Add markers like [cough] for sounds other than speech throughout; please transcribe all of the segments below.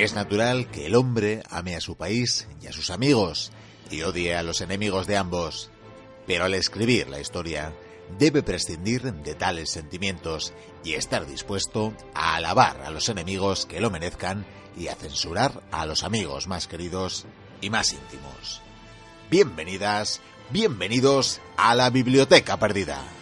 Es natural que el hombre ame a su país y a sus amigos y odie a los enemigos de ambos. Pero al escribir la historia, debe prescindir de tales sentimientos y estar dispuesto a alabar a los enemigos que lo merezcan y a censurar a los amigos más queridos y más íntimos. Bienvenidas, bienvenidos a la Biblioteca Perdida.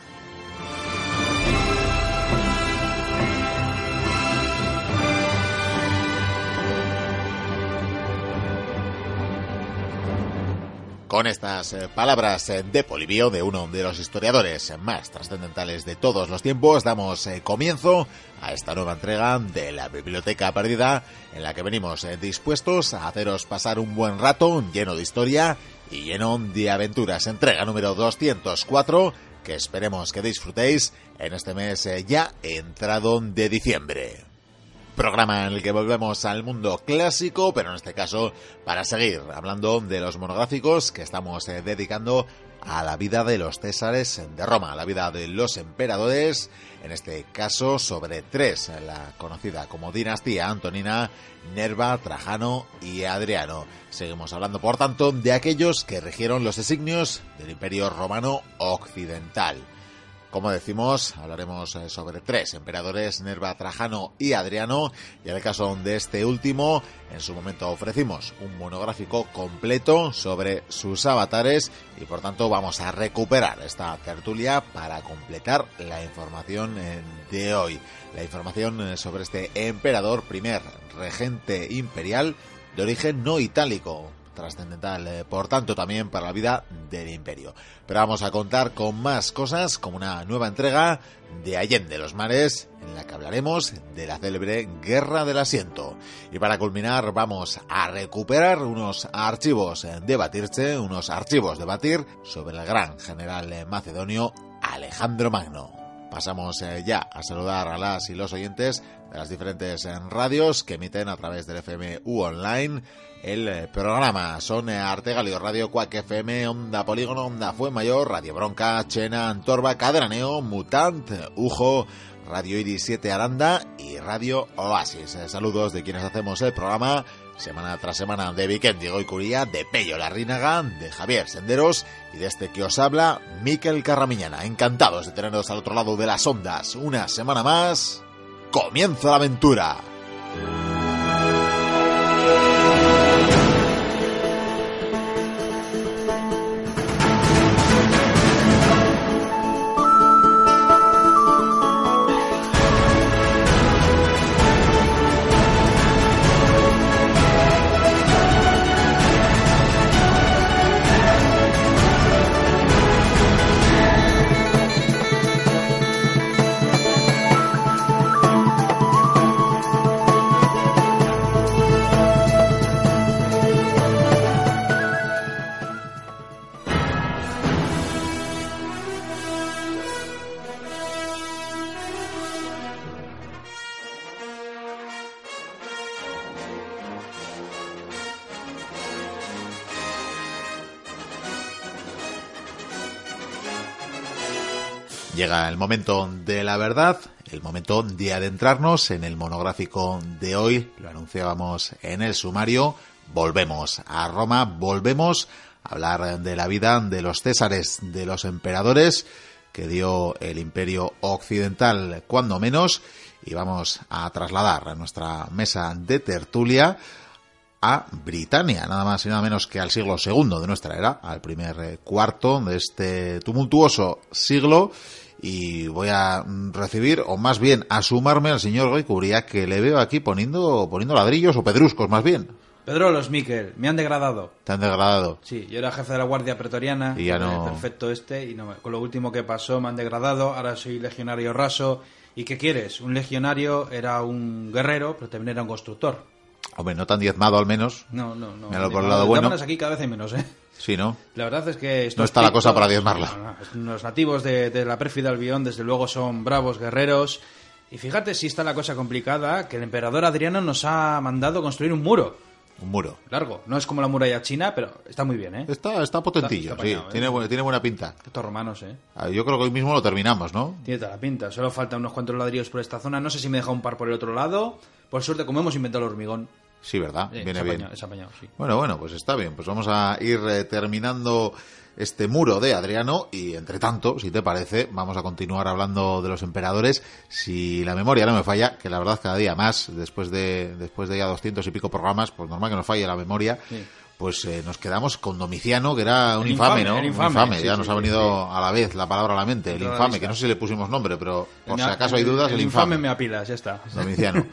Con estas eh, palabras eh, de Polibio, de uno de los historiadores más trascendentales de todos los tiempos, damos eh, comienzo a esta nueva entrega de la Biblioteca Perdida, en la que venimos dispuestos a haceros pasar un buen rato lleno de historia y lleno de aventuras. Entrega número 204, que esperemos que disfrutéis en este mes ya entrado de diciembre programa en el que volvemos al mundo clásico, pero en este caso para seguir hablando de los monográficos que estamos eh, dedicando a la vida de los Césares de Roma, a la vida de los emperadores, en este caso sobre tres, la conocida como dinastía antonina, Nerva, Trajano y Adriano. Seguimos hablando, por tanto, de aquellos que regieron los designios del Imperio Romano Occidental. Como decimos, hablaremos eh, sobre tres emperadores, Nerva, Trajano y Adriano, y en el caso de este último, en su momento ofrecimos un monográfico completo sobre sus avatares y por tanto vamos a recuperar esta tertulia para completar la información eh, de hoy. La información eh, sobre este emperador, primer regente imperial de origen no itálico, trascendental, eh, por tanto, también para la vida del imperio. Pero vamos a contar con más cosas, como una nueva entrega de Allende los Mares, en la que hablaremos de la célebre Guerra del Asiento. Y para culminar, vamos a recuperar unos archivos de batirse, unos archivos de batir sobre el gran general macedonio Alejandro Magno. Pasamos eh, ya a saludar a las y los oyentes de las diferentes eh, radios que emiten a través del FM U Online el eh, programa. Son eh, Artegalio Radio, Cuac FM, Onda Polígono, Onda Mayor, Radio Bronca, Chena, Antorba, Cadraneo, Mutant, Ujo, Radio Iris 7 Aranda y Radio Oasis. Eh, saludos de quienes hacemos el programa semana tras semana de Vicente Diego y Curía, de Pello Larrínaga, de Javier Senderos y de este que os habla, Miquel Carramiñana. Encantados de teneros al otro lado de las ondas. Una semana más. ¡Comienza la aventura! Momento de la verdad, el momento de adentrarnos en el monográfico de hoy. Lo anunciábamos en el sumario. Volvemos a Roma, volvemos a hablar de la vida de los césares, de los emperadores que dio el imperio occidental, cuando menos, y vamos a trasladar a nuestra mesa de tertulia a Britania, nada más y nada menos que al siglo II de nuestra era, al primer cuarto de este tumultuoso siglo y voy a recibir, o más bien a sumarme al señor Goicuría, que le veo aquí poniendo, poniendo ladrillos o pedruscos, más bien. Pedro Los Miquel, me han degradado. ¿Te han degradado? Sí, yo era jefe de la Guardia Pretoriana, y ya no... perfecto este, y no, con lo último que pasó me han degradado, ahora soy legionario raso. ¿Y qué quieres? Un legionario era un guerrero, pero también era un constructor. Hombre, no tan diezmado al menos. No, no, no. Míralo por el lado bueno. aquí cada vez hay menos, ¿eh? Sí, ¿no? La verdad es que estos No está la cosa para diezmarla. Los nativos de, de la pérfida Albión, desde luego, son bravos guerreros. Y fíjate si está la cosa complicada, que el emperador Adriano nos ha mandado construir un muro Un muro. largo. No es como la muralla china, pero está muy bien, ¿eh? Está, está potentillo, Está- está sí. ¿eh? Tiene, bu- tiene buena pinta. Estos romanos, ¿eh? Ah, Yo creo que hoy mismo lo terminamos, ¿no? Tiene toda la pinta. Solo faltan unos cuantos ladrillos por esta zona. No sé si me deja un par por el otro lado. Por suerte, como hemos inventado el hormigón. Sí, ¿verdad? eh, Viene es bien. apañado, es apañado, sí. Bueno, bueno, pues está bien. Pues vamos a ir eh, terminando este muro de Adriano y entre tanto, si te parece, vamos a continuar hablando de los emperadores. Si la memoria no me falla, que la verdad cada día más, después de después de ya doscientos y pico programas, pues normal que nos falle la memoria. Sí. Pues eh, nos quedamos con Domiciano, que era un El infame, infame, ¿no? el Un infame, sí, ya sí, nos ha venido a la vez la palabra a la mente. El infame, que no sé si le pusimos nombre, pero por si acaso hay dudas, el, infame me apilas, ya está. [laughs] [laughs] Domiciano.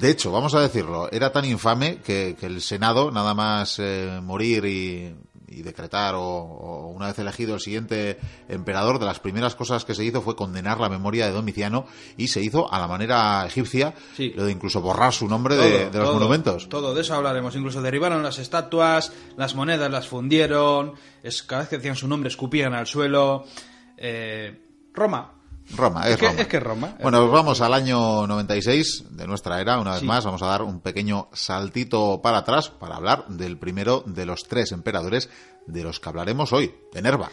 De hecho, vamos a decirlo, era tan infame que, que el Senado, nada más eh, morir y, y decretar, o, o una vez elegido el siguiente emperador, de las primeras cosas que se hizo fue condenar la memoria de Domiciano y se hizo a la manera egipcia, Sí. lo de incluso borrar su nombre de, Todo, de los todo, monumentos. Todo, de eso hablaremos. Incluso derribaron las estatuas, las monedas las fundieron, es, cada vez que decían su nombre escupían al suelo. Eh, Roma. Roma, es, Es que- Roma. es que es Roma. Bueno, vamos al año 96 de nuestra era, una vez Sí. más. Vamos a dar un pequeño saltito para atrás para hablar del primero de los tres emperadores de los que hablaremos hoy, de Nerva.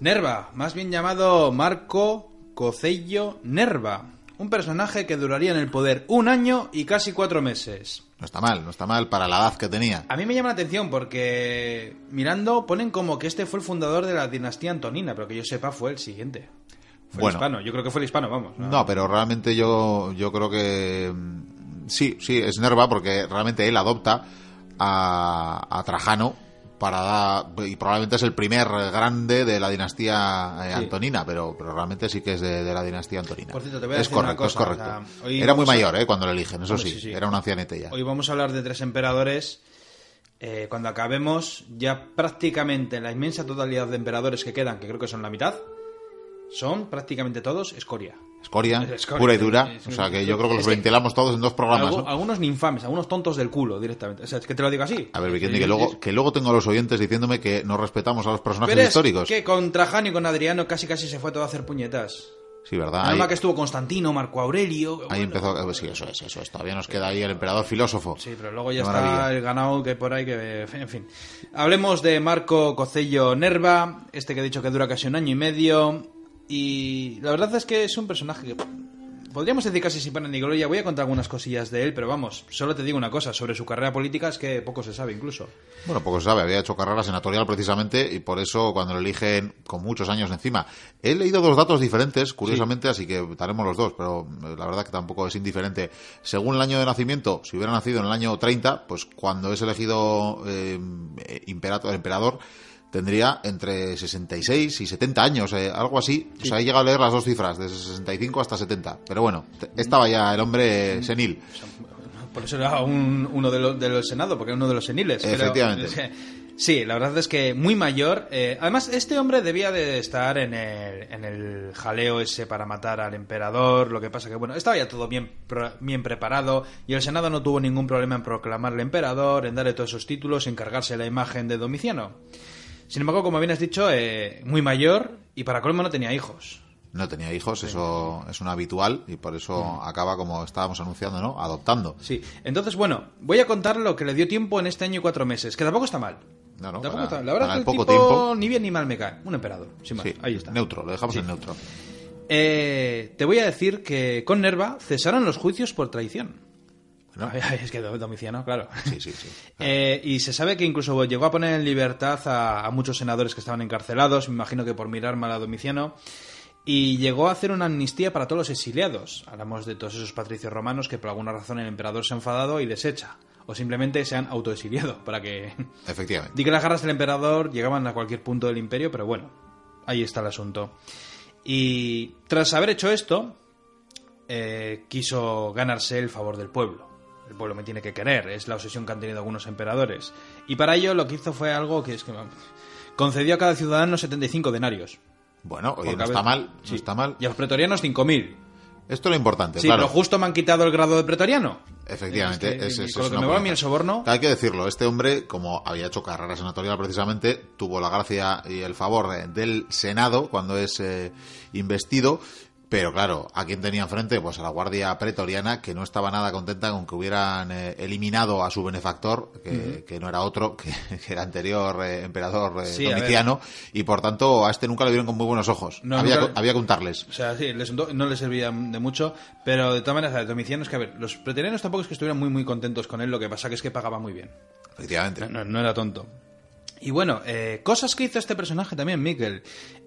Nerva, más bien llamado Marco Cocello Nerva. Un personaje que duraría en el poder un año y casi cuatro meses. No está mal, no está mal para la edad que tenía. A mí me llama la atención porque mirando ponen como que este fue el fundador de la dinastía Antonina, pero que yo sepa fue el siguiente. Fue Bueno. el hispano, yo creo que fue el hispano, vamos. No, pero realmente yo, yo creo que mm, sí, sí, es Nerva porque realmente él adopta a, a Trajano para dar, y probablemente es el primer grande de la dinastía eh, Sí. Antonina, pero, pero realmente sí que es de, de la dinastía Antonina. Por cierto, te voy a es decir una correcto, cosa, es correcto. o sea, hoy era muy a- mayor, eh, cuando lo eligen, eso Hombre, sí, sí. era un ancianete ya. Hoy vamos a hablar de tres emperadores. Eh, cuando acabemos, ya prácticamente la inmensa totalidad de emperadores que quedan, que creo que son la mitad, son prácticamente todos escoria. Escoria, Escoria, pura y dura, es- o sea que yo creo que los ventilamos todos en dos programas, Algu- ¿no? Algunos ni infames, algunos tontos del culo directamente. O sea, es que te lo digo así. A ver, Vikendi, que luego, que luego tengo a los oyentes diciéndome que no respetamos a los personajes Pero es históricos. que con Trajano y con Adriano casi casi se fue todo a hacer puñetas. Sí, ¿verdad? Nada Ahí- que estuvo Constantino, Marco Aurelio. Ahí bueno, empezó, eh, sí, eso es, eso es. Todavía nos queda ahí el emperador filósofo. Sí, pero luego ya está el ganado que por ahí que... En fin. Hablemos de Marco Cocello Nerva, este que he dicho que dura casi un año y medio. Y la verdad es que es un personaje que... Podríamos decir casi sin pena ni gloria. Voy a contar algunas cosillas de él, pero vamos, solo te digo una cosa. Sobre su carrera política es que poco se sabe incluso. Bueno, poco se sabe, había hecho carrera senatorial precisamente y por eso cuando lo eligen con muchos años encima. He leído dos datos diferentes, curiosamente, así que daremos los dos, pero eh, la verdad que tampoco es indiferente. Según el año de nacimiento, si hubiera nacido en el año 30, pues cuando es elegido eh, imperator, emperador, tendría entre 66 y 70 años, eh, algo así. O sea, he llegado a leer las dos cifras, desde 65 hasta 70. Pero bueno, estaba ya el hombre senil. Por eso era un- uno de los del Senado, porque era uno de los seniles. pero- Efectivamente. que- sí, la verdad es que muy mayor. eh, además, este hombre debía de estar en el, en el jaleo ese para matar al emperador. Lo que pasa que, bueno, estaba ya todo bien, bien preparado y el Senado no tuvo ningún problema en proclamarle emperador, en darle todos esos títulos, en cargarse la imagen de Domiciano. Sin embargo, como bien has dicho, eh, muy mayor y para colmo no tenía hijos. No tenía hijos, eso es un habitual y por eso acaba, como estábamos anunciando, ¿no? Adoptando. Sí, entonces, bueno, voy a contar lo que le dio tiempo en este año y cuatro meses, que tampoco está mal. No, no, Tampoco para- está- La verdad es que el poco tipo tiempo. ni bien ni mal me cae. Un emperador, sin más. Sí, Ahí está. Neutro, lo dejamos en neutro. Eh, te voy a decir que con Nerva cesaron los juicios por traición. Es que Domiciano, claro. Sí, sí, sí. [laughs] Eh, y se sabe que incluso llegó a poner en libertad a, a muchos senadores que estaban encarcelados, me imagino que por mirar mal a Domiciano, y llegó a hacer una amnistía para todos los exiliados. Hablamos de todos esos patricios romanos que por alguna razón el emperador se ha enfadado y desecha, o simplemente se han autoexiliado, para que... [laughs] Efectivamente. Di que las garras del emperador llegaban a cualquier punto del imperio, pero bueno, ahí está el asunto. Y tras haber hecho esto, eh, quiso ganarse el favor del pueblo. El pueblo me tiene que querer, es la obsesión que han tenido algunos emperadores. Y para ello lo que hizo fue algo que es que concedió a cada ciudadano 75 denarios. Bueno, oye, no está mal, no Sí. está mal. Y a los pretorianos 5.000. Esto es lo importante, Sí, claro. pero justo me han quitado el grado de pretoriano. Efectivamente, Es que, es, es- con es lo que me va a mí el soborno. Hay que decirlo, este hombre, como había hecho carrera senatorial precisamente, tuvo la gracia y el favor del Senado cuando es eh, investido. Pero claro, ¿a quién tenía enfrente? Pues a la Guardia Pretoriana, que no estaba nada contenta con que hubieran eh, eliminado a su benefactor, que, que no era otro, [laughs] que, que era anterior eh, emperador eh, Sí. Domiciano, y por tanto a este nunca le vieron con muy buenos ojos. No, había, nunca- que- había que untarles. O sea, sí, les no les servía de mucho, pero de todas maneras, a Domiciano es que, a ver, los pretorianos tampoco es que estuvieran muy, muy contentos con él, lo que pasa que es que pagaba muy bien. Efectivamente. No, no era tonto. Y bueno, eh, cosas que hizo este personaje también, Miquel.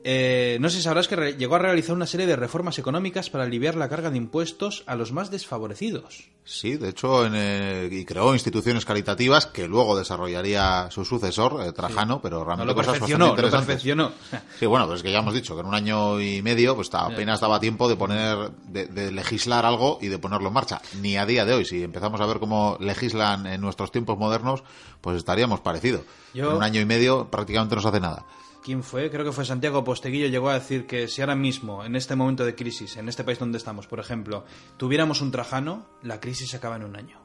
Eh, no sé si sabrás que llegó a realizar una serie de reformas económicas para aliviar la carga de impuestos a los más desfavorecidos. Sí, de hecho, en, eh, y creó instituciones caritativas que luego desarrollaría su sucesor, eh, Trajano, pero No realmente lo cosas perfeccionó, bastante lo perfeccionó. Sí, bueno, pues es que ya hemos dicho que en un año y medio pues apenas daba tiempo de poner, de, de legislar algo y de ponerlo en marcha. Ni a día de hoy, si empezamos a ver cómo legislan en nuestros tiempos modernos, pues estaríamos parecido. Yo- En un año y medio prácticamente no se hace nada. ¿Quién fue? Creo que fue Santiago Posteguillo. Llegó a decir que si ahora mismo, en este momento de crisis, en este país donde estamos, por ejemplo, tuviéramos un Trajano, la crisis se acaba en un año.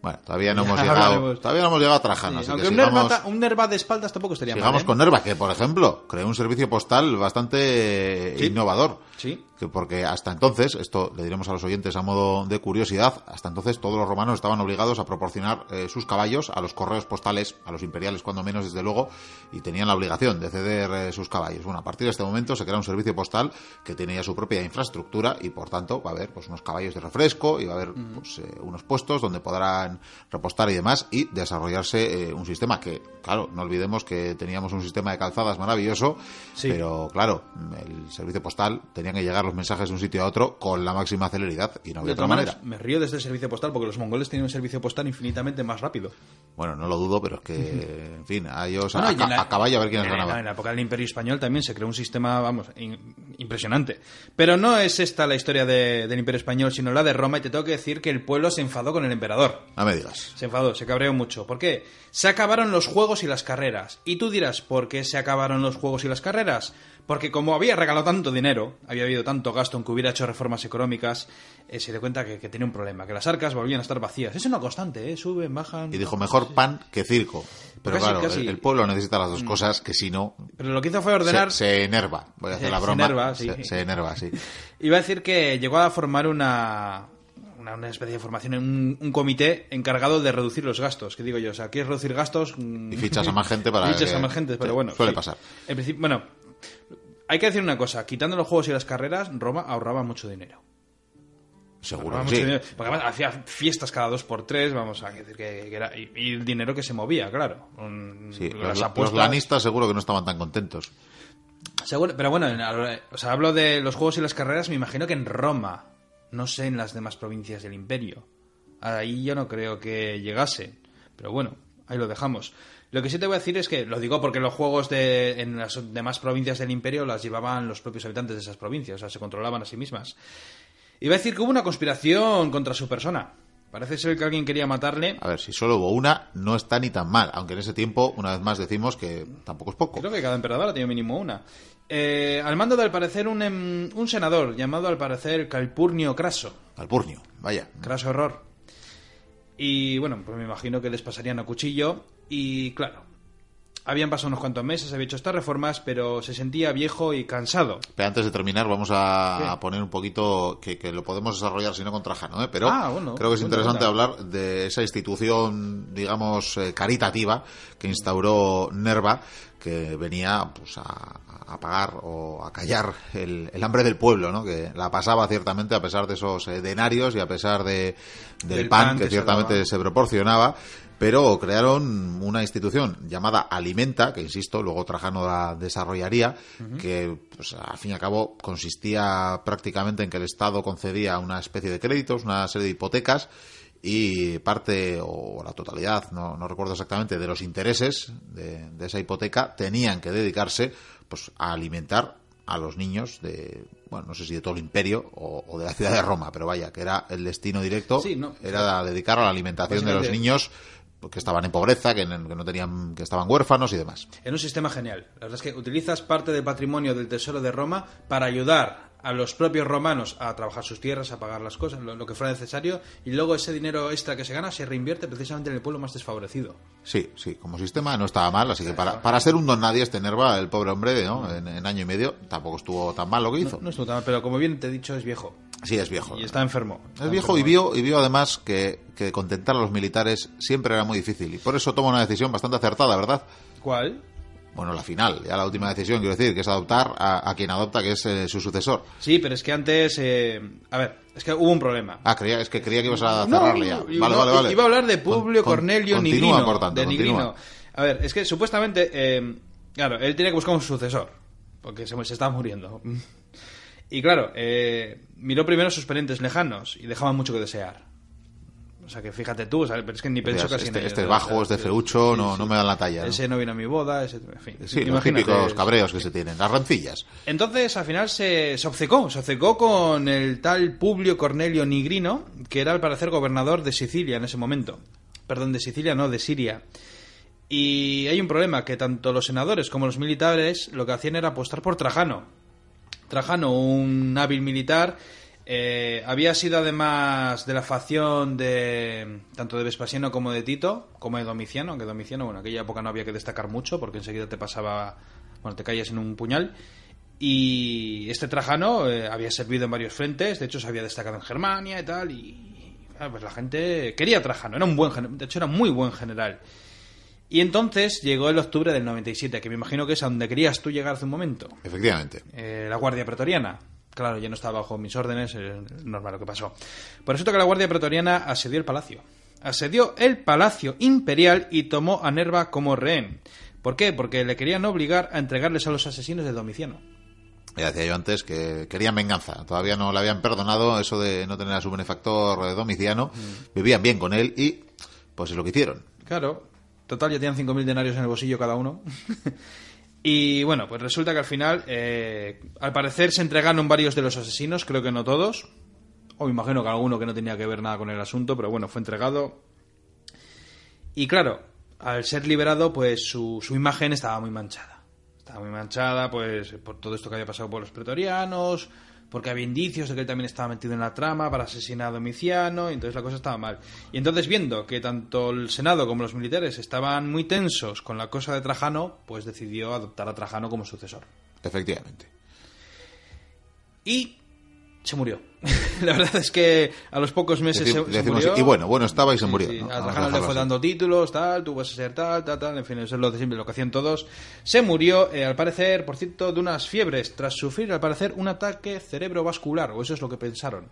Bueno, todavía no [laughs] Ya hemos llegado, todavía no hemos llegado a Trajano, Sí, así aunque que un, sigamos- Nerva, ta- un Nerva de espaldas tampoco estaría mal. Sigamos ¿eh? con Nerva, que por ejemplo creó un servicio postal bastante Sí. innovador. Sí. Que porque hasta entonces, esto le diremos a los oyentes a modo de curiosidad, hasta entonces todos los romanos estaban obligados a proporcionar eh, sus caballos a los correos postales, a los imperiales cuando menos desde luego, y tenían la obligación de ceder eh, sus caballos. Bueno, a partir de este momento se crea un servicio postal que tenía su propia infraestructura y por tanto va a haber pues unos caballos de refresco y va a haber pues, eh, unos puestos donde podrán repostar y demás y desarrollarse un sistema que, claro, no olvidemos que teníamos un sistema de calzadas maravilloso, Sí. pero claro, el servicio postal tenían que llegar los mensajes de un sitio a otro con la máxima celeridad y no De había otra todas manera. me río desde el servicio postal porque los mongoles tenían un servicio postal infinitamente más rápido. Bueno, no lo dudo, pero es que, [laughs] en fin, a ellos Bueno, a, la- a caballo a ver quiénes ganaban. En la época del Imperio Español también se creó un sistema, vamos, in- impresionante. Pero no es esta la historia de- del Imperio Español, sino la de Roma, y te tengo que decir que el pueblo se enfadó con el emperador. No me digas. Se enfadó, se cabreó mucho. ¿Por qué? Se acabaron los juegos y las carreras. Y tú dirás, ¿por qué se acabaron los juegos y las carreras? Porque como había regalado tanto dinero, había habido tanto gasto en que hubiera hecho reformas económicas, eh, se dio cuenta que, que tenía un problema, que las arcas volvían a estar vacías. Es una constante, ¿eh? Suben, bajan. Y dijo, mejor pan que circo. Pero Casi, claro, casi. El, el pueblo necesita las dos cosas, que si no, Pero lo que hizo fue se, ordenar... se enerva. Voy a hacer Se- la se broma. enerva, sí. Se, se enerva, sí. [laughs] Iba a decir que llegó a formar una, una, una especie de formación, un, un comité encargado de reducir los gastos. ¿Qué digo yo? O sea, ¿quieres reducir gastos? Mm, Y fichas a más gente para [laughs] Fichas que- a más gente, pero bueno. suele sí. pasar. En principio, bueno, hay que decir una cosa. Quitando los juegos y las carreras, Roma ahorraba mucho dinero. Seguro sí. dinero, porque además hacía fiestas cada dos por tres, vamos a decir que, que era... Y, y el dinero que se movía, claro. Un- Sí, las los, los apuestas- lanistas seguro que no estaban tan contentos. Seguro- pero bueno, en- o sea, hablo de los juegos y las carreras, me imagino que en Roma, no sé en las demás provincias del imperio. Ahí yo no creo que llegase, pero bueno, ahí lo dejamos. Lo que sí te voy a decir es que, lo digo porque los juegos de, en las demás provincias del imperio las llevaban los propios habitantes de esas provincias, o sea, se controlaban a sí mismas. Iba a decir que hubo una conspiración contra su persona. Parece ser que alguien quería matarle. A ver, si solo hubo una, no está ni tan mal. Aunque en ese tiempo, una vez más, decimos que tampoco es poco. Creo que cada emperador ha tenido mínimo una. Eh, al mando de, al parecer, un, em, un senador llamado, al parecer, Calpurnio Craso. Alpurnio, vaya. Craso error. Y bueno, pues me imagino que les pasarían a cuchillo. Y claro, habían pasado unos cuantos meses, había hecho estas reformas, pero se sentía viejo y cansado. Pero antes de terminar, vamos a, poner un poquito que, que lo podemos desarrollar si no con Trajano, ¿eh? pero Ah, bueno, creo que es interesante hablar de esa institución, digamos, eh, caritativa que instauró Nerva, que venía pues, a, a pagar o a callar el, el hambre del pueblo, ¿no? que la pasaba ciertamente a pesar de esos eh, denarios y a pesar de, del, Del pan, pan que, ciertamente se proporcionaba. Pero crearon una institución llamada Alimenta, que insisto, luego Trajano la desarrollaría, que pues, al fin y al cabo consistía prácticamente en que el Estado concedía una especie de créditos, una serie de hipotecas, y parte o la totalidad, no, no recuerdo exactamente, de los intereses de, de esa hipoteca tenían que dedicarse pues, a alimentar a los niños de, bueno, no sé si de todo el imperio o, o de la ciudad de Roma, pero vaya, que era el destino directo, Sí, no. era dedicar a la alimentación de los niños que estaban en pobreza, que no tenían, que estaban huérfanos y demás. En un sistema genial. La verdad es que utilizas parte del patrimonio del Tesoro de Roma para ayudar a los propios romanos a trabajar sus tierras, a pagar las cosas, lo, lo que fuera necesario, y luego ese dinero extra que se gana se reinvierte precisamente en el pueblo más desfavorecido. Sí, sí, como sistema no estaba mal, así que para, para ser un don nadie este Nerva, el pobre hombre, ¿no? en, en año y medio, tampoco estuvo tan mal lo que hizo. No, no estuvo tan mal, pero como bien te he dicho, es viejo. Sí, es viejo. Y está enfermo. Está Es viejo y vio, y vio además que, que contentar a los militares siempre era muy difícil. Y por eso toma una decisión bastante acertada, ¿verdad? ¿Cuál? Bueno, la final, ya la última decisión, quiero decir, que es adoptar a, a quien adopta, que es eh, su sucesor. Sí, pero es que antes... eh, a ver, es que hubo un problema. Ah, creía, es que creía que ibas a No, cerrarle ya. Vale, no, vale, vale. Iba a hablar de Publio Con- con- Cornelio continúa, Nigrino. por tanto, de continúa. Nigrino. A ver, es que supuestamente, eh, claro, él tenía que buscar un sucesor, porque se, se estaba muriendo. [laughs] Y claro, eh, miró primero sus parientes lejanos y dejaban mucho que desear. O sea que fíjate tú, o sea, pero es que ni pensó Este, casi en este ellos, bajo, O sea, feucho, sí, no, sí. no me dan la talla. ¿no? Ese no vino a mi boda, ese, en fin. Sí, los típicos cabreos que se tienen, las rancillas. entonces, al final se, se obcecó, se obcecó con el tal Publio Cornelio Nigrino, que era al parecer gobernador de Sicilia en ese momento. Perdón, de Sicilia, no, de Siria. Y hay un problema, que tanto los senadores como los militares lo que hacían era apostar por Trajano. Trajano, un hábil militar, eh, había sido además de la facción de tanto de Vespasiano como de Tito, como de Domiciano, aunque Domiciano, bueno, en aquella época no había que destacar mucho porque enseguida te pasaba, bueno, te caías en un puñal. Y este Trajano eh, había servido en varios frentes, de hecho se había destacado en Germania y tal, y pues la gente quería a Trajano, era un buen de hecho era muy buen general. Y entonces llegó el octubre del 97, que me imagino que es a donde querías tú llegar hace un momento. Efectivamente. Eh, la Guardia Pretoriana. Claro, ya no estaba bajo mis órdenes, eh, normal lo que pasó. Por eso que la Guardia Pretoriana asedió el palacio. Asedió el palacio imperial y tomó a Nerva como rehén. ¿Por qué? Porque le querían obligar a entregarles a los asesinos de Domiciano. Ya decía yo antes que querían venganza. Todavía no le habían perdonado eso de no tener a su benefactor eh, domiciano. Vivían bien con él y pues es lo que hicieron. Claro, total ya tenían 5.000 denarios en el bolsillo cada uno. [laughs] y bueno, pues resulta que al final, eh, al parecer se entregaron varios de los asesinos, creo que no todos. O me imagino que alguno que no tenía que ver nada con el asunto, pero bueno, fue entregado. Y claro, al ser liberado, pues su, su imagen estaba muy manchada. Estaba muy manchada, pues, por todo esto que había pasado por los pretorianos, porque había indicios de que él también estaba metido en la trama para asesinar a Domiciano, y entonces la cosa estaba mal. Y entonces, viendo que tanto el Senado como los militares estaban muy tensos con la cosa de Trajano, pues decidió adoptar a Trajano como sucesor. Efectivamente. Y se murió. [laughs] la verdad es que a los pocos meses se, se decimos, murió. y bueno, bueno estaba y se Sí, murió. sí. ¿no? A le fue así. dando títulos, tal, tú vas a ser tal, tal, tal, en fin, eso es lo de siempre, lo que hacían todos. Se murió, eh, al parecer, por cierto, de unas fiebres, tras sufrir, al parecer, un ataque cerebrovascular, o eso es lo que pensaron.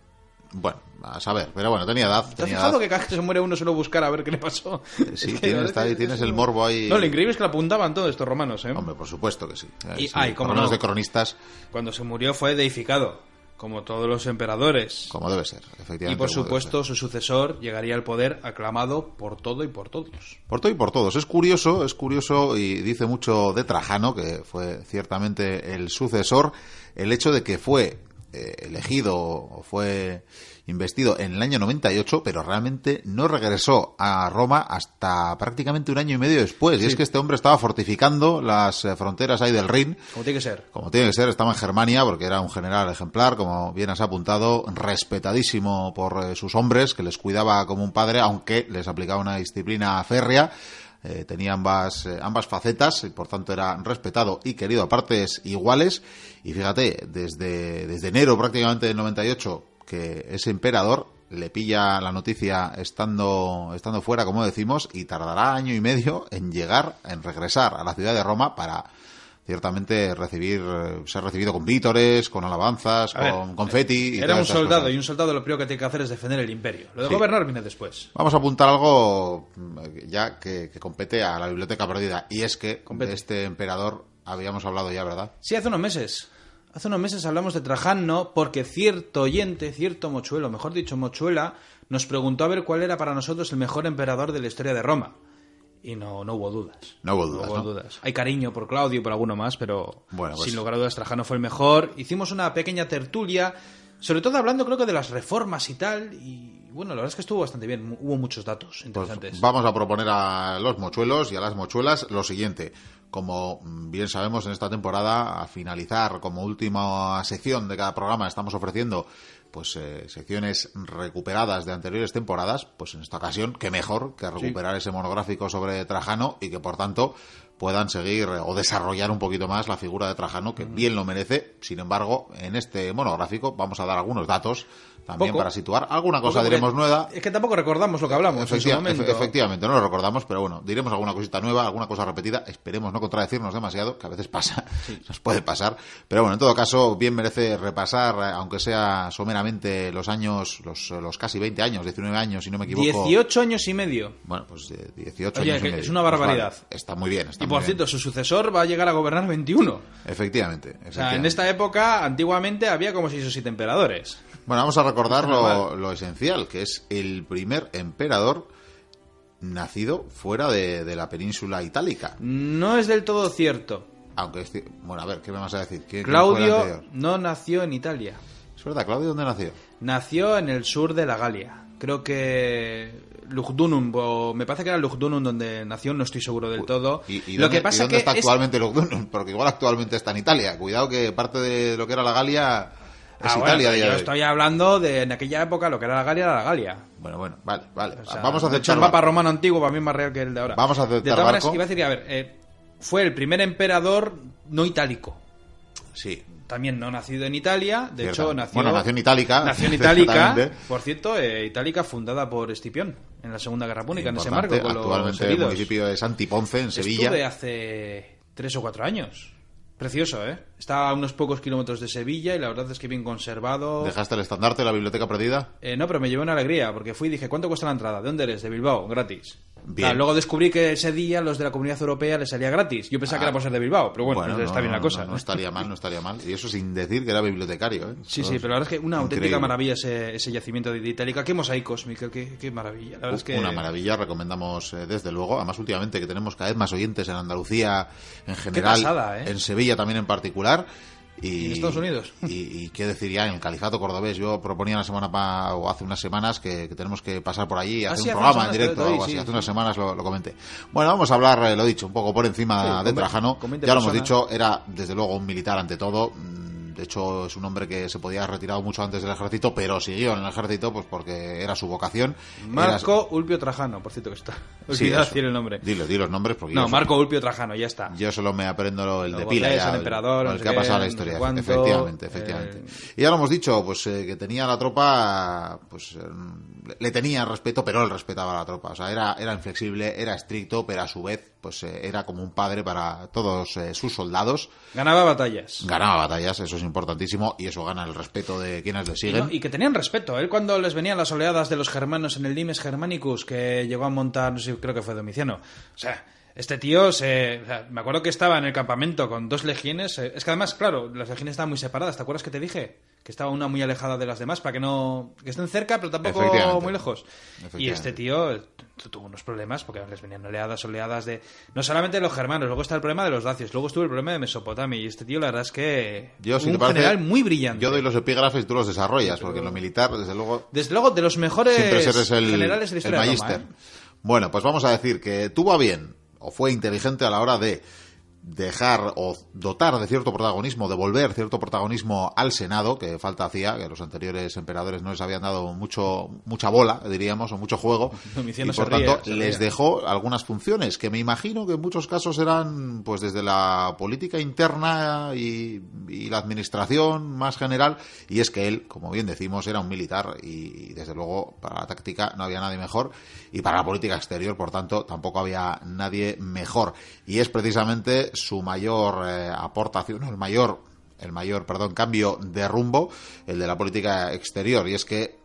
Bueno, a saber, pero bueno, tenía edad. ¿Te has fijado edad. que cada vez que se muere uno suelo buscar a ver qué le pasó? Sí, [laughs] tienes, está ahí, tienes es el morbo ahí. No, lo increíble es que lo apuntaban todos estos romanos, ¿eh? Hombre, por supuesto que sí. Y- sí, ay, menos no. de cronistas, Cuando se murió fue deificado, como todos los emperadores. como debe ser, efectivamente. Y por supuesto, su sucesor llegaría al poder aclamado por todo y por todos. Por todo y por todos. Es curioso, es curioso y dice mucho de Trajano, que fue ciertamente el sucesor, el hecho de que fue eh, elegido o fue investido en el año 98, pero realmente no regresó a Roma hasta prácticamente un año y medio después. Y es que este hombre estaba fortificando las eh, fronteras ahí del Rin. Como tiene que ser. Como tiene que ser, estaba en Germania porque era un general ejemplar, como bien has apuntado, respetadísimo por eh, sus hombres, que les cuidaba como un padre, aunque les aplicaba una disciplina férrea. Eh, tenía ambas, eh, ambas facetas y por tanto era respetado y querido a partes iguales. Y fíjate, desde, desde enero prácticamente del 98, que ese emperador le pilla la noticia estando, estando fuera, como decimos, y tardará año y medio en llegar, en regresar a la ciudad de Roma para ciertamente recibir eh, ser recibido con vítores, con alabanzas, ver, con confeti. y Era todas un soldado cosas. y un soldado lo primero que tiene que hacer es defender el imperio. Lo de Sí. gobernar viene después. Vamos a apuntar algo mm, ya que, que compete a la biblioteca perdida y es que Compete. de este emperador habíamos hablado ya, ¿verdad? Sí, hace unos meses. Hace unos meses hablamos de Trajano porque cierto oyente, cierto mochuelo, mejor dicho, mochuela, nos preguntó a ver cuál era para nosotros el mejor emperador de la historia de Roma. Y no, no hubo dudas. No hubo dudas, ¿no? Hay cariño por Claudio y por alguno más, pero Bueno, pues- sin lugar a dudas Trajano fue el mejor. Hicimos una pequeña tertulia, sobre todo hablando creo que de las reformas y tal. Y bueno, la verdad es que estuvo bastante bien. Hubo muchos datos Pues interesantes. vamos a proponer a los mochuelos y a las mochuelas lo siguiente. Como bien sabemos en esta temporada, a finalizar como última sección de cada programa, estamos ofreciendo pues eh, secciones recuperadas de anteriores temporadas, pues en esta ocasión, qué mejor que recuperar ese monográfico sobre Trajano y que por tanto puedan seguir o desarrollar un poquito más la figura de Trajano, que bien lo merece. Sin embargo, en este monográfico vamos a dar algunos datos también para situar. Alguna cosa diremos nueva. Es que tampoco recordamos lo que hablamos en su momento. efectivamente, no lo recordamos, pero bueno, diremos alguna cosita nueva, alguna cosa repetida. Esperemos no contradecirnos demasiado, que a veces pasa, [laughs] nos puede pasar. Pero bueno, en todo caso, bien merece repasar, eh, aunque sea someramente los años, los, los casi 20 años, 19 años, si no me equivoco. 18 años y medio. Bueno, pues 18 Oye, años que y medio. Es una barbaridad. Pues está muy bien. Está y por bien. cierto, su sucesor va a llegar a gobernar 21. Efectivamente, O sea, en esta época, antiguamente, había como 6 o 7 emperadores. Bueno, vamos a recordar No está lo, lo esencial, que es el primer emperador nacido fuera de, de la península itálica. No es del todo cierto. Aunque, es bueno, a ver, ¿qué me vas a decir? ¿Quién- quién fue el Claudio no nació en Italia. Es verdad, Claudio, ¿dónde nació? Nació en el sur de la Galia. Creo que Lugdunum, o me parece que era Lugdunum donde nació, no estoy seguro del todo. ¿Y, y lo dónde, que pasa y dónde que está es- actualmente Lugdunum? [laughs] Porque igual actualmente está en Italia. Cuidado que parte de lo que era la Galia es Ah, bueno, Italia. día yo de estoy hablando de en aquella época lo que era la Galia era la Galia. Bueno, bueno, vale, vale. O sea, vamos a aceptar. el mapa romano antiguo para mí es más real que el de ahora. Vamos a aceptar De todas maneras, iba a decir, a ver, eh, fue el primer emperador no itálico. Sí. También no nacido en Italia, de Cierto. hecho nació... Bueno, nació en Itálica. Nació en [laughs] Itálica, por cierto, eh, Itálica fundada por Escipión en la Segunda Guerra Pública, en ese marco, con los Actualmente el heridos. municipio de Santiponce, en Sevilla. Estuve hace tres o cuatro años. Precioso, ¿eh? Está a unos pocos kilómetros de Sevilla y la verdad es que bien conservado. ¿Dejaste el estandarte de la biblioteca perdida? Eh, no, pero me llevó una alegría, porque fui y dije, ¿cuánto cuesta la entrada? ¿De dónde eres? De Bilbao, gratis. Bien. Claro, luego descubrí que ese día los de la Comunidad Europea les salía gratis. Yo pensaba que Ah. era por ser de Bilbao, pero bueno, Bueno, está no, bien la no, cosa. No, no estaría mal, no estaría mal. Y eso sin decir que era bibliotecario, ¿eh? Sí, sí, pero la verdad es que una auténtica maravilla ese, ese yacimiento de Itálica. Qué mosaicos, Miquel, qué, qué maravilla. La verdad es que... Una maravilla, recomendamos eh, desde luego. Además, últimamente que tenemos cada vez más oyentes en Andalucía en general, pasada, ¿eh? en Sevilla también en particular. Y, en Estados Unidos. [laughs] Y, y qué decir ya, en el Califato Cordobés. Yo proponía la semana pa- o hace unas semanas que, que tenemos que pasar por allí y Ah, hacer sí, un programa en directo te o doy, algo así. sí, hace unas semanas lo, lo comenté. Bueno, vamos a hablar, eh, lo dicho, un poco por encima Sí, de Trajano. con 20 Ya lo hemos dicho, era desde luego un militar ante todo. De hecho, es un hombre que se podía haber retirado mucho antes del ejército, pero siguió en el ejército pues porque era su vocación. Era- Marco Ulpio Trajano, por cierto que está. [laughs] Sí, decir el nombre. Dilo, di los nombres porque No, Marco Ulpio Trajano, ya está. yo solo me aprendo el de pila ya, el emperador, el que ha pasado la historia. cuánto, efectivamente, eh, efectivamente. Y ya lo hemos dicho, pues eh, que tenía la tropa, pues le- tenía respeto, pero él respetaba a la tropa. O sea, era, era inflexible, era estricto, pero a su vez, pues eh, era como un padre para todos eh, sus soldados. Ganaba batallas. Ganaba batallas, eso es importantísimo, y eso gana el respeto de quienes le siguen. no- y que tenían respeto. Él cuando les venían las oleadas de los germanos en el Limes Germanicus, que llegó a montar, no sé, creo que fue Domiciano. O sea, este tío, se, o sea, me acuerdo que estaba en el campamento con dos legiones. eh, es que además, claro, las legiones estaban muy separadas. ¿Te acuerdas que te dije? Que estaba una muy alejada de las demás para que no... que estén cerca, pero tampoco muy lejos. Y este tío eh, tu- tuvo unos problemas porque les venían oleadas, oleadas de... No solamente de los germanos, luego está el problema de los dacios, luego estuvo el problema de Mesopotamia. Y este tío, la verdad es que... Yo, si un parece, general muy brillante. Yo doy los epígrafes y tú los desarrollas, porque en lo militar, desde luego, Desde luego, de los mejores eres el, generales de la el historia de Roma. ¿eh? Bueno, pues vamos a decir que tuvo a bien, o fue inteligente a la hora de dejar o dotar de cierto protagonismo, devolver cierto protagonismo al Senado, que falta hacía, que los anteriores emperadores no les habían dado mucho mucha bola, diríamos, o mucho juego, [laughs] y por ríe, tanto les dejó algunas funciones que me imagino que en muchos casos eran pues desde la política interna y, y la administración más general y es que él como bien decimos era un militar y, y, desde luego para la táctica no había nadie mejor y para la política exterior por tanto tampoco había nadie mejor. Y es precisamente su mayor eh, aportación el mayor el mayor perdón cambio de rumbo el de la política exterior. Y es que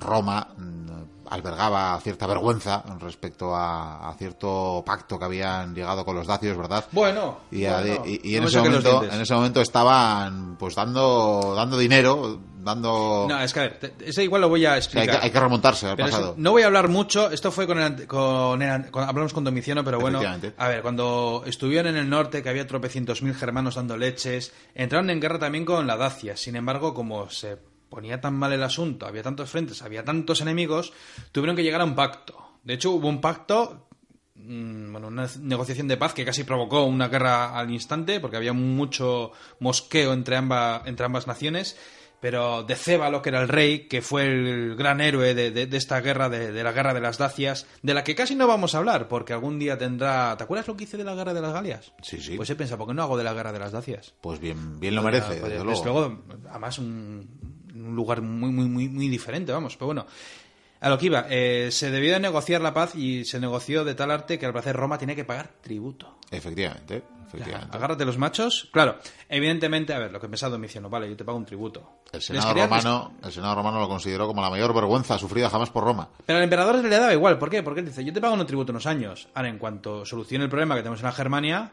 Roma mm, albergaba cierta vergüenza respecto a, a cierto pacto que habían llegado con los dacios, ¿verdad? Bueno, Y, a- bueno, y- y no en, ese momento, dientes. en ese momento estaban pues dando dando dinero, dando No, es que a ver, ese igual lo voy a hay, explicar. que, hay que remontarse al Pero pasado. no voy a hablar mucho, esto fue con el, con el con- hablamos con Domiciano, pero bueno, a ver, cuando estuvieron en el norte, que había tropecientos mil germanos dando leches, entraron en guerra también con la Dacia, sin embargo, como se ponía tan mal el asunto, había tantos frentes, había tantos enemigos, tuvieron que llegar a un pacto. De hecho, hubo un pacto mm, bueno, una negociación de paz que casi provocó una guerra al instante, porque había mucho mosqueo entre, ambas entre ambas naciones pero de Cébalo, que era el rey, que fue el gran héroe de, esta guerra, de, la guerra de las Dacias, de la que casi no vamos a hablar, porque algún día tendrá... ¿Te acuerdas lo que hice de la guerra de las Galias? Sí, sí. Pues he pensado, ¿por qué no hago de la guerra de las Dacias? Pues bien, bien lo merece, desde, luego. Además, un, un lugar muy, muy, muy, muy diferente, vamos. Pero bueno, a lo que iba, eh, se debió de negociar la paz y se negoció de tal arte que al parecer Roma tiene que pagar tributo. Efectivamente, efectivamente. agárrate los machos. Claro, evidentemente, a ver, lo que empezó Domiciano, vale, yo te pago un tributo. El Senado, romano, el Senado romano lo consideró como la mayor vergüenza sufrida jamás por Roma. Pero al emperador le daba igual, ¿por qué? Porque él dice, yo te pago un tributo unos años. Ahora, en cuanto solucione el problema que tenemos en la Germania,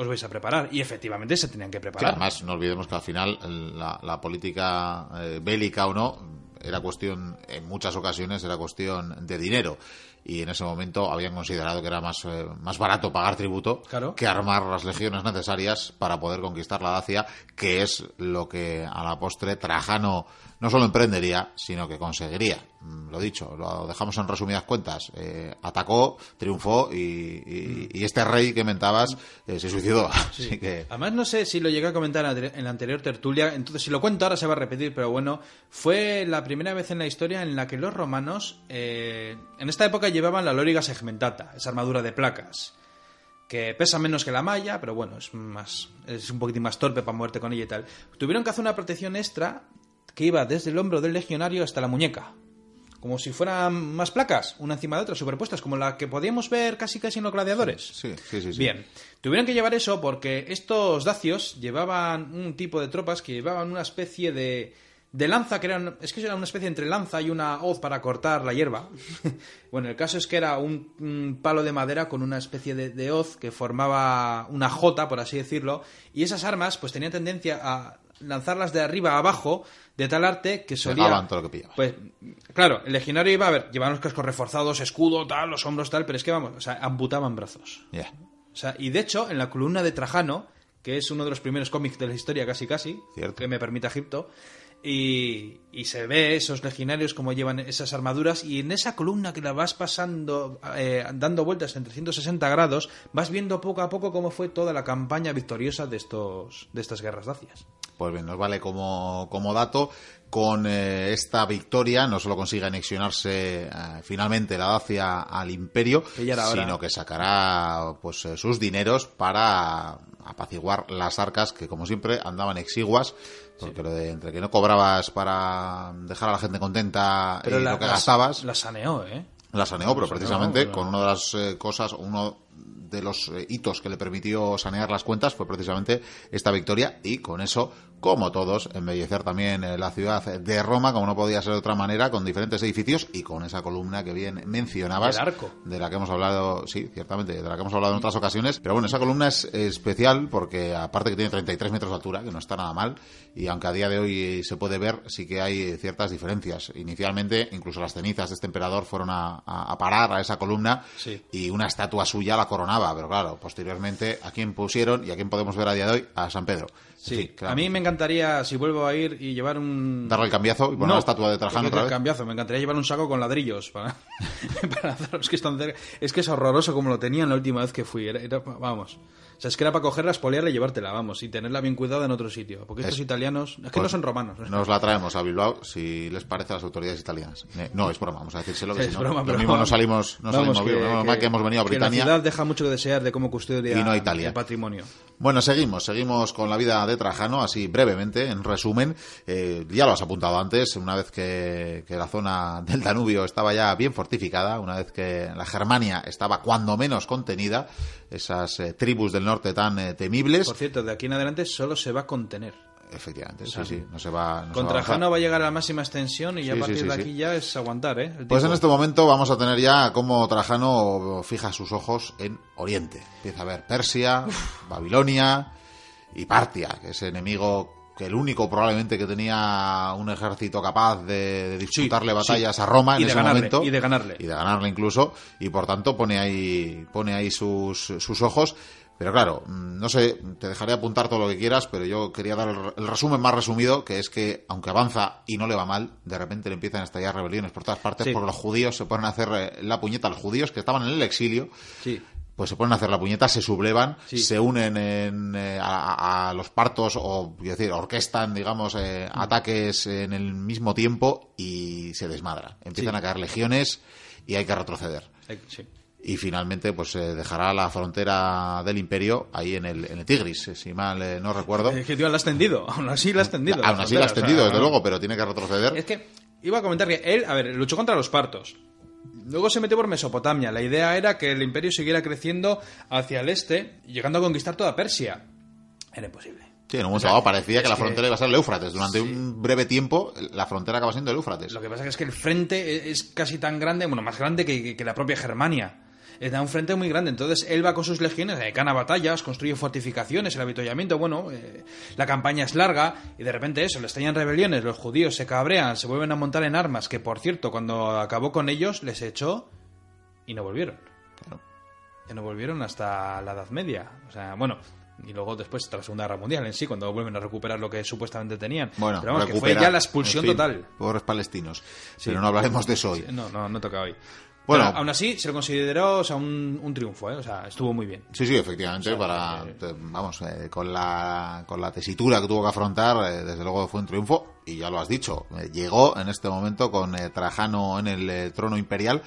os vais a preparar. Y efectivamente se tenían que preparar. además, no olvidemos que al final la, política eh, bélica o no era cuestión, en muchas ocasiones, era cuestión de dinero. Y en ese momento habían considerado que era más, eh, más barato pagar tributo que armar las legiones necesarias para poder conquistar la Dacia, que es lo que a la postre Trajano no solo emprendería, sino que conseguiría. Mm, lo dicho, lo dejamos en resumidas cuentas. Eh, atacó, triunfó y, este rey que mentabas eh, se suicidó. [laughs] Así que... Además, no sé si lo llegué a comentar en la anterior tertulia, entonces si lo cuento ahora se va a repetir, pero bueno, fue la primera vez en la historia en la que los romanos, eh, en esta época llevaban la lóriga segmentata, esa armadura de placas que pesa menos que la malla, pero bueno, es más es un poquitín más torpe para moverte con ella y tal. Tuvieron que hacer una protección extra que iba desde el hombro del legionario hasta la muñeca. Como si fueran más placas, una encima de otra, superpuestas, como la que podíamos ver casi casi en los gladiadores. Sí, sí, sí. Bien, tuvieron que llevar eso porque estos dacios llevaban un tipo de tropas que llevaban una especie de, de lanza, que eran, es que era una especie entre lanza y una hoz para cortar la hierba. [laughs] bueno, el caso es que era un, palo de madera con una especie de, de, hoz que formaba una jota, por así decirlo, y esas armas pues tenían tendencia a lanzarlas de arriba a abajo de tal arte que solía... todo lo que Pues, claro, el legionario iba a ver, llevaban los cascos reforzados, escudo, tal, los hombros, tal, pero es que vamos, o sea, amputaban brazos. O sea, y de hecho, en la columna de Trajano, que es uno de los primeros cómics de la historia casi casi, que me permite Egipto, y, se ve esos legionarios como llevan esas armaduras y en esa columna que la vas pasando, eh, dando vueltas en 360 grados, vas viendo poco a poco cómo fue toda la campaña victoriosa de, estos, de estas guerras dacias. Pues bien, nos vale como, dato. Con eh, esta victoria no solo consigue anexionarse eh, finalmente la Dacia al imperio, sino que sacará pues sus dineros para apaciguar las arcas que como siempre andaban exiguas porque lo de entre que no cobrabas para dejar a la gente contenta y lo que gastabas. La saneó, ¿eh? La saneó, pero precisamente con una de las eh, cosas, uno de los eh, hitos que le permitió sanear las cuentas fue precisamente esta victoria y con eso, como todos, embellecer también eh, la ciudad de Roma, como no podía ser de otra manera, con diferentes edificios y con esa columna que bien mencionabas. arco. De la que hemos hablado, sí, ciertamente, de la que hemos hablado en otras ocasiones. Pero bueno, esa columna es especial porque aparte que tiene 33 metros de altura, que no está nada mal, y aunque a día de hoy se puede ver, sí que hay ciertas diferencias. Inicialmente, incluso las cenizas de este emperador fueron a, parar a esa columna y una estatua suya la coronaba pero claro, posteriormente, ¿a quién pusieron y a quién podemos ver a día de hoy? A San Pedro. Sí, a mí me encantaría, si vuelvo a ir y llevar un... Darle el cambiazo y poner una estatua de Trajano otra vez. cambiazo, me encantaría llevar un saco con ladrillos para, [laughs] para hacer que están cerca. Es que es horroroso como lo tenían la última vez que fui. vamos... Sea, es que era para cogerla, espolearla y llevártela, vamos, y tenerla bien cuidada en otro sitio. Porque estos italianos, es que no son romanos. Nos la traemos a Bilbao si les parece a las autoridades italianas. No, es broma, vamos a decírselo. Que es broma, pero lo mismo no salimos, no salimos que, vivos. Que, hemos venido a Britania. la ciudad deja mucho que desear de cómo custodia y no Italia. el patrimonio. Bueno, seguimos, seguimos con la vida de Trajano, así brevemente, en resumen. Eh, ya lo has apuntado antes, una vez que, que la zona del Danubio estaba ya bien fortificada, una vez que la Germania estaba cuando menos contenida, esas eh, tribus del norte tan eh, temibles. Por cierto, de aquí en adelante solo se va a contener. Efectivamente, sí, sí, no se va. No contra Jano va a llegar a la máxima extensión y ya a partir de aquí ya es aguantar, ¿eh? pues en este momento vamos a tener ya cómo Trajano fija sus ojos en Oriente. Empieza a ver Persia, Babilonia y Partia, que es enemigo que el único probablemente que tenía un ejército capaz de, disputarle batallas a Roma en ese momento y de ganarle y de ganarle incluso y por tanto pone ahí pone ahí sus, sus ojos Pero claro, mm, no sé, te dejaré apuntar todo lo que quieras, pero yo quería dar el, resumen más resumido, que es que aunque avanza y no le va mal, de repente le empiezan a estallar rebeliones por todas partes, Sí. porque los judíos se ponen a hacer eh, la puñeta, los judíos que estaban en el exilio, Sí. pues se ponen a hacer la puñeta, se sublevan, Sí. se unen en, eh, a, a los partos o, quiero decir, orquestan, digamos, eh, Mm. ataques en el mismo tiempo y se desmadra. Empiezan a caer legiones y hay que retroceder. Sí. Y finalmente, pues se dejará la frontera del imperio ahí en el, en el Tigris, eh, si mal eh, no recuerdo. Es que tío, la ha extendido. [laughs] Aún así la ha extendido. Aún la así la ha frontera, o sea, extendido, desde no. luego, pero tiene que retroceder. Es que iba a comentar que él, a ver, luchó contra los partos. Luego se metió por Mesopotamia. La idea era que el imperio siguiera creciendo hacia el este, llegando a conquistar toda Persia. Era imposible. Sí, en un momento O sea, dado parecía que la que- frontera iba a ser el Éufrates. Durante Sí. un breve tiempo, la frontera acaba siendo el Éufrates. Lo que pasa es que el frente es casi tan grande, bueno, más grande que, que- que la propia Germania. Era un frente muy grande. Entonces él va con sus legiones, eh, gana batallas, construye fortificaciones, el avituallamiento. Bueno, eh, la campaña es larga y de repente eso, le estallan rebeliones, los judíos se cabrean, se vuelven a montar en armas. Que por cierto, cuando acabó con ellos, les echó y no volvieron. Claro. Ya no volvieron hasta la Edad Media. O sea, bueno. Y luego después, tras la Segunda Guerra Mundial en sí, cuando vuelven a recuperar lo que supuestamente tenían. Bueno, Pero vamos, que fue ya la expulsión en fin, total. Pobres palestinos. Sí. Pero no hablaremos de eso hoy. No, no, no toca hoy. Bueno. Bueno, aún así se lo consideró o sea, un, un triunfo, ¿eh? O sea, estuvo muy bien. Sí, sí, efectivamente, O sea, para, te- vamos, eh, con la con la tesitura que tuvo que afrontar, eh, desde luego fue un triunfo y ya lo has dicho, eh, llegó en este momento con eh, Trajano en el eh, trono imperial,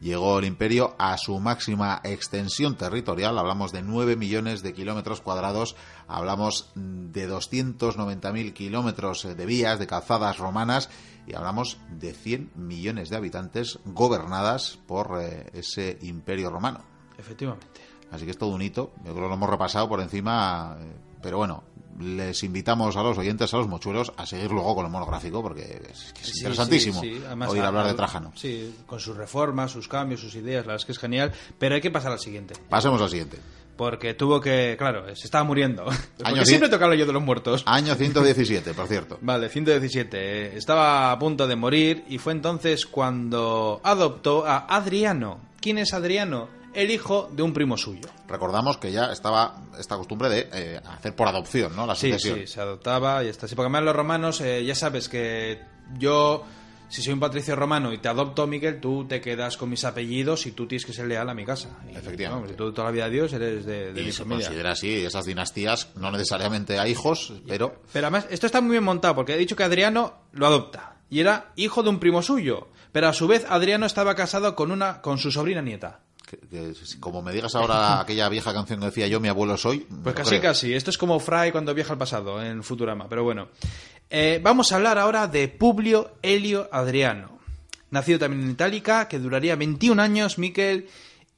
llegó el imperio a su máxima extensión territorial, hablamos de 9 millones de kilómetros cuadrados, hablamos mm, de 290.000 kilómetros eh, de vías, de calzadas romanas y hablamos de 100 millones de habitantes gobernadas por eh, ese imperio romano. Efectivamente. Así que es todo un hito. Yo creo que lo hemos repasado por encima. eh, Pero bueno, les invitamos a los oyentes, a los mochuelos, a seguir luego con el monográfico, porque es, que es Sí, interesantísimo sí, sí. Además, oír hablar de Trajano. Sí, con sus reformas, sus cambios, sus ideas, la verdad es que es genial. Pero hay que pasar al siguiente. Pasemos al siguiente. Porque tuvo que, claro, se estaba muriendo. Año siempre cien- toca yo de los muertos. Año 117, por cierto. [laughs] Vale, 117. eh, Estaba a punto de morir y fue entonces cuando adoptó a Adriano. ¿Quién es Adriano? El hijo de un primo suyo. Recordamos que ya estaba esta costumbre de eh, hacer por adopción, ¿no? La Sí, sucesión. sí, se adoptaba y está así. Porque además los romanos, eh, ya sabes que yo, si soy un patricio romano y te adopto, Miguel, tú te quedas con mis apellidos y tú tienes que ser leal a mi casa. Y, Efectivamente. si tú toda la vida de Dios eres de, de Y mi se familia. considera así, esas dinastías, no necesariamente a hijos, pero Pero además, esto está muy bien montado porque he dicho que Adriano lo adopta y era hijo de un primo suyo. Pero a su vez, Adriano estaba casado con, una, con su sobrina nieta. como me digas ahora [laughs] aquella vieja canción que decía yo mi abuelo soy, Pues casi, creo. casi. Esto es como Fry cuando viaja al pasado en Futurama. Pero bueno. Eh, vamos a hablar ahora de Publio Helio Adriano. Nacido también en Itálica, que duraría 21 años, Miquel.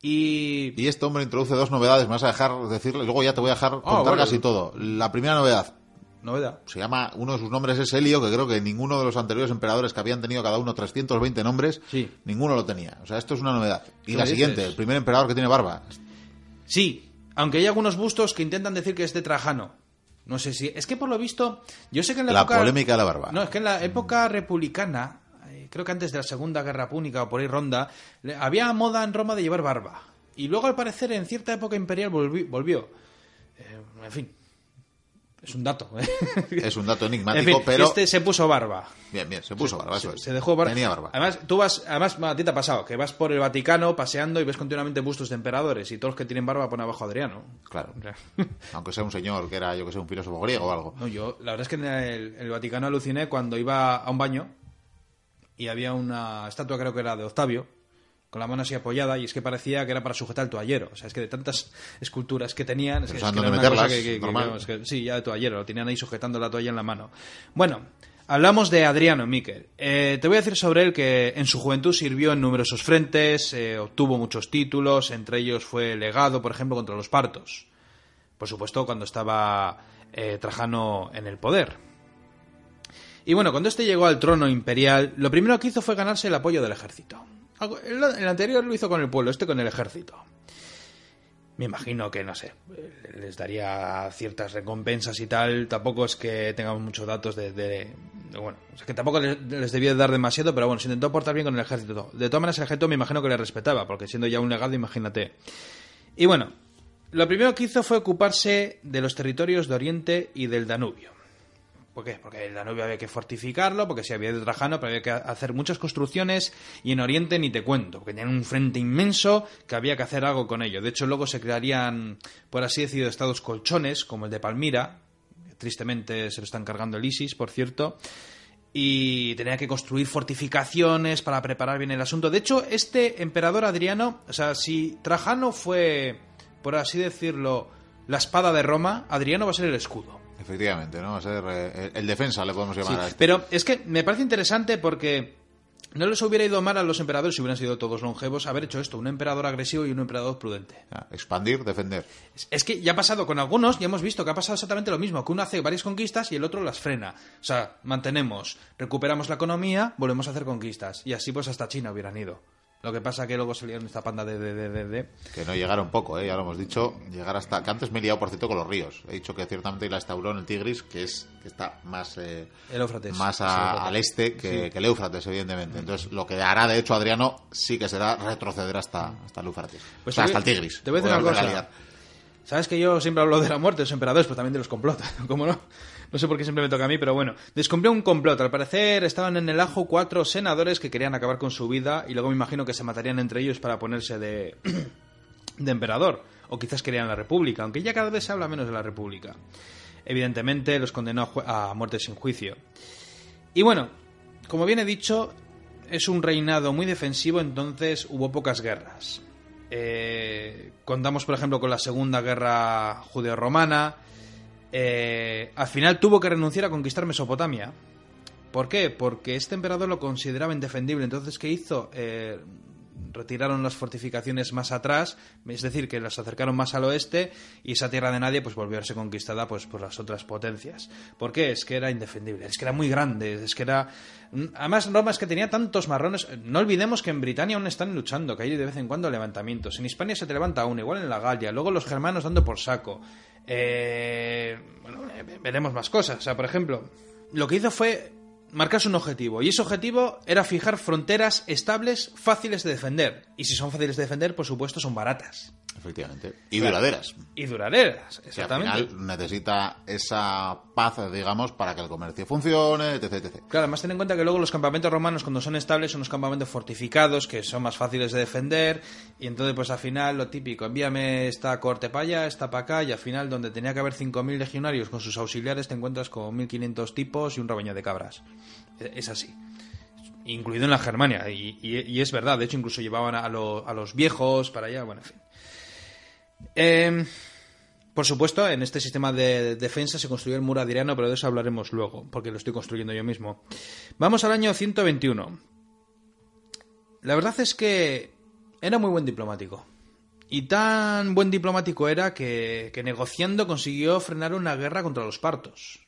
Y. Y este hombre introduce dos novedades, me vas a dejar decirle, luego ya te voy a dejar contar Ah, bueno. casi todo. La primera novedad, Novedad. se llama, uno de sus nombres es Helio, que creo que ninguno de los anteriores emperadores que habían tenido cada uno 320 nombres, Sí. ninguno lo tenía. O sea, esto es una novedad. Y ¿Qué la siguiente, dices? el primer emperador que tiene barba. Sí, aunque hay algunos bustos que intentan decir que es de Trajano. No sé si. Es que por lo visto. Yo sé que en la, La época. polémica de la barba. No, es que en la época republicana. eh, Creo que antes de la Segunda Guerra Púnica o por ahí ronda. Había moda en Roma de llevar barba. Y luego, al parecer, en cierta época imperial volvi- volvió. Eh, en fin. Es un dato. ¿eh? [laughs] Es un dato enigmático, En fin, pero... este se puso barba. Bien, bien, se puso barba, eso Se, es. se dejó barba. Tenía barba. Además, tú vas, además, a ti te ha pasado que vas por el Vaticano paseando y ves continuamente bustos de emperadores y todos los que tienen barba ponen abajo Adriano. Claro. O sea, [laughs] Aunque sea un señor que era, yo que sé, un filósofo griego o algo. No, yo, la verdad es que en el, el Vaticano aluciné cuando iba a un baño y había una estatua, creo que era de Octavio, con la mano así apoyada, y es que parecía que era para sujetar el toallero. O sea, es que de tantas esculturas que tenían, es que, es que era una cosa normal. que- sí, ya de toallero, lo tenían ahí sujetando la toalla en la mano. Bueno, hablamos de Adriano Miquel. Eh, te voy a decir sobre él que en su juventud sirvió en numerosos frentes, eh, obtuvo muchos títulos, entre ellos fue legado, por ejemplo, contra los partos. Por supuesto, cuando estaba eh, Trajano en el poder. Y bueno, cuando este llegó al trono imperial, lo primero que hizo fue ganarse el apoyo del ejército. El, anterior lo hizo con el pueblo, este con el ejército. Me imagino que, no sé, les daría ciertas recompensas y tal. Tampoco es que tengamos muchos datos de... de- de- bueno, o sea, que tampoco les, les debía dar demasiado, pero bueno, se intentó portar bien con el ejército. De todas maneras, el ejército me imagino que le respetaba, porque siendo ya un legado, imagínate. Y bueno, lo primero que hizo fue ocuparse de los territorios de Oriente y del Danubio. ¿Por qué? Porque el Danubio había que fortificarlo, porque si había de Trajano, pero había que hacer muchas construcciones, y en Oriente ni te cuento, porque tenían un frente inmenso que había que hacer algo con ello. De hecho, luego se crearían, por así decirlo, estados colchones, como el de Palmira, tristemente se lo están cargando el ISIS, por cierto, y tenía que construir fortificaciones para preparar bien el asunto. De hecho, este emperador Adriano, o sea, si Trajano fue, por así decirlo, la espada de Roma, Adriano va a ser el escudo. Efectivamente, ¿no? Va a ser eh, el defensa, le podemos llamar Sí, a este. Pero es que me parece interesante porque no les hubiera ido mal a los emperadores si hubieran sido todos longevos haber hecho esto, un emperador agresivo y un emperador prudente. Ah, Expandir, defender. Es- Es que ya ha pasado con algunos, ya hemos visto que ha pasado exactamente lo mismo, que uno hace varias conquistas y el otro las frena. O sea, mantenemos, recuperamos la economía, volvemos a hacer conquistas. Y así pues hasta China hubieran ido. Lo que pasa que luego salieron esta panda de... de, de, de, de- Que no llegaron poco, ¿eh? ya lo hemos dicho. Llegar hasta. Que antes me he liado, por cierto, con los ríos. He dicho que ciertamente la Estaurón, el Tigris, que es que está más. eh, El Éufrates. más Sí, a- el Éufrates. al este que, que el Éufrates, evidentemente. Entonces, lo que hará, de hecho, Adriano sí que será retroceder hasta, hasta el Éufrates. Pues o sea, hasta el Tigris. te voy a decir una cosa. Sabes que yo siempre hablo de la muerte de los emperadores, pero también de los complots. [laughs] ¿Cómo no? No sé por qué siempre me toca a mí, pero bueno. Descubrió un complot. Al parecer estaban en el ajo cuatro senadores que querían acabar con su vida y luego me imagino que se matarían entre ellos para ponerse de, [clears throat] de emperador. O quizás querían la república, aunque ya cada vez se habla menos de la república. Evidentemente los condenó a muerte sin juicio. Y bueno, como bien he dicho, es un reinado muy defensivo, entonces hubo pocas guerras. Eh, contamos, por ejemplo, con la Segunda Guerra Judeo-Romana. Eh, al final tuvo que renunciar a conquistar Mesopotamia. ¿Por qué? Porque este emperador lo consideraba indefendible. Entonces, ¿qué hizo? Eh, retiraron las fortificaciones más atrás, es decir, que las acercaron más al oeste y esa tierra de nadie pues volvió a ser conquistada pues por las otras potencias. ¿Por qué? Es que era indefendible, es que era muy grande, es que era además Roma es que tenía tantos marrones, no olvidemos que en Britania aún están luchando, que hay de vez en cuando levantamientos. En Hispania se te levanta aún, igual en la Galia, luego los germanos dando por saco. Eh, bueno, eh, veremos más cosas. O sea, por ejemplo, lo que hizo fue marcarse un objetivo. Y ese objetivo era fijar fronteras estables, fáciles de defender. Y si son fáciles de defender, por supuesto, son baratas. Efectivamente. Y duraderas. Y duraderas, Que al exactamente. final necesita esa paz, digamos, para que el comercio funcione, etc. etc. Claro, además ten en cuenta que luego los campamentos romanos cuando son estables son los campamentos fortificados que son más fáciles de defender y entonces pues al final lo típico, envíame esta corte para allá, esta para acá y al final donde tenía que haber 5.000 legionarios con sus auxiliares te encuentras con 1.500 tipos y un rebaño de cabras. E- Es así. Incluido en la Germania y, y- y es verdad, de hecho incluso llevaban a, lo- a los viejos para allá, bueno, en fin. Em, por supuesto, en este sistema de defensa se construyó el muro adriano, pero de eso hablaremos luego, porque lo estoy construyendo yo mismo. Vamos al año 121. La verdad es que era muy buen diplomático. Y tan buen diplomático era que, que negociando consiguió frenar una guerra contra los partos.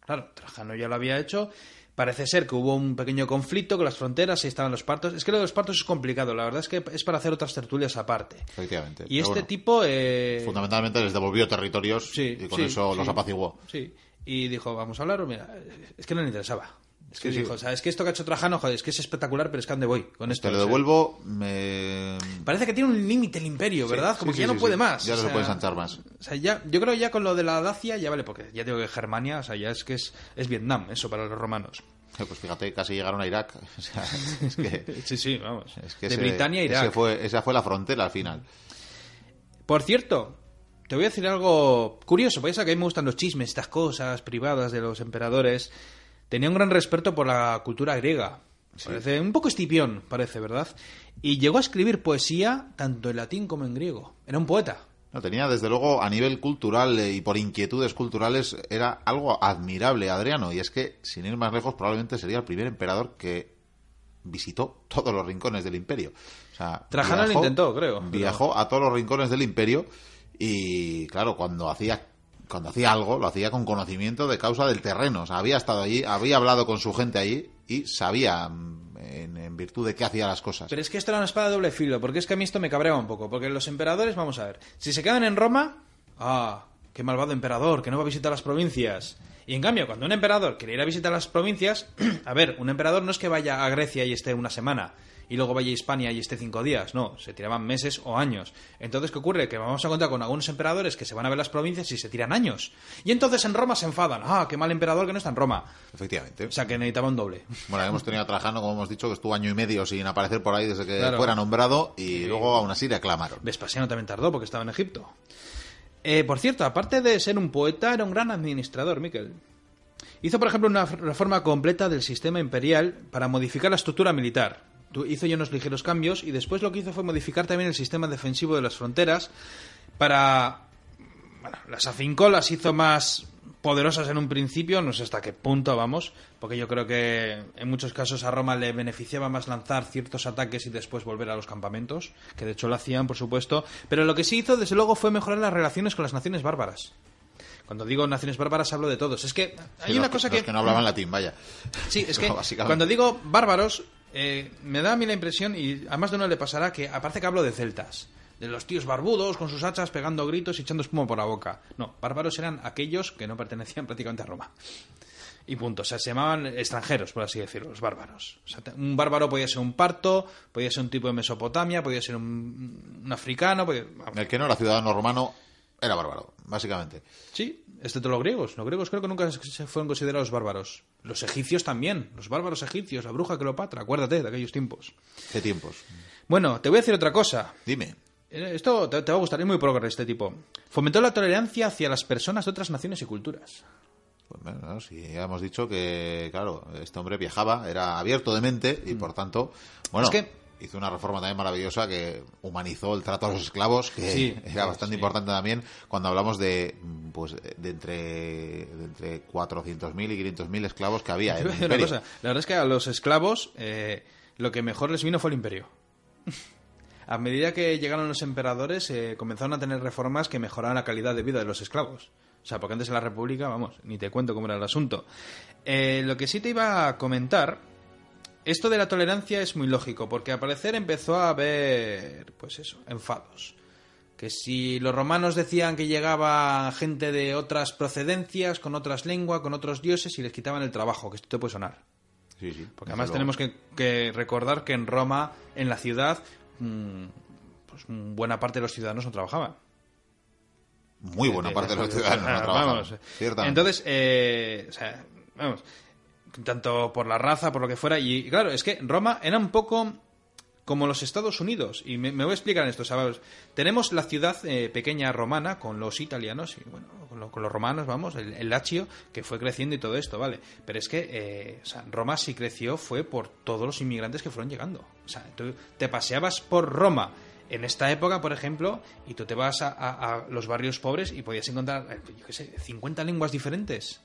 Claro, Trajano ya lo había hecho. Parece ser que hubo un pequeño conflicto con las fronteras y estaban los partos. Es que lo de los partos es complicado, la verdad es que es para hacer otras tertulias aparte. Efectivamente. Y este bueno, tipo... eh, Fundamentalmente les devolvió territorios Sí, y con sí, eso los apaciguó. Sí. Y dijo, vamos a hablar, o mira, es que no le interesaba. Es que Sí, dijo, o sea, es que esto que ha hecho Trajano, joder, es que es espectacular, pero es que a dónde voy con esto. Te lo O sea, devuelvo, me... Parece que tiene un límite el imperio, ¿verdad? Como que ya no puede más. Ya o no se puede ensanchar más. O sea, ya, yo creo ya con lo de la Dacia ya vale, porque ya digo que Germania, o sea, ya es que es, es Vietnam, eso para los romanos. Eh, Pues fíjate, casi llegaron a Irak. [laughs] O sea, es que, [laughs] Sí, sí, vamos. es que de ese- Britania a Irak. fue, esa fue la frontera al final. Por cierto, te voy a decir algo curioso, ya sabes que a mí me gustan los chismes, estas cosas privadas de los emperadores. Tenía un gran respeto por la cultura griega. Parece un poco estipión, parece, ¿verdad? Y llegó a escribir poesía tanto en latín como en griego. Era un poeta. No, tenía, desde luego, a nivel cultural eh, y por inquietudes culturales, era algo admirable Adriano. Y es que, sin ir más lejos, probablemente sería el primer emperador que visitó todos los rincones del imperio. O sea, Trajano lo intentó, creo, Viajó a todos los rincones del imperio y, claro, cuando hacía cuando hacía algo, lo hacía con conocimiento de causa del terreno. O sea, había estado allí, había hablado con su gente allí y sabía mm, en, virtud de qué hacía las cosas. Pero es que esto era una espada de doble filo, porque es que a mí esto me cabreaba un poco. Porque los emperadores, vamos a ver, si se quedan en Roma, ah, qué malvado emperador, que no va a visitar las provincias. Y en cambio, cuando un emperador quiere ir a visitar las provincias, [clears throat] a ver, un emperador no es que vaya a Grecia y esté una semana y luego vaya a Hispania y esté cinco días, no, se tiraban meses o años. Entonces, ¿qué ocurre? Que vamos a contar con algunos emperadores que se van a ver las provincias y se tiran años. Y entonces en Roma se enfadan. Ah, qué mal emperador que no está en Roma. Efectivamente. O sea, que necesitaba un doble. Bueno, hemos tenido a Trajano, como hemos dicho, que estuvo año y medio sin aparecer por ahí desde que fuera nombrado y luego aún así le aclamaron. Vespasiano también tardó porque estaba en Egipto. Eh, por cierto, aparte de ser un poeta, era un gran administrador, Miquel. Hizo, por ejemplo, una reforma completa del sistema imperial para modificar la estructura militar. Hizo ya unos ligeros cambios y después lo que hizo fue modificar también el sistema defensivo de las fronteras para... Bueno, las afincó, las hizo más poderosas en un principio, no sé hasta qué punto vamos, porque yo creo que en muchos casos a Roma le beneficiaba más lanzar ciertos ataques y después volver a los campamentos, que de hecho lo hacían, por supuesto, pero lo que sí hizo, desde luego, fue mejorar las relaciones con las naciones bárbaras. Cuando digo naciones bárbaras hablo de todos. Es que hay una cosa que... que no hablaban latín, vaya. Sí, es [laughs] que cuando digo bárbaros, eh, me da a mí la impresión, y a más de uno le pasará, que aparte que hablo de celtas de los tíos barbudos con sus hachas pegando gritos y echando espuma por la boca. No, bárbaros eran aquellos que no pertenecían [laughs] prácticamente a Roma. Y punto. O sea, se llamaban extranjeros, por así decirlo, los bárbaros. Un bárbaro podía ser un parto, podía ser un tipo de Mesopotamia, podía ser un, africano. El que no era ciudadano romano era bárbaro, básicamente. Sí, excepto los griegos. Los griegos creo que nunca se fueron considerados bárbaros. Los egipcios también, los bárbaros egipcios, la bruja Cleopatra, acuérdate de aquellos tiempos. ¿Qué tiempos? Bueno, te voy a decir otra cosa. Dime. Eh, esto te, va a gustar, es muy progre este tipo. Fomentó la tolerancia hacia las personas de otras naciones y culturas. Pues bueno, sí, ya hemos dicho que, claro, este hombre viajaba, era abierto de mente y mm. por tanto, bueno, hizo una reforma también maravillosa que humanizó el trato a los esclavos, que [laughs] era bastante importante también cuando hablamos de, pues, de entre, de entre 400.000 y 500.000 esclavos que había. En el La verdad es que a los esclavos eh, lo que mejor les vino fue el imperio. [laughs] A medida que llegaron los emperadores, eh, comenzaron a tener reformas que mejoraban la calidad de vida de los esclavos. O sea, porque antes en la República, vamos, ni te cuento cómo era el asunto. Eh, lo que sí te iba a comentar, esto de la tolerancia es muy lógico, porque al parecer empezó a haber, pues eso, enfados. Que si los romanos decían que llegaba gente de otras procedencias, con otras lenguas, con otros dioses, y les quitaban el trabajo, que esto te puede sonar. Sí, sí. Porque además tenemos que, recordar que en Roma, en la ciudad, Mm, pues buena parte de los ciudadanos no trabajaban. Muy buena parte de los ciudadanos no trabajaban. Entonces, eh, vamos, tanto por la raza, por lo que fuera, y, claro, es que Roma era un poco como los Estados Unidos. Y me, voy a explicar esto. ¿sabes? Tenemos la ciudad eh, pequeña romana con los italianos y bueno, con, los romanos, vamos, el, el, Lazio, que fue creciendo y todo esto, ¿vale? Pero es que eh, Roma sí creció fue por todos los inmigrantes que fueron llegando. O sea, tú te paseabas por Roma en esta época, por ejemplo, y tú te vas a, a los barrios pobres y podías encontrar, eh, yo qué sé, 50 lenguas diferentes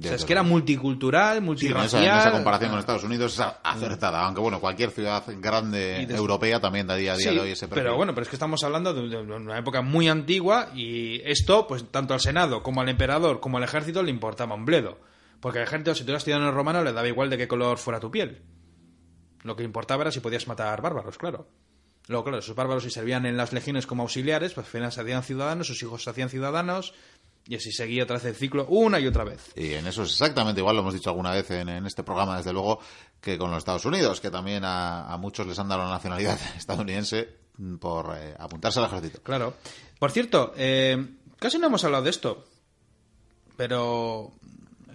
es que era multicultural, multiracial. en, esa, comparación con Estados Unidos es acertada, aunque bueno, cualquier ciudad grande europea también daría a día de hoy ese perfil. Pero bueno, pero es que estamos hablando de, una época muy antigua y esto, pues tanto al Senado como al emperador como al ejército le importaba un bledo. Porque al ejército, si tú eras ciudadano romano, le daba igual de qué color fuera tu piel. Lo que importaba era si podías matar bárbaros, claro. Luego, claro, esos bárbaros si servían en las legiones como auxiliares, pues al final se hacían ciudadanos, sus hijos se hacían ciudadanos, y así seguía vez el ciclo una y otra vez. Y en eso es exactamente igual, lo hemos dicho alguna vez en, este programa, desde luego, que con los Estados Unidos, que también a, muchos les han dado la nacionalidad [laughs] estadounidense por eh, apuntarse al ejército. Claro. Por cierto, eh, casi no hemos hablado de esto, pero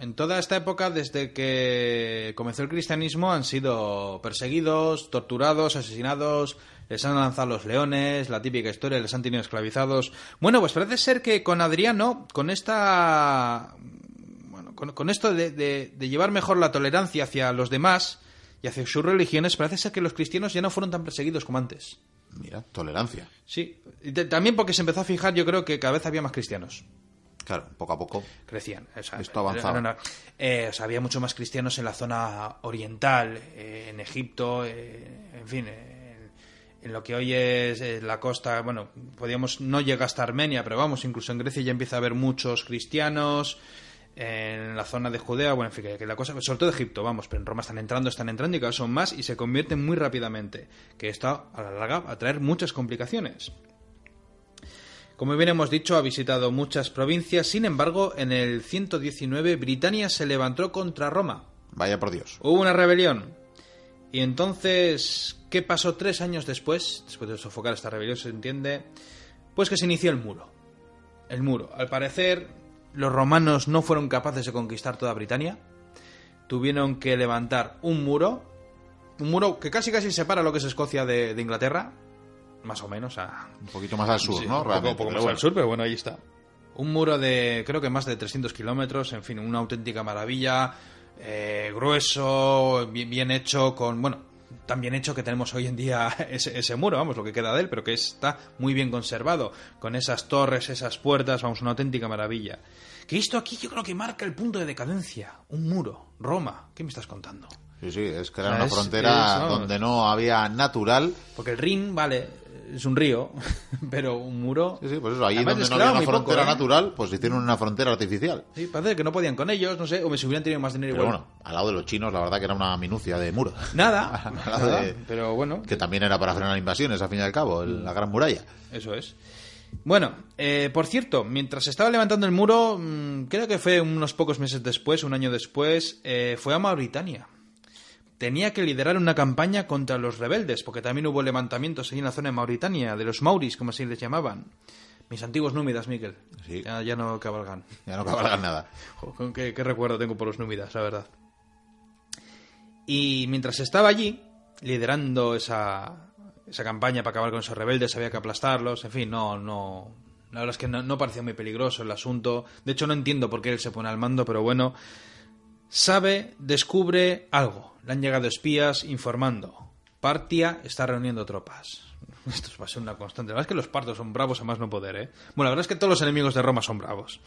en toda esta época, desde que comenzó el cristianismo, han sido perseguidos, torturados, asesinados, les han lanzado los leones, la típica historia, les han tenido esclavizados. Bueno, pues parece ser que con Adriano, con esta. Bueno, con, esto de, llevar mejor la tolerancia hacia los demás y hacia sus religiones, parece ser que los cristianos ya no fueron tan perseguidos como antes. Mira, tolerancia. Sí, también porque se empezó a fijar, yo creo que cada vez había más cristianos. Claro, poco a poco. Crecían. Esto avanzaba. Eh, había mucho más cristianos en la zona oriental, eh, en Egipto, eh, en fin, en lo que hoy es eh, la costa, bueno, podríamos no llega hasta Armenia, pero vamos, incluso en Grecia ya empieza a haber muchos cristianos, en la zona de Judea, bueno, en fin, que, la cosa, sobre todo Egipto, vamos, pero en Roma están entrando, están entrando y cada vez son más y se convierten muy rápidamente, que esto a la larga va a traer muchas complicaciones. Como bien hemos dicho, ha visitado muchas provincias, sin embargo, en el 119 Britania se levantó contra Roma. Vaya por Dios. Hubo una rebelión. Y entonces, ¿qué pasó tres años después? Después de sofocar esta rebelión, se entiende. Pues que se inició el muro. El muro. Al parecer, los romanos no fueron capaces de conquistar toda Britania. Tuvieron que levantar un muro. Un muro que casi casi separa lo que es Escocia de, de Inglaterra. Más o menos. A... Un poquito más al sur, Sí, ¿no? un poco- un poco más bueno. al sur, pero bueno, ahí está. Un muro de, creo que más de 300 kilómetros, en fin, una auténtica maravilla, eh, grueso, bien, bien hecho, con, bueno, tan bien hecho que tenemos hoy en día [laughs] ese, ese muro, vamos, lo que queda de él, pero que está muy bien conservado, con esas torres, esas puertas, vamos, una auténtica maravilla. Que esto aquí yo creo que marca el punto de decadencia, un muro, Roma, ¿qué me estás contando? Sí, sí, es que era O sea, una es- frontera es, donde no había natural. Porque el Rin, vale, es un río, [laughs] pero un muro... Sí, sí, pues eso, allí Además, donde no había una poco, frontera ¿eh? natural, pues hicieron una frontera artificial. Sí, parece que no podían con ellos, no sé, o me si hubieran tenido más dinero Pero igual. bueno, al lado de los chinos, la verdad que era una minucia de muro. [laughs] Nada, [laughs] Al lado nada, de- pero bueno, Que también era para frenar invasiones, al fin y al cabo, el- la Gran Muralla. eso es. Bueno, eh, por cierto, mientras estaba levantando el muro, mm, creo que fue unos pocos meses después, un año después, eh, fue a Mauritania. Tenía que liderar una campaña contra los rebeldes, porque también hubo levantamientos ahí en la zona de Mauritania, de los Mauris, como así les llamaban. Mis antiguos númidas, Miquel. Sí. Ya, ya no cabalgan. Ya no cabalgan nada. [laughs] Qué recuerdo tengo por los númidas, la verdad. Y mientras estaba allí, liderando esa, esa campaña para acabar con esos rebeldes, había que aplastarlos, en fin, no, no. La verdad es que no, no parecía muy peligroso el asunto. De hecho, no entiendo por qué él se pone al mando, pero bueno. Sabe, descubre algo. Le han llegado espías informando. Partia está reuniendo tropas. [laughs] Esto va a ser una constante. La verdad es que los partos son bravos a más no poder, ¿eh? Bueno, la verdad es que todos los enemigos de Roma son bravos.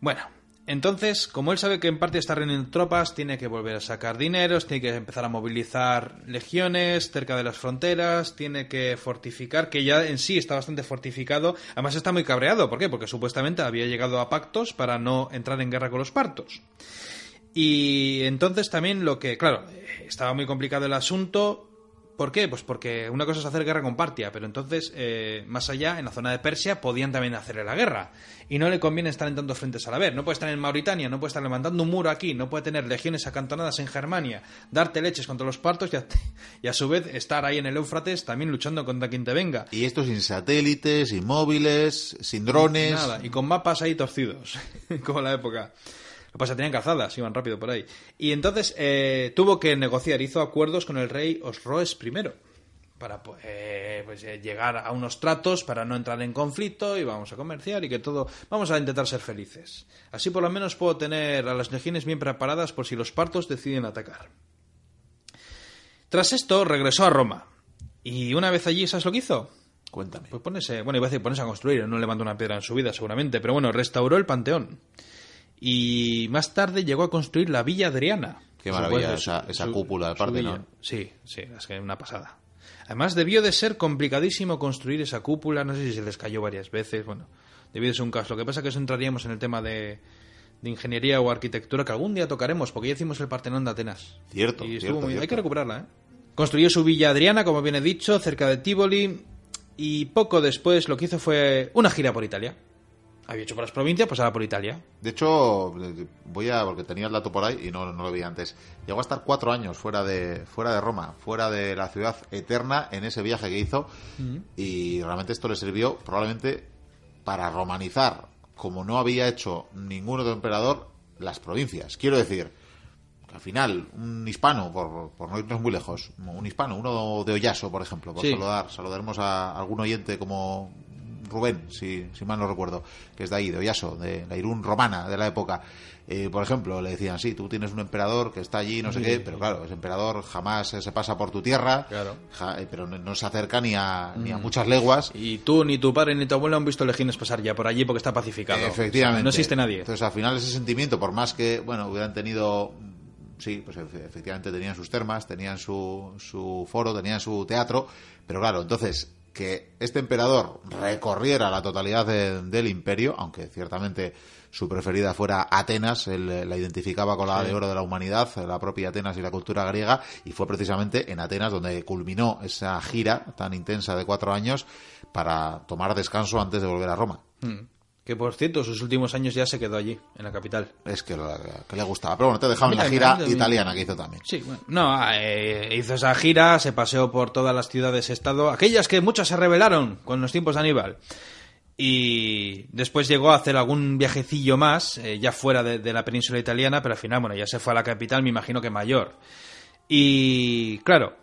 Bueno, entonces, como él sabe que en parte está reuniendo tropas, tiene que volver a sacar dineros, tiene que empezar a movilizar legiones cerca de las fronteras, tiene que fortificar, que ya en sí está bastante fortificado. Además está muy cabreado, ¿por qué? Porque supuestamente había llegado a pactos para no entrar en guerra con los partos. Y entonces también lo que, claro, estaba muy complicado el asunto. ¿Por qué? Pues porque una cosa es hacer guerra con Partia, pero entonces, eh, más allá, en la zona de Persia, podían también hacerle la guerra. Y no le conviene estar en tantos frentes a la vez. No puede estar en Mauritania, no puede estar levantando un muro aquí, no puede tener legiones acantonadas en Germania, darte leches contra los partos y a, [laughs] y a su vez estar ahí en el Éufrates también luchando contra quien te venga. Y esto sin satélites, sin móviles, sin drones. Nada, y con mapas ahí torcidos, [laughs] como la época. Lo que pasa, tenían calzadas, iban rápido por ahí. Y entonces eh, tuvo que negociar, hizo acuerdos con el rey Osroes I para pues, eh, pues, eh, llegar a unos tratos para no entrar en conflicto y vamos a comerciar y que todo vamos a intentar ser felices. Así por lo menos puedo tener a las legiones bien preparadas por si los partos deciden atacar. Tras esto regresó a Roma y una vez allí, ¿sabes lo que hizo? Cuéntame. Pues ponerse, bueno, iba a decir ponerse a construir, no levantó una piedra en su vida seguramente, pero bueno, restauró el Panteón. Y más tarde llegó a construir la Villa Adriana. Qué maravilla supuesto, esa- esa cúpula Partenón. villa. Sí, sí, es que una pasada. Además debió de ser complicadísimo construir esa cúpula, no sé si se les cayó varias veces, bueno, debió de ser un caos. Lo que pasa es que eso entraríamos en el tema de, de ingeniería o arquitectura que algún día tocaremos, porque ya hicimos el Partenón de Atenas. Cierto, Y cierto, muy- Hay cierto. que recuperarla, ¿eh? Construyó su Villa Adriana, como bien he dicho, cerca de Tivoli, y poco después lo que hizo fue una gira por Italia. Había hecho por las provincias, pues ahora por Italia. De hecho, voy a, porque tenía el dato por ahí y no, no lo vi antes. Llegó a estar cuatro años fuera de, fuera de Roma, fuera de la ciudad eterna en ese viaje que hizo. Y realmente esto le sirvió probablemente para romanizar, como no había hecho ningún otro emperador, las provincias. Quiero decir, que al final, un hispano, por, por no irnos muy lejos, un hispano, uno de Oyaso, por ejemplo, por Sí. saludar, saludaremos a algún oyente como Rubén, si, si mal no recuerdo, que es de ahí, de Oyaso, de la Irún romana de la época. Eh, por ejemplo, le decían, sí, tú tienes un emperador que está allí, no sé qué, pero claro, ese emperador jamás se pasa por tu tierra, Claro. ja- eh, pero no, no se acerca ni a, ni a muchas leguas. Y tú, ni tu padre, ni tu abuelo han visto legiones pasar ya por allí porque está pacificado. Efectivamente. O sea, no existe nadie. Entonces, al final, ese sentimiento, por más que, bueno, hubieran tenido. Sí, pues efe- efectivamente tenían sus termas, tenían su, su foro, tenían su teatro, pero claro, entonces, que este emperador recorriera la totalidad de- del imperio, aunque ciertamente su preferida fuera Atenas, él eh, la identificaba con la de oro de la humanidad, eh, la propia Atenas y la cultura griega, y fue precisamente en Atenas donde culminó esa gira tan intensa de cuatro años para tomar descanso antes de volver a Roma. Mm. Que por cierto, sus últimos años ya se quedó allí, en la capital. Es que, le gustaba. Pero bueno, te dejamos Mira, la gira italiana que hizo también. Sí, bueno. No, eh, hizo esa gira, se paseó por todas las ciudades-estado, aquellas que muchas se rebelaron con los tiempos de Aníbal. Y después llegó a hacer algún viajecillo más, eh, ya fuera de, de la península italiana, pero al final, bueno, ya se fue a la capital, me imagino que mayor. Y claro,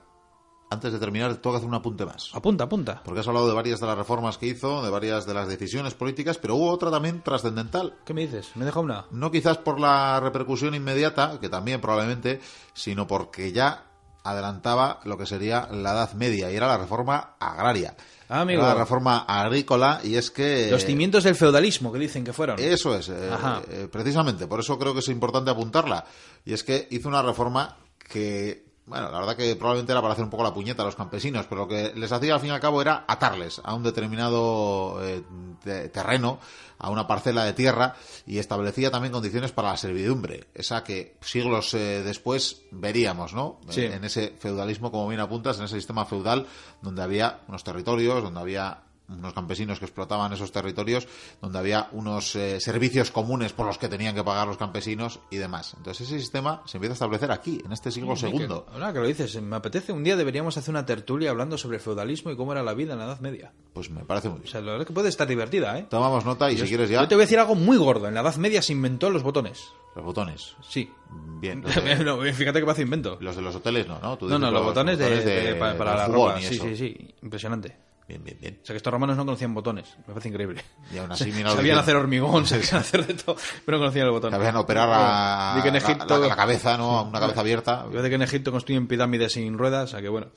Antes de terminar, tengo que hacer un apunte más. apunta, apunta. Porque has hablado de varias de las reformas que hizo, de varias de las decisiones políticas, pero hubo otra también trascendental. ¿Qué me dices? ¿Me deja una? No quizás por la repercusión inmediata, que también probablemente, sino porque ya adelantaba lo que sería la Edad Media y era la reforma agraria. Ah, amigo. Era la reforma agrícola y es que... Los cimientos del feudalismo que dicen que fueron. Eso es, eh, Ajá. eh, precisamente, por eso creo que es importante apuntarla. Y es que hizo una reforma que, bueno, la verdad que probablemente era para hacer un poco la puñeta a los campesinos, pero lo que les hacía al fin y al cabo era atarles a un determinado eh, te- terreno, a una parcela de tierra, y establecía también condiciones para la servidumbre, esa que siglos eh, después veríamos, ¿no? Sí. En ese feudalismo, como bien apuntas, en ese sistema feudal donde había unos territorios, donde había unos campesinos que explotaban esos territorios, donde había unos eh, servicios comunes por los que tenían que pagar los campesinos y demás. Entonces ese sistema se empieza a establecer aquí, en este siglo Sí, segundo. que- ahora que lo dices, me apetece. Un día deberíamos hacer una tertulia hablando sobre el feudalismo y cómo era la vida en la Edad Media. Pues me parece muy O bien. sea, la verdad que puede estar divertida, ¿eh? Tomamos nota y si quieres ya Yo te voy a decir algo muy gordo. En la Edad Media se inventó los botones. los botones. Sí. Bien. [laughs] De, No, fíjate que hace invento. los de los hoteles no, ¿no? Tú No, no, los botones de, de- para, para la ropa. Sí, sí, sí. Impresionante. Bien, bien, bien. O sea, que estos romanos no conocían botones. Me parece increíble. Y aún [laughs] así, mira Sabían hacer hormigón, sabían hacer de todo, pero no conocían el botón. Sabían operar a, Di que en la- Egipto... la, la cabeza, ¿no? A una cabeza abierta. Yo de que en Egipto construyen pirámides sin ruedas, o sea que bueno.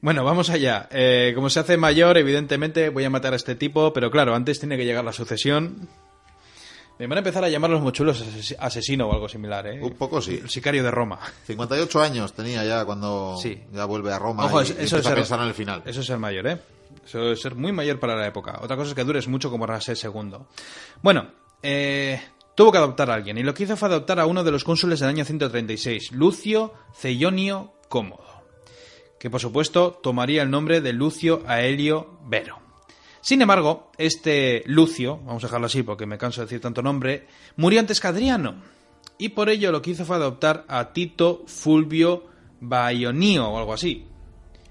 Bueno, vamos allá. Eh, como se hace mayor, evidentemente voy a matar a este tipo, pero claro, antes tiene que llegar la sucesión. Me van a empezar a llamar los mochuelos ases- asesino o algo similar, ¿eh? Un poco sí. El sicario de Roma. 58 años tenía ya cuando Sí. ya vuelve a Roma Ojo, y, eso, y eso empieza es a ser, pensar en el final. Eso es ser mayor, ¿eh? Eso es ser muy mayor para la época. Otra cosa es que dures mucho como Ramsés II. Bueno, eh, tuvo que adoptar a alguien y lo que hizo fue adoptar a uno de los cónsules del año 136, Lucio Ceionio Cómodo, que por supuesto tomaría el nombre de Lucio Aelio Vero. Sin embargo, este Lucio, vamos a dejarlo así porque me canso de decir tanto nombre, murió antes que Adriano. Y por ello lo que hizo fue adoptar a Tito Fulvio Baionio o algo así.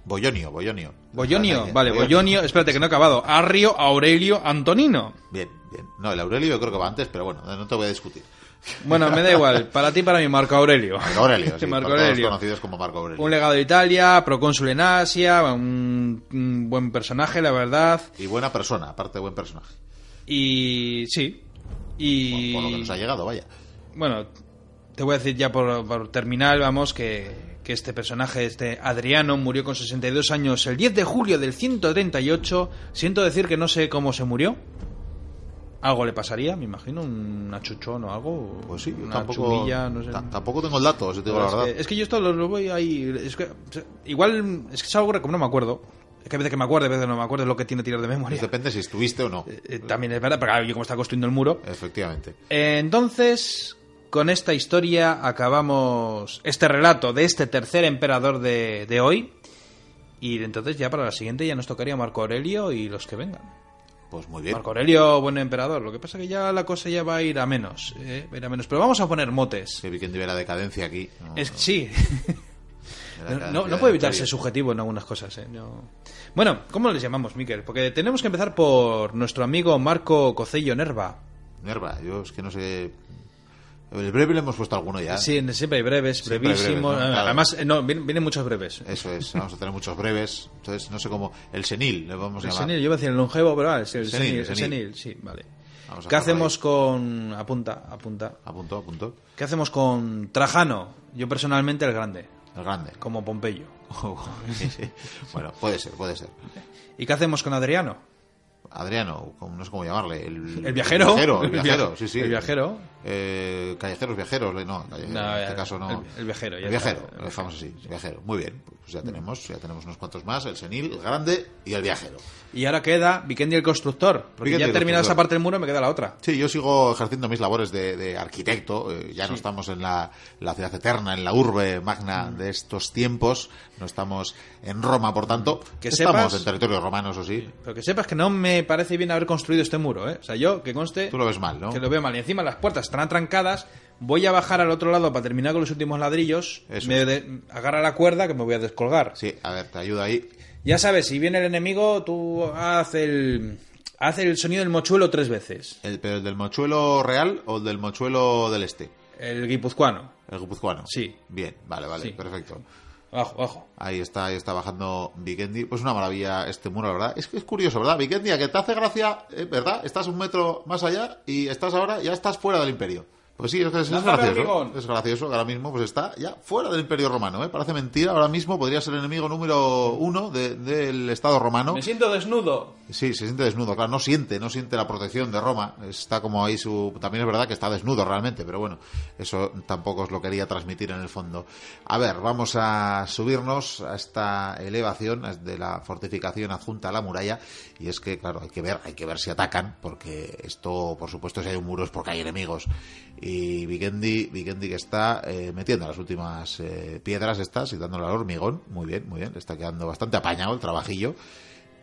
Boyonio, Boyonio. Boyonio, vale, Boyonio, espérate que no he acabado. Arrio Aurelio Antonino. Bien, bien. No, el Aurelio yo creo que va antes, pero bueno, no te voy a discutir. Bueno, me da [laughs] igual, para ti para mí, Marco Aurelio. Marco Aurelio, [laughs] sí, Marco por todos Aurelio. conocidos como Marco Aurelio. Un legado de Italia, procónsul en Asia, un, un buen personaje, la verdad. Y buena persona, aparte de buen personaje. Y sí. Y Por lo que nos ha llegado, vaya. bueno, te voy a decir ya por, por terminar, vamos, que, que este personaje, este Adriano, murió con 62 años el 10 de julio del 138. Siento decir que no sé cómo se murió. Algo le pasaría, me imagino, un achuchón o algo. Pues sí, una tampoco, chumilla, no sé. ta- tampoco tengo el dato, si te digo la es, verdad. que, es que yo esto lo, lo voy ahí. Es que, igual es que es algo que como no me acuerdo. Es que a veces que me acuerdo, a veces no me acuerdo, es lo que tiene tirar de memoria. Pues depende si estuviste o no. Eh, también es verdad, pero claro, yo como está construyendo el muro. Efectivamente. Eh, Entonces, con esta historia acabamos este relato de este tercer emperador de, de hoy. Y entonces ya para la siguiente ya nos tocaría Marco Aurelio y los que vengan. Pues muy bien. Marco Aurelio, buen emperador. Lo que pasa que ya la cosa ya va a ir a menos. ¿eh? Va a ir a menos. Pero vamos a poner motes. Que vi que la decadencia aquí. No, Es, sí. No, no, no de puede evitarse subjetivo en algunas cosas. ¿eh? No. Bueno, ¿cómo les llamamos, Miquel? Porque tenemos que empezar por nuestro amigo Marco Cocello Nerva. Nerva, yo es que no sé. El breve le hemos puesto alguno ya. Sí, siempre hay breves, Siempre hay brevísimos. breves, ¿no? Claro. Además, eh, no, vienen, vienen muchos breves. Eso es, vamos a tener muchos breves. Entonces, no sé cómo. El senil, le vamos a El llamar. senil, yo iba a decir el longevo, pero vale, sí, el Senil, el senil. senil, sí, vale. ¿Qué hacemos con... Apunta, apunta. A punto, a punto. ¿Qué hacemos con Trajano? Yo personalmente el grande, El grande. como Pompeyo. [laughs] Sí. Bueno, puede ser, puede ser. ¿Y qué hacemos con Adriano? Adriano, no sé cómo llamarle. El, ¿El viajero? [laughs] El viajero, el El viajero, via- sí, sí. el viajero. Eh, callejeros, viajeros, no, calle- No, en este eh, caso no. el- el viajero, ya El está, viajero, el lo dejamos así, el viajero. Muy bien, pues ya tenemos, ya tenemos unos cuantos más, el senil, el grande y el viajero. Y ahora queda Vikendi el constructor, porque Vikendi ya el he terminado constructor. esa parte del muro me queda la otra. Sí, yo sigo ejerciendo mis labores de, de arquitecto. eh, ya no estamos en la, la ciudad eterna, en la urbe magna Mm. de estos tiempos. No estamos en Roma, por tanto. Que estamos sepas- en territorio romano, eso sí. Pero que sepas que no me parece bien haber construido este muro, ¿eh? O sea, yo, que conste... Tú lo ves mal, ¿no? Que lo veo mal. Y encima las puertas están atrancadas. Voy a bajar al otro lado para terminar con los últimos ladrillos. Eso me de- agarra la cuerda que me voy a descolgar. Sí, a ver, te ayuda ahí. Ya sabes, si viene el enemigo, tú haz el, haz el sonido del mochuelo tres veces. El, ¿Pero el del mochuelo real o el del mochuelo del este? El guipuzcoano. El guipuzcoano. Sí. Bien, vale, vale, Sí. perfecto. Abajo, abajo. Ahí está, ahí está bajando Vikendi. Pues una maravilla este muro, la verdad. Es que es curioso, ¿verdad? Vikendi, a que te hace gracia, ¿verdad? Estás un metro más allá y estás ahora, ya estás fuera del imperio. Pues sí, es, que es, es gracioso. Es gracioso que ahora mismo pues está ya fuera del imperio romano, ¿eh? Parece mentira, ahora mismo podría ser el enemigo número uno de- del Estado romano. Me siento desnudo. Sí, se siente desnudo, claro, no siente, no siente la protección de Roma. Está como ahí su. También es verdad que está desnudo realmente, pero bueno, eso tampoco os lo quería transmitir en el fondo. A ver, vamos a subirnos a esta elevación de la fortificación adjunta a la muralla. Y es que, claro, hay que ver, hay que ver si atacan, porque esto, por supuesto, si hay un muro es porque hay enemigos. Y Vikendi, Vikendi que está eh, metiendo las últimas eh, piedras estas y dándole al hormigón. Muy bien, muy bien, le está quedando bastante apañado el trabajillo.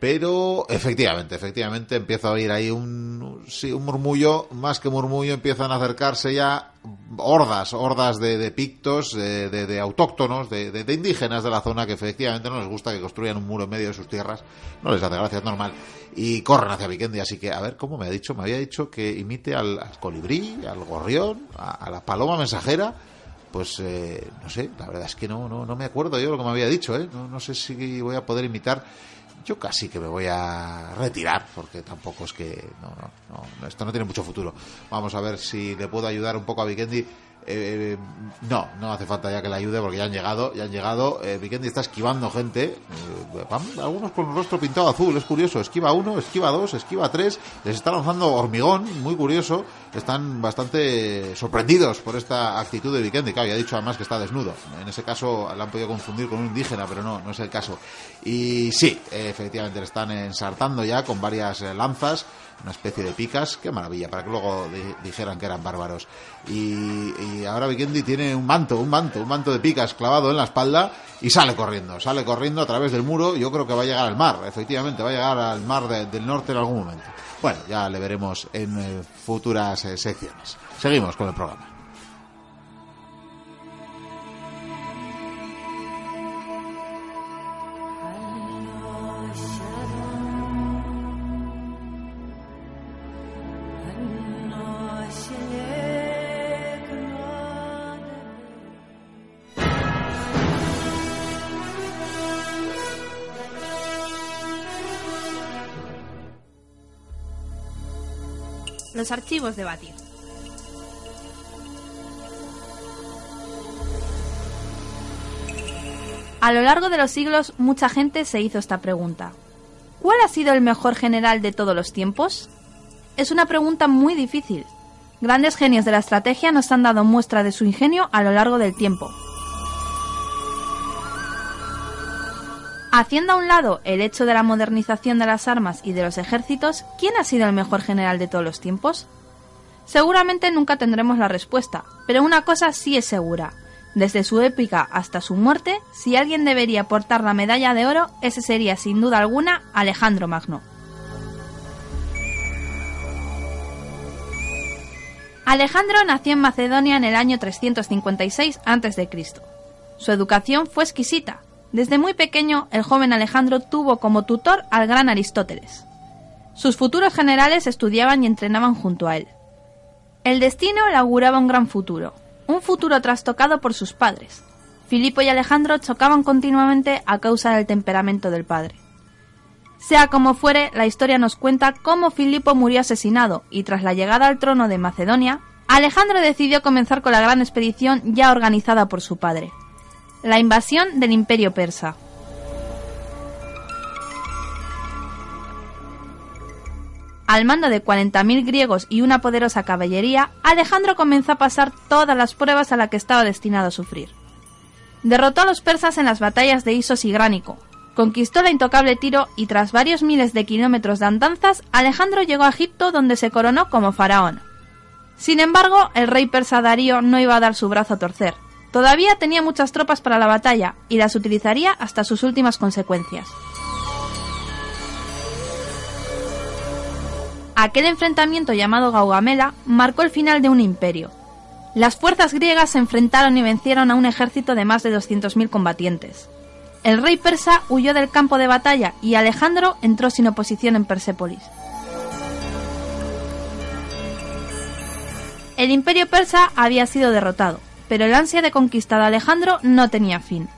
Pero efectivamente, efectivamente empieza a oír ahí un, sí, un murmullo, más que murmullo, empiezan a acercarse ya hordas, hordas de, de pictos, de, de- autóctonos, de, indígenas de la zona que efectivamente no les gusta que construyan un muro en medio de sus tierras, no les hace gracia, es normal, y corren hacia Vikendi, así que a ver, ¿cómo me ha dicho? Me había dicho que imite al, al colibrí, al gorrión, a, la paloma mensajera, pues eh, no sé, la verdad es que no, no, no me acuerdo yo lo que me había dicho, ¿eh? No sé si voy a poder imitar. Yo casi que me voy a retirar, porque tampoco es que. No, no, no, esto no tiene mucho futuro. Vamos a ver si le puedo ayudar un poco a Vikendi. Eh, no, no hace falta ya que le ayude porque ya han llegado, ya han llegado. Eh, Vikendi está esquivando gente. eh, van algunos con el rostro pintado azul, es curioso. Esquiva uno, esquiva dos, esquiva tres. Les está lanzando hormigón, muy curioso. Están bastante sorprendidos por esta actitud de Vikendi. Claro, ya dicho además que está desnudo. En ese caso la han podido confundir con un indígena, pero no, no es el caso. Y sí, efectivamente le están ensartando ya con varias eh, lanzas una especie de picas, qué maravilla, para que luego di- dijeran que eran bárbaros. Y, y ahora Vikendi tiene un manto, un manto, un manto de picas clavado en la espalda y sale corriendo, sale corriendo a través del muro. Yo creo que va a llegar al mar, efectivamente, va a llegar al mar de- del norte en algún momento. Bueno, ya le veremos en eh, futuras eh, secciones. Seguimos con el programa. Archivos de Batir. A lo largo de los siglos, mucha gente se hizo esta pregunta. ¿Cuál ha sido el mejor general de todos los tiempos? Es una pregunta muy difícil. Grandes genios de la estrategia nos han dado muestra de su ingenio a lo largo del tiempo. Haciendo a un lado el hecho de la modernización de las armas y de los ejércitos, ¿quién ha sido el mejor general de todos los tiempos? Seguramente nunca tendremos la respuesta, pero una cosa sí es segura. Desde su épica hasta su muerte, si alguien debería portar la medalla de oro, ese sería sin duda alguna Alejandro Magno. Alejandro nació en Macedonia en el año 356 a.C. Su educación fue exquisita. Desde muy pequeño, el joven Alejandro tuvo como tutor al gran Aristóteles. Sus futuros generales estudiaban y entrenaban junto a él. El destino le auguraba un gran futuro, un futuro trastocado por sus padres. Filipo y Alejandro chocaban continuamente a causa del temperamento del padre. Sea como fuere, la historia nos cuenta cómo Filipo murió asesinado y tras la llegada al trono de Macedonia, Alejandro decidió comenzar con la gran expedición ya organizada por su padre, la invasión del imperio persa. Al mando de 40.000 griegos y una poderosa caballería, Alejandro comenzó a pasar todas las pruebas a las que estaba destinado a sufrir. Derrotó a los persas en las batallas de Isos y Gránico, conquistó la intocable Tiro y tras varios miles de kilómetros de andanzas, Alejandro llegó a Egipto donde se coronó como faraón. Sin embargo, el rey persa Darío no iba a dar su brazo a torcer. Todavía tenía muchas tropas para la batalla y las utilizaría hasta sus últimas consecuencias. Aquel enfrentamiento llamado Gaugamela marcó el final de un imperio. Las fuerzas griegas se enfrentaron y vencieron a un ejército de más de 200.000 combatientes. El rey persa huyó del campo de batalla y Alejandro entró sin oposición en Persépolis. El imperio persa había sido derrotado, pero el ansia de conquista de Alejandro no tenía fin.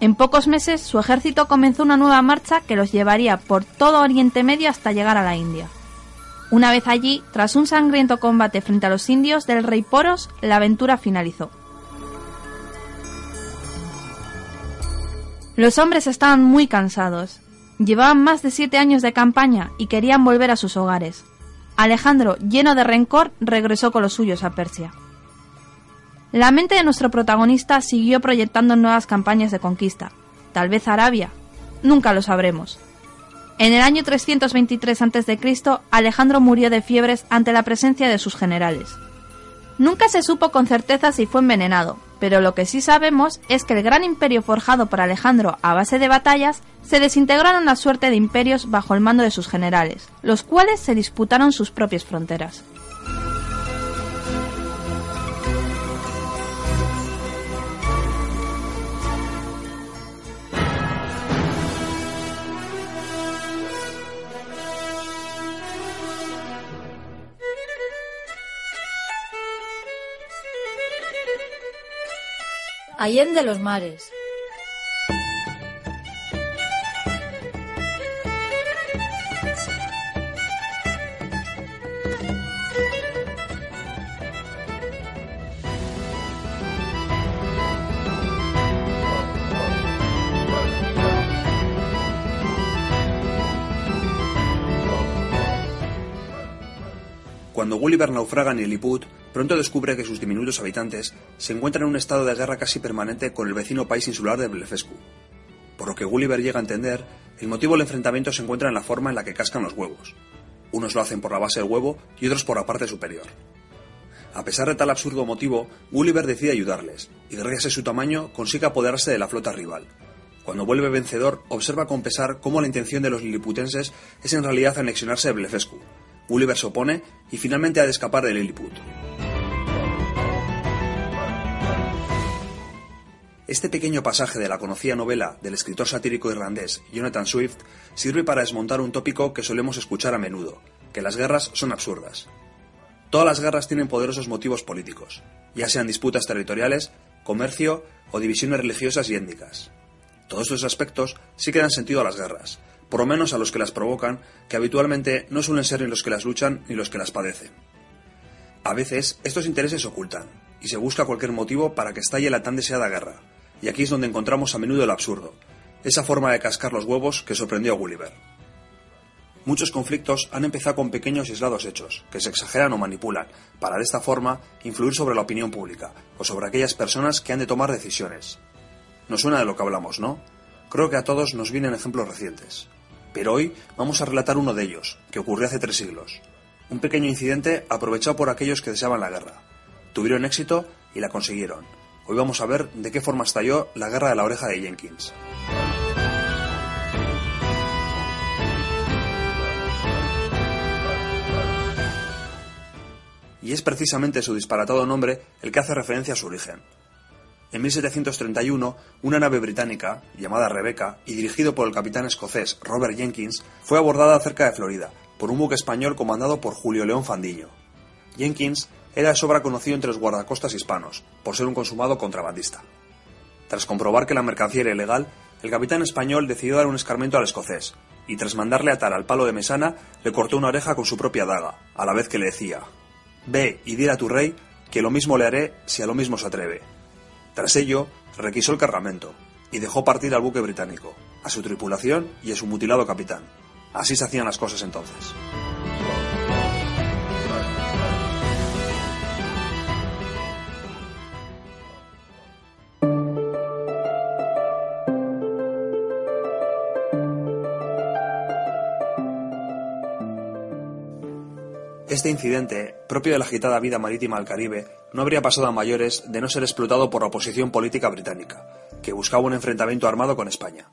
En pocos meses su ejército comenzó una nueva marcha que los llevaría por todo Oriente Medio hasta llegar a la India. Una vez allí, tras un sangriento combate frente a los indios del rey Poros, la aventura finalizó. Los hombres estaban muy cansados. Llevaban más de siete años de campaña y querían volver a sus hogares. Alejandro, lleno de rencor, regresó con los suyos a Persia. La mente de nuestro protagonista siguió proyectando nuevas campañas de conquista. Tal vez Arabia. Nunca lo sabremos. En el año 323 a.C., Alejandro murió de fiebres ante la presencia de sus generales. Nunca se supo con certeza si fue envenenado, pero lo que sí sabemos es que el gran imperio forjado por Alejandro a base de batallas se desintegró en una suerte de imperios bajo el mando de sus generales, los cuales se disputaron sus propias fronteras. Allende los mares. Cuando Gulliver naufraga en Lilliput, pronto descubre que sus diminutos habitantes se encuentran en un estado de guerra casi permanente con el vecino país insular de Blefescu. Por lo que Gulliver llega a entender, el motivo del enfrentamiento se encuentra en la forma en la que cascan los huevos. Unos lo hacen por la base del huevo y otros por la parte superior. A pesar de tal absurdo motivo, Gulliver decide ayudarles, y gracias a su tamaño consigue apoderarse de la flota rival. Cuando vuelve vencedor, observa con pesar cómo la intención de los liliputenses es en realidad anexionarse de Blefescu, Gulliver se opone y finalmente ha de escapar de Lilliput. Este pequeño pasaje de la conocida novela del escritor satírico irlandés Jonathan Swift sirve para desmontar un tópico que solemos escuchar a menudo, que las guerras son absurdas. Todas las guerras tienen poderosos motivos políticos, ya sean disputas territoriales, comercio o divisiones religiosas y étnicas. Todos estos aspectos sí que dan sentido a las guerras, por lo menos a los que las provocan, que habitualmente no suelen ser ni los que las luchan ni los que las padecen. A veces estos intereses se ocultan, y se busca cualquier motivo para que estalle la tan deseada guerra, y aquí es donde encontramos a menudo el absurdo, esa forma de cascar los huevos que sorprendió a Gulliver. Muchos conflictos han empezado con pequeños y aislados hechos, que se exageran o manipulan, para de esta forma influir sobre la opinión pública, o sobre aquellas personas que han de tomar decisiones. Nos suena de lo que hablamos, ¿no? Creo que a todos nos vienen ejemplos recientes. Pero hoy vamos a relatar uno de ellos, que ocurrió hace tres siglos. Un pequeño incidente aprovechado por aquellos que deseaban la guerra. Tuvieron éxito y la consiguieron. Hoy vamos a ver de qué forma estalló la guerra de la oreja de Jenkins. Y es precisamente su disparatado nombre el que hace referencia a su origen. En 1731, una nave británica, llamada Rebecca, y dirigido por el capitán escocés Robert Jenkins, fue abordada cerca de Florida por un buque español comandado por Julio León Fandillo. Jenkins era de sobra conocido entre los guardacostas hispanos, por ser un consumado contrabandista. Tras comprobar que la mercancía era ilegal, el capitán español decidió dar un escarmiento al escocés, y tras mandarle atar al palo de mesana, le cortó una oreja con su propia daga, a la vez que le decía, Ve y dile a tu rey que lo mismo le haré si a lo mismo se atreve. Tras ello, requisó el cargamento y dejó partir al buque británico, a su tripulación y a su mutilado capitán. Así se hacían las cosas entonces. Este incidente, propio de la agitada vida marítima al Caribe, no habría pasado a mayores de no ser explotado por la oposición política británica, que buscaba un enfrentamiento armado con España.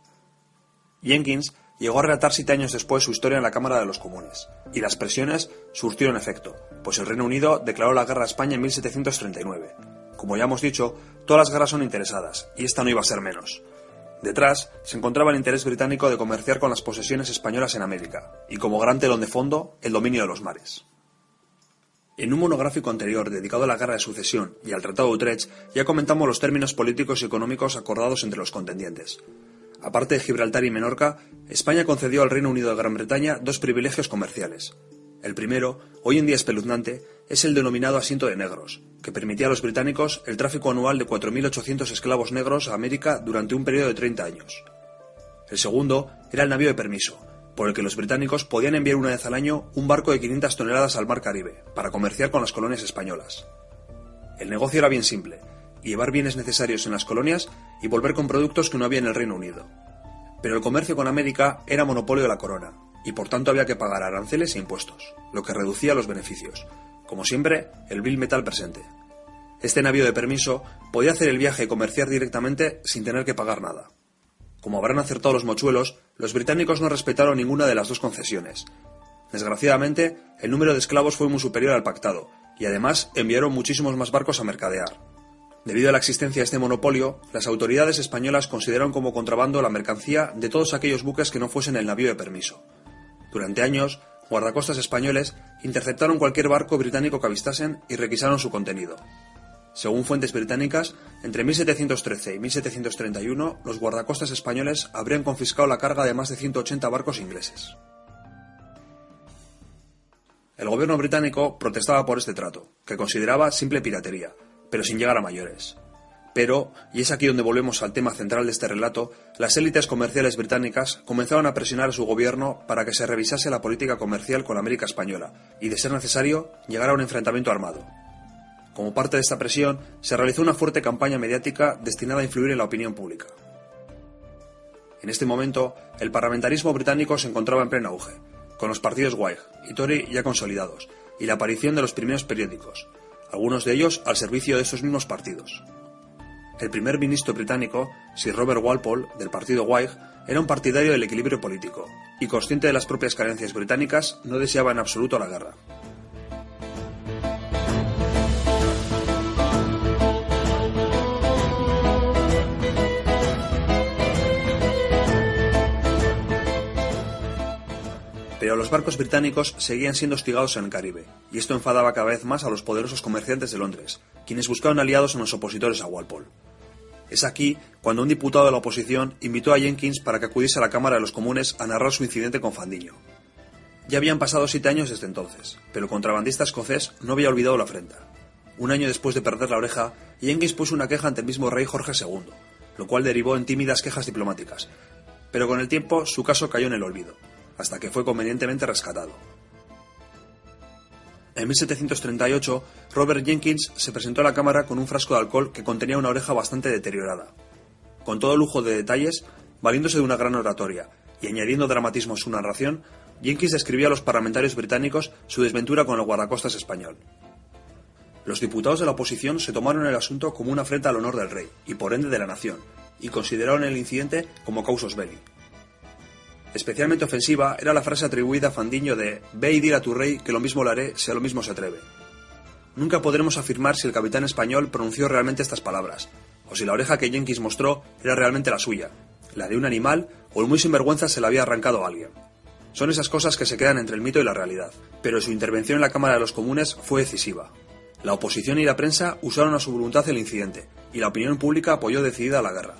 Jenkins llegó a relatar siete años después su historia en la Cámara de los Comunes, y las presiones surtieron efecto, pues el Reino Unido declaró la guerra a España en 1739. Como ya hemos dicho, todas las guerras son interesadas, y esta no iba a ser menos. Detrás se encontraba el interés británico de comerciar con las posesiones españolas en América, y como gran telón de fondo, el dominio de los mares. En un monográfico anterior dedicado a la Guerra de Sucesión y al Tratado de Utrecht ya comentamos los términos políticos y económicos acordados entre los contendientes. Aparte de Gibraltar y Menorca, España concedió al Reino Unido de Gran Bretaña dos privilegios comerciales. El primero, hoy en día espeluznante, es el denominado asiento de negros, que permitía a los británicos el tráfico anual de 4.800 esclavos negros a América durante un periodo de 30 años. El segundo era el navío de permiso, por el que los británicos podían enviar una vez al año un barco de 500 toneladas al mar Caribe, para comerciar con las colonias españolas. El negocio era bien simple, llevar bienes necesarios en las colonias y volver con productos que no había en el Reino Unido. Pero el comercio con América era monopolio de la corona, y por tanto había que pagar aranceles e impuestos, lo que reducía los beneficios. Como siempre, el bill metal presente. Este navío de permiso podía hacer el viaje y comerciar directamente sin tener que pagar nada. Como habrán acertado los mochuelos, los británicos no respetaron ninguna de las dos concesiones. Desgraciadamente, el número de esclavos fue muy superior al pactado, y además enviaron muchísimos más barcos a mercadear. Debido a la existencia de este monopolio, las autoridades españolas consideraron como contrabando la mercancía de todos aquellos buques que no fuesen el navío de permiso. Durante años, guardacostas españoles interceptaron cualquier barco británico que avistasen y requisaron su contenido. Según fuentes británicas, entre 1713 y 1731 los guardacostas españoles habrían confiscado la carga de más de 180 barcos ingleses. El gobierno británico protestaba por este trato, que consideraba simple piratería, pero sin llegar a mayores. Pero, y es aquí donde volvemos al tema central de este relato, las élites comerciales británicas comenzaron a presionar a su gobierno para que se revisase la política comercial con América Española y, de ser necesario, llegar a un enfrentamiento armado. Como parte de esta presión, se realizó una fuerte campaña mediática destinada a influir en la opinión pública. En este momento, el parlamentarismo británico se encontraba en pleno auge, con los partidos Whig y Tory ya consolidados, y la aparición de los primeros periódicos, algunos de ellos al servicio de estos mismos partidos. El primer ministro británico, Sir Robert Walpole, del partido Whig, era un partidario del equilibrio político, y consciente de las propias carencias británicas, no deseaba en absoluto la guerra. Pero los barcos británicos seguían siendo hostigados en el Caribe, y esto enfadaba cada vez más a los poderosos comerciantes de Londres, quienes buscaban aliados en los opositores a Walpole. Es aquí cuando un diputado de la oposición invitó a Jenkins para que acudiese a la Cámara de los Comunes a narrar su incidente con Fandiño. Ya habían pasado siete años desde entonces, pero el contrabandista escocés no había olvidado la afrenta. Un año después de perder la oreja, Jenkins puso una queja ante el mismo rey Jorge II, lo cual derivó en tímidas quejas diplomáticas. Pero con el tiempo su caso cayó en el olvido hasta que fue convenientemente rescatado. En 1738, Robert Jenkins se presentó a la cámara con un frasco de alcohol que contenía una oreja bastante deteriorada. Con todo lujo de detalles, valiéndose de una gran oratoria y añadiendo dramatismo a su narración, Jenkins describía a los parlamentarios británicos su desventura con el guardacostas español. Los diputados de la oposición se tomaron el asunto como una afrenta al honor del rey y por ende de la nación, y consideraron el incidente como causos belli. Especialmente ofensiva era la frase atribuida a Fandiño de Ve y dile a tu rey que lo mismo lo haré si a lo mismo se atreve. Nunca podremos afirmar si el capitán español pronunció realmente estas palabras, o si la oreja que Jenkins mostró era realmente la suya, la de un animal o el muy sinvergüenza se la había arrancado a alguien. Son esas cosas que se quedan entre el mito y la realidad, pero su intervención en la Cámara de los Comunes fue decisiva. La oposición y la prensa usaron a su voluntad el incidente, y la opinión pública apoyó decidida la guerra.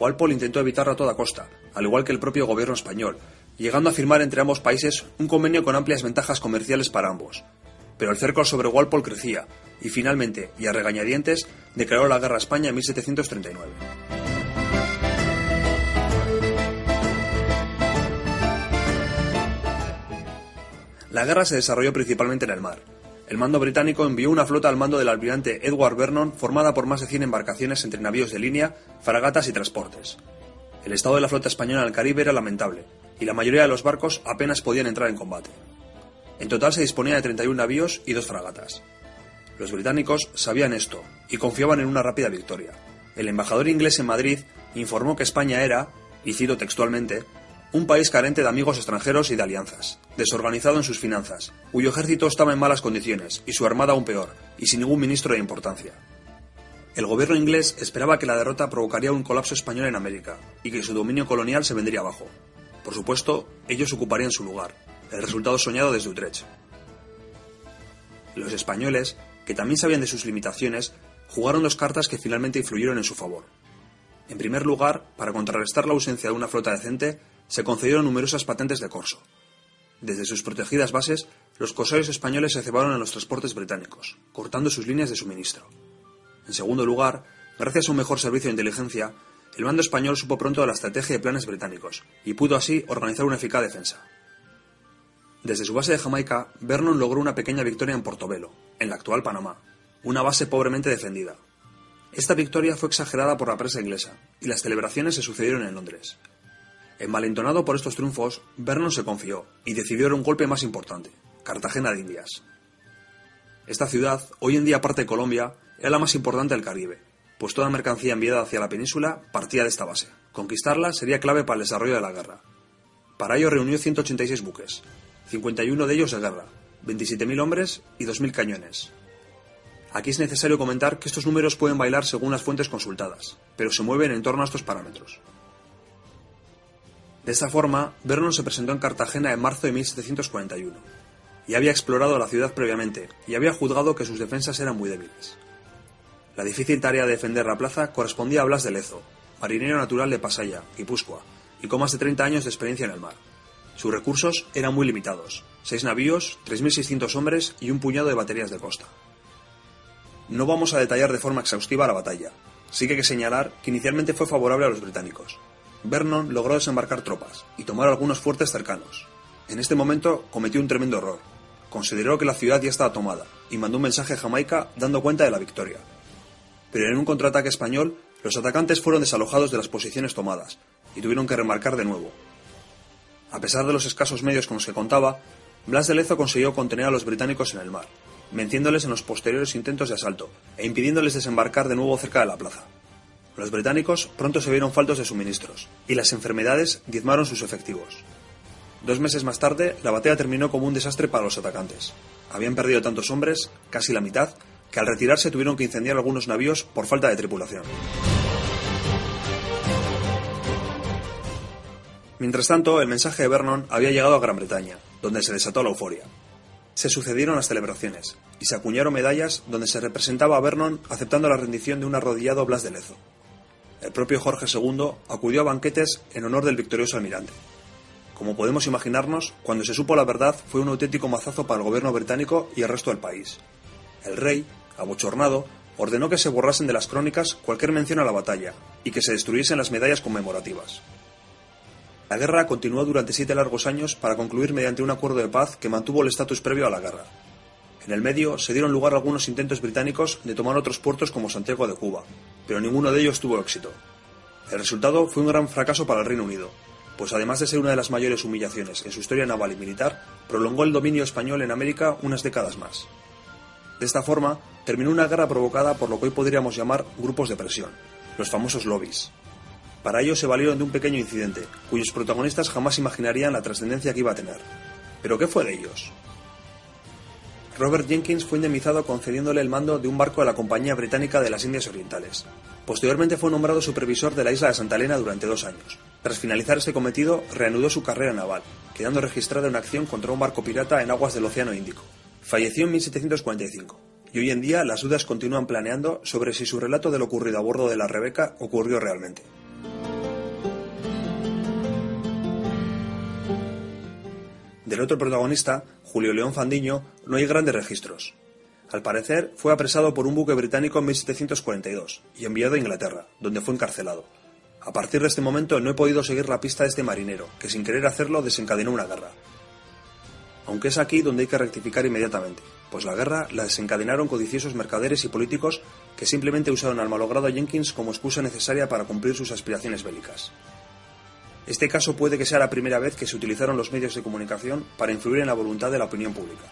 Walpole intentó evitarla a toda costa, al igual que el propio gobierno español, llegando a firmar entre ambos países un convenio con amplias ventajas comerciales para ambos. Pero el cerco sobre Walpole crecía, y finalmente, y a regañadientes, declaró la guerra a España en 1739. La guerra se desarrolló principalmente en el mar, el mando británico envió una flota al mando del almirante Edward Vernon formada por más de 100 embarcaciones entre navíos de línea, fragatas y transportes. El estado de la flota española en el Caribe era lamentable, y la mayoría de los barcos apenas podían entrar en combate. En total se disponía de 31 navíos y dos fragatas. Los británicos sabían esto y confiaban en una rápida victoria. El embajador inglés en Madrid informó que España era, y cito textualmente, un país carente de amigos extranjeros y de alianzas, desorganizado en sus finanzas, cuyo ejército estaba en malas condiciones y su armada aún peor, y sin ningún ministro de importancia. El gobierno inglés esperaba que la derrota provocaría un colapso español en América y que su dominio colonial se vendría abajo. Por supuesto, ellos ocuparían su lugar, el resultado soñado desde Utrecht. Los españoles, que también sabían de sus limitaciones, jugaron dos cartas que finalmente influyeron en su favor. En primer lugar, para contrarrestar la ausencia de una flota decente, se concedieron numerosas patentes de corso. Desde sus protegidas bases, los corsarios españoles se cebaron en los transportes británicos, cortando sus líneas de suministro. En segundo lugar, gracias a un mejor servicio de inteligencia, el bando español supo pronto de la estrategia de planes británicos y pudo así organizar una eficaz defensa. Desde su base de Jamaica, Vernon logró una pequeña victoria en Portobelo, en la actual Panamá, una base pobremente defendida. Esta victoria fue exagerada por la prensa inglesa, y las celebraciones se sucedieron en Londres. Envalentonado por estos triunfos, Vernon se confió y decidió dar un golpe más importante, Cartagena de Indias. Esta ciudad, hoy en día parte de Colombia, era la más importante del Caribe, pues toda mercancía enviada hacia la península partía de esta base. Conquistarla sería clave para el desarrollo de la guerra. Para ello reunió 186 buques, 51 de ellos de guerra, 27.000 hombres y 2.000 cañones. Aquí es necesario comentar que estos números pueden bailar según las fuentes consultadas, pero se mueven en torno a estos parámetros. De esta forma, Vernon se presentó en Cartagena en marzo de 1741, y había explorado la ciudad previamente, y había juzgado que sus defensas eran muy débiles. La difícil tarea de defender la plaza correspondía a Blas de Lezo, marinero natural de Pasaya, Guipúzcoa, y con más de 30 años de experiencia en el mar. Sus recursos eran muy limitados, seis navíos, 3.600 hombres y un puñado de baterías de costa. No vamos a detallar de forma exhaustiva la batalla, sí que hay que señalar que inicialmente fue favorable a los británicos. Vernon logró desembarcar tropas y tomar algunos fuertes cercanos. En este momento cometió un tremendo error. Consideró que la ciudad ya estaba tomada y mandó un mensaje a Jamaica dando cuenta de la victoria. Pero en un contraataque español, los atacantes fueron desalojados de las posiciones tomadas y tuvieron que remarcar de nuevo, a pesar de los escasos medios con los que contaba, Blas de Lezo consiguió contener a los británicos en el mar, venciéndoles en los posteriores intentos de asalto e impidiéndoles desembarcar de nuevo cerca de la plaza. Los británicos pronto se vieron faltos de suministros, y las enfermedades diezmaron sus efectivos. Dos meses más tarde, la batalla terminó como un desastre para los atacantes. Habían perdido tantos hombres, casi la mitad, que al retirarse tuvieron que incendiar algunos navíos por falta de tripulación. Mientras tanto, el mensaje de Vernon había llegado a Gran Bretaña, donde se desató la euforia. Se sucedieron las celebraciones, y se acuñaron medallas donde se representaba a Vernon aceptando la rendición de un arrodillado Blas de Lezo. El propio Jorge II acudió a banquetes en honor del victorioso almirante. Como podemos imaginarnos, cuando se supo la verdad fue un auténtico mazazo para el gobierno británico y el resto del país. El rey, abochornado, ordenó que se borrasen de las crónicas cualquier mención a la batalla y que se destruyesen las medallas conmemorativas. La guerra continuó durante siete largos años para concluir mediante un acuerdo de paz que mantuvo el estatus previo a la guerra. En el medio se dieron lugar algunos intentos británicos de tomar otros puertos como Santiago de Cuba, pero ninguno de ellos tuvo éxito. El resultado fue un gran fracaso para el Reino Unido, pues además de ser una de las mayores humillaciones en su historia naval y militar, prolongó el dominio español en América unas décadas más. De esta forma, terminó una guerra provocada por lo que hoy podríamos llamar grupos de presión, los famosos lobbies. Para ello se valieron de un pequeño incidente, cuyos protagonistas jamás imaginarían la trascendencia que iba a tener. ¿Pero qué fue de ellos? Robert Jenkins fue indemnizado concediéndole el mando de un barco de la Compañía Británica de las Indias Orientales. Posteriormente fue nombrado supervisor de la isla de Santa Elena durante dos años. Tras finalizar este cometido, reanudó su carrera naval, quedando registrada una acción contra un barco pirata en aguas del Océano Índico. Falleció en 1745, y hoy en día las dudas continúan planeando sobre si su relato de lo ocurrido a bordo de la Rebeca ocurrió realmente. Del otro protagonista, Julio León Fandiño, no hay grandes registros. Al parecer, fue apresado por un buque británico en 1742 y enviado a Inglaterra, donde fue encarcelado. A partir de este momento no he podido seguir la pista de este marinero, que sin querer hacerlo desencadenó una guerra. Aunque es aquí donde hay que rectificar inmediatamente, pues la guerra la desencadenaron codiciosos mercaderes y políticos que simplemente usaron al malogrado Jenkins como excusa necesaria para cumplir sus aspiraciones bélicas. Este caso puede que sea la primera vez que se utilizaron los medios de comunicación para influir en la voluntad de la opinión pública.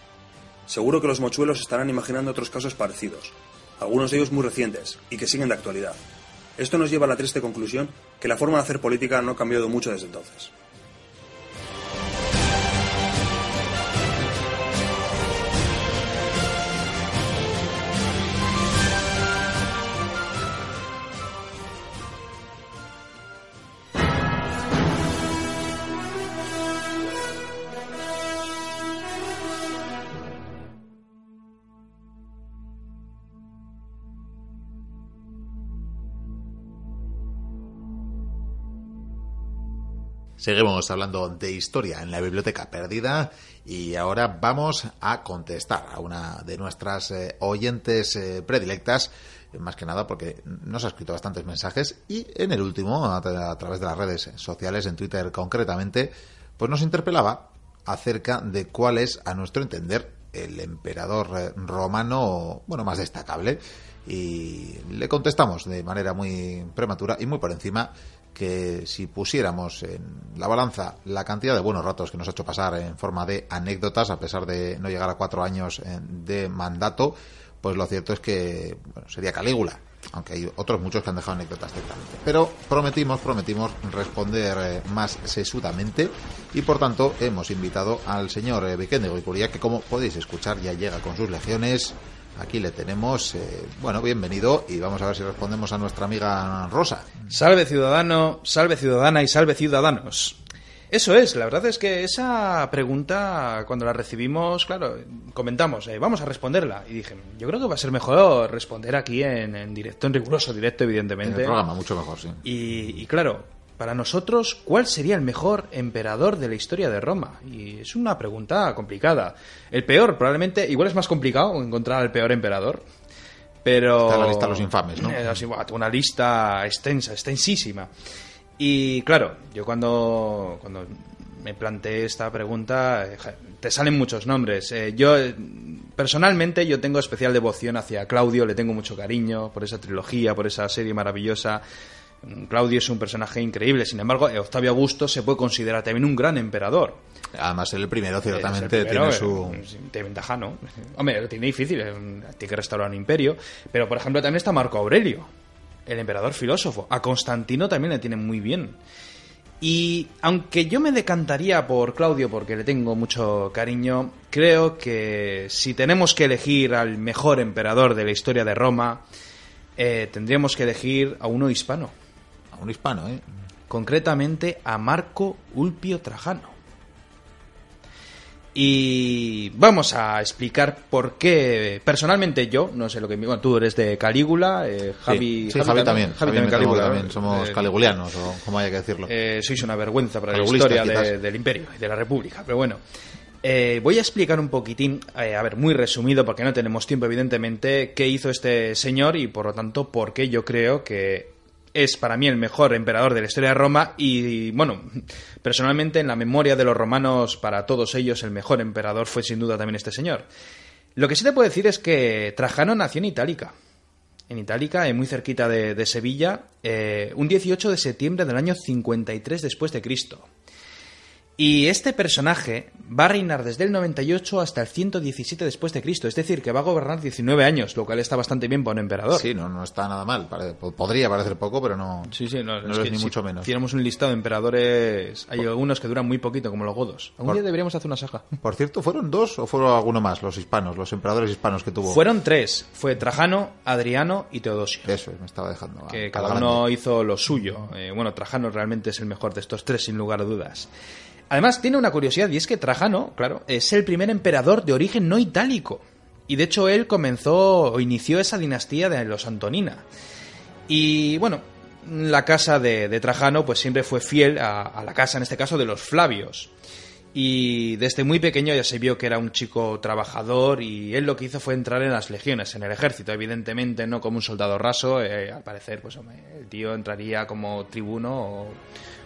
Seguro que los mochuelos estarán imaginando otros casos parecidos, algunos de ellos muy recientes y que siguen de actualidad. Esto nos lleva a la triste conclusión que la forma de hacer política no ha cambiado mucho desde entonces. Seguimos hablando de historia en la biblioteca perdida y ahora vamos a contestar a una de nuestras eh, oyentes eh, predilectas, más que nada porque nos ha escrito bastantes mensajes y en el último, a, a, través de las redes sociales, en Twitter concretamente, pues nos interpelaba acerca de cuál es, a nuestro entender, el emperador eh, romano, bueno, más destacable. Y le contestamos de manera muy prematura y muy por encima que si pusiéramos en la balanza la cantidad de buenos ratos que nos ha hecho pasar en forma de anécdotas, a pesar de no llegar a cuatro años de mandato, pues lo cierto es que bueno, sería Calígula, aunque hay otros muchos que han dejado anécdotas ciertamente. Pero prometimos, prometimos responder eh, más sesudamente y por tanto hemos invitado al señor eh, Vicente Goicuría, que como podéis escuchar ya llega con sus legiones. Aquí le tenemos. Eh, bueno, bienvenido y vamos a ver si respondemos a nuestra amiga Rosa. Salve ciudadano, salve ciudadana y salve ciudadanos. Eso es, la verdad es que esa pregunta, cuando la recibimos, claro, comentamos, eh, vamos a responderla. Y dije, yo creo que va a ser mejor responder aquí en, en directo, en riguroso directo, evidentemente. En el programa, mucho mejor, sí. Y, y claro, para nosotros, ¿cuál sería el mejor emperador de la historia de Roma? Y es una pregunta complicada. El peor, probablemente, igual es más complicado encontrar al peor emperador. Pero. Está la lista de los infames, ¿no? Así, una lista extensa, extensísima. Y claro, yo cuando, cuando me planteé esta pregunta, te salen muchos nombres. Eh, yo, personalmente, yo tengo especial devoción hacia Claudio, le tengo mucho cariño por esa trilogía, por esa serie maravillosa. Claudio es un personaje increíble, sin embargo, Octavio Augusto se puede considerar también un gran emperador. Además, el primero ciertamente el primero, tiene su... Tiene ventaja, ¿no? [laughs] Hombre, lo tiene difícil, tiene que restaurar un imperio, pero por ejemplo también está Marco Aurelio, el emperador filósofo. A Constantino también le tiene muy bien. Y aunque yo me decantaría por Claudio porque le tengo mucho cariño, creo que si tenemos que elegir al mejor emperador de la historia de Roma, eh, tendríamos que elegir a uno hispano. A un hispano, ¿eh? Concretamente a Marco Ulpio Trajano. Y vamos a explicar por qué, personalmente yo, no sé lo que... Bueno, tú eres de Calígula, eh, Javi, sí, sí, Javi, también. Javi, también, Calígula, también. Somos eh, caligulianos, o como haya que decirlo. Eh, sois una vergüenza para la historia de, del imperio y de la república, pero bueno. Voy a explicar un poquitín, a ver, muy resumido, porque no tenemos tiempo, evidentemente, qué hizo este señor y, por lo tanto, por qué yo creo que es para mí el mejor emperador de la historia de Roma y, bueno, personalmente en la memoria de los romanos, para todos ellos, el mejor emperador fue sin duda también este señor. Lo que sí te puedo decir es que Trajano nació en Itálica, en Itálica, muy cerquita de, de Sevilla, eh, un 18 de septiembre del año 53 después de Cristo. Y este personaje va a reinar desde el 98 hasta el 117 después de Cristo, es decir, que va a gobernar 19 años, lo cual está bastante bien para un emperador. Sí, no, no está nada mal. Podría parecer poco, pero no, sí, sí, no, no es, es que ni si mucho menos. Hiciéramos un listado de emperadores, hay algunos que duran muy poquito, como los godos. Un Por- día deberíamos hacer una saga. [laughs] Por cierto, ¿fueron dos o fueron alguno más los hispanos, los emperadores hispanos que tuvo? Fueron tres, fue Trajano, Adriano y Teodosio. Eso, me estaba dejando. que cada uno hizo lo suyo. Eh, bueno, Trajano realmente es el mejor de estos tres, sin lugar a dudas. Además, tiene una curiosidad, y es que Trajano, claro, es el primer emperador de origen no itálico. Y de hecho, él comenzó o inició esa dinastía de los Antonina. Y bueno, la casa de, Trajano, pues siempre fue fiel a, la casa, en este caso, de los Flavios. Y desde muy pequeño ya se vio que era un chico trabajador y él lo que hizo fue entrar en las legiones, en el ejército, evidentemente no como un soldado raso, eh, al parecer pues el tío entraría como tribuno o,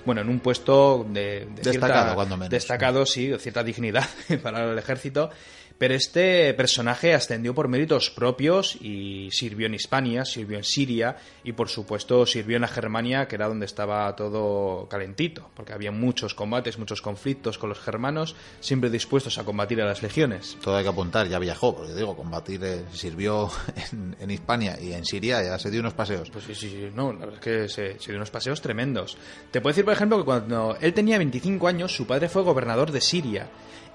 bueno, en un puesto de, de Destacado, cierta- cuando menos. destacado, sí, de cierta dignidad [laughs] para el ejército. Pero este personaje ascendió por méritos propios y sirvió en Hispania, sirvió en Siria y por supuesto sirvió en la Germania, que era donde estaba todo calentito, porque había muchos combates, muchos conflictos con los germanos, siempre dispuestos a combatir a las legiones. Todo hay que apuntar, ya viajó, porque digo, combatir eh, sirvió [laughs] en, en Hispania y en Siria, ya se dio unos paseos. Pues sí, sí, sí, no, la verdad es que se, se dio unos paseos tremendos. Te puedo decir, por ejemplo, que cuando él tenía 25 años, su padre fue gobernador de Siria.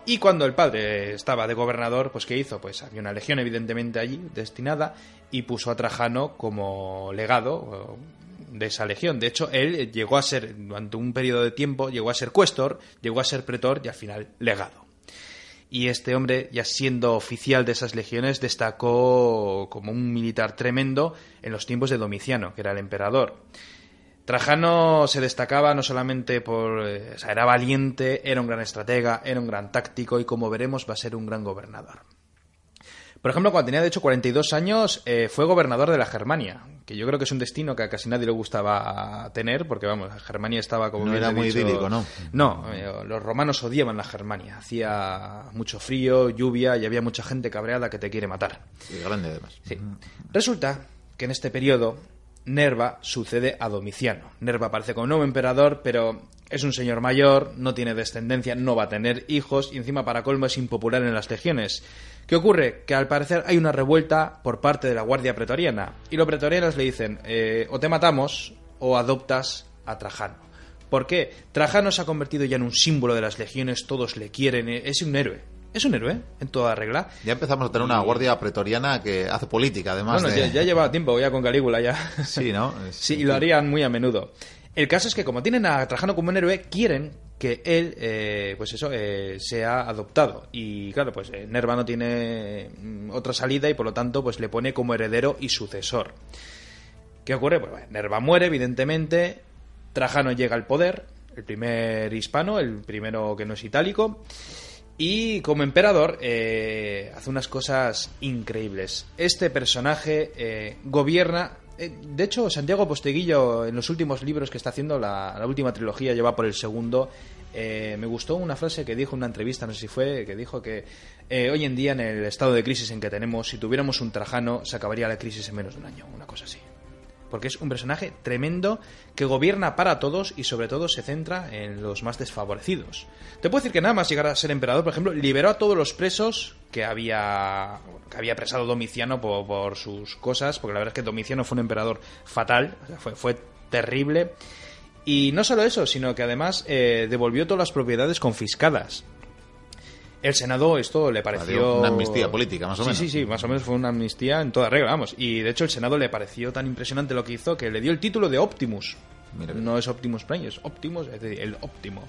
Y cuando el padre estaba de gobernador, pues ¿qué hizo? Pues había una legión evidentemente allí destinada y puso a Trajano como legado eh, de esa legión. De hecho, él llegó a ser, durante un periodo de tiempo, llegó a ser cuestor, llegó a ser pretor y al final legado. Y este hombre, ya siendo oficial de esas legiones, destacó como un militar tremendo en los tiempos de Domiciano, que era el emperador. Trajano se destacaba no solamente por... eh, o sea, era valiente, era un gran estratega, era un gran táctico y como veremos va a ser un gran gobernador. Por ejemplo, cuando tenía de hecho 42 años, eh, fue gobernador de la Germania, que yo creo que es un destino que a casi nadie le gustaba tener, porque vamos, la Germania estaba como... No era muy dicho- idílico, ¿no? No, eh, los romanos odiaban la Germania, hacía mucho frío, lluvia y había mucha gente cabreada que te quiere matar. Y grande además. Sí. Resulta que en este periodo Nerva sucede a Domiciano. Nerva aparece como nuevo emperador, pero es un señor mayor, no tiene descendencia, no va a tener hijos y encima para colmo es impopular en las legiones. ¿Qué ocurre? Que al parecer hay una revuelta por parte de la Guardia Pretoriana y los pretorianos le dicen eh, o te matamos o adoptas a Trajano. ¿Por qué? Trajano se ha convertido ya en un símbolo de las legiones, todos le quieren, es un héroe. Es un héroe, en toda regla. Ya empezamos a tener una guardia pretoriana que hace política, además Bueno, de... ya, ya lleva tiempo ya con Calígula ya. [laughs] Sí, ¿no? [laughs] Es- Sí, y lo harían muy a menudo. El caso es que como tienen a Trajano como un héroe, quieren que él, eh, pues eso, eh, sea adoptado. Y claro, pues eh, Nerva no tiene mm, otra salida y por lo tanto pues le pone como heredero y sucesor. ¿Qué ocurre? Pues bueno, Nerva muere, evidentemente. Trajano llega al poder, el primer hispano, el primero que no es itálico. Y como emperador eh, hace unas cosas increíbles. Este personaje eh, gobierna... eh, de hecho, Santiago Posteguillo, en los últimos libros que está haciendo, la, la última trilogía, lleva por el segundo, eh, me gustó una frase que dijo en una entrevista, no sé si fue, que dijo que eh, hoy en día, en el estado de crisis en que tenemos, si tuviéramos un Trajano, se acabaría la crisis en menos de un año, una cosa así porque es un personaje tremendo que gobierna para todos y sobre todo se centra en los más desfavorecidos. Te puedo decir que nada más llegar a ser emperador, por ejemplo, liberó a todos los presos que había que había presado Domiciano por, sus cosas, porque la verdad es que Domiciano fue un emperador fatal, o sea, fue, fue terrible. Y no solo eso, sino que además eh, devolvió todas las propiedades confiscadas. El Senado esto le pareció... Una amnistía política, más o Sí, menos. Sí, sí, más o menos fue una amnistía en toda regla, vamos. Y de hecho el Senado le pareció tan impresionante lo que hizo que le dio el título de Optimus. Mira no es Optimus Prime, es Optimus, es decir, el óptimo.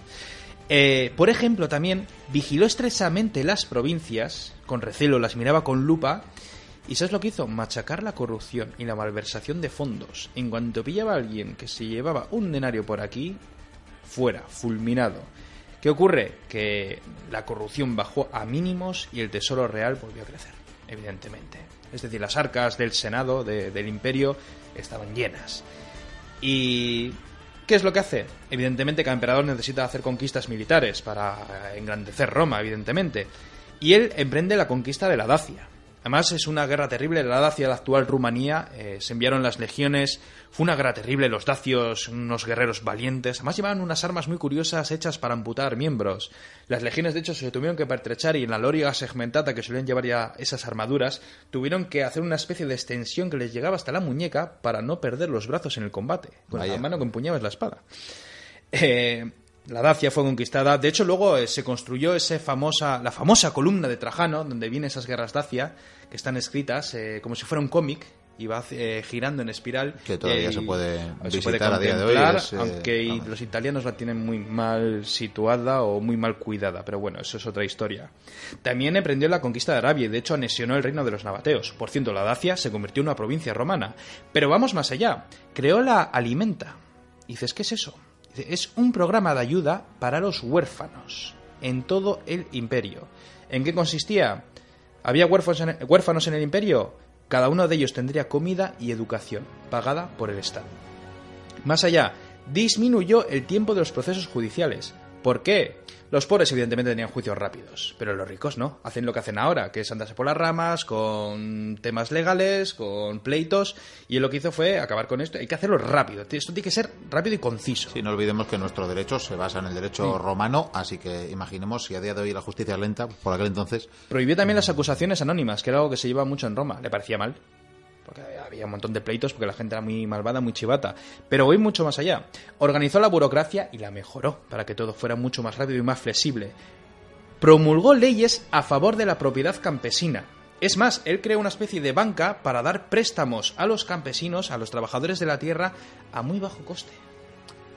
Eh, por ejemplo, también vigiló estrechamente las provincias, con recelo, las miraba con lupa. ¿Y sabes lo que hizo? Machacar la corrupción y la malversación de fondos. En cuanto pillaba a alguien que se llevaba un denario por aquí, fuera, fulminado. ¿Qué ocurre? Que la corrupción bajó a mínimos y el tesoro real volvió a crecer, evidentemente. Es decir, las arcas del Senado, de- del imperio, estaban llenas. ¿Y qué es lo que hace? Evidentemente cada emperador necesita hacer conquistas militares para engrandecer Roma, evidentemente. Y él emprende la conquista de la Dacia. Además es una guerra terrible, la Dacia, la actual Rumanía, eh, se enviaron las legiones, fue una guerra terrible, los dacios, unos guerreros valientes, además llevaban unas armas muy curiosas hechas para amputar miembros. Las legiones de hecho se tuvieron que pertrechar y en la loriga segmentada que solían llevar ya esas armaduras, tuvieron que hacer una especie de extensión que les llegaba hasta la muñeca para no perder los brazos en el combate, con Vaya. la mano que empuñabas la espada. Eh, la Dacia fue conquistada. De hecho, luego eh, se construyó ese famosa, la famosa columna de Trajano, donde vienen esas guerras Dacia, que están escritas eh, como si fuera un cómic y va eh, girando en espiral. Que todavía se puede se visitar a día de hoy, es, eh, aunque vamos. los italianos la tienen muy mal situada o muy mal cuidada, pero bueno, eso es otra historia. También emprendió la conquista de Arabia y de hecho anexionó el reino de los nabateos. Por cierto, la Dacia se convirtió en una provincia romana. Pero vamos más allá. Creó la Alimenta. Y dices, ¿qué es eso? Es un programa de ayuda para los huérfanos en todo el imperio. ¿En qué consistía? ¿Había huérfanos en el imperio? Cada uno de ellos tendría comida y educación, pagada por el Estado. Más allá, disminuyó el tiempo de los procesos judiciales. ¿Por qué? Los pobres evidentemente tenían juicios rápidos, pero los ricos no. Hacen lo que hacen ahora, que es andarse por las ramas, con temas legales, con pleitos, y él lo que hizo fue acabar con esto. Hay que hacerlo rápido. Esto tiene que ser rápido y conciso. Sí, no olvidemos que nuestro derecho se basa en el derecho romano, así que imaginemos si a día de hoy la justicia es lenta, por aquel entonces... Prohibió también las acusaciones anónimas, que era algo que se lleva mucho en Roma. Le parecía mal porque había un montón de pleitos porque la gente era muy malvada, muy chivata. Pero voy mucho más allá. Organizó la burocracia y la mejoró para que todo fuera mucho más rápido y más flexible. Promulgó leyes a favor de la propiedad campesina. Es más, él creó una especie de banca para dar préstamos a los campesinos, a los trabajadores de la tierra, a muy bajo coste.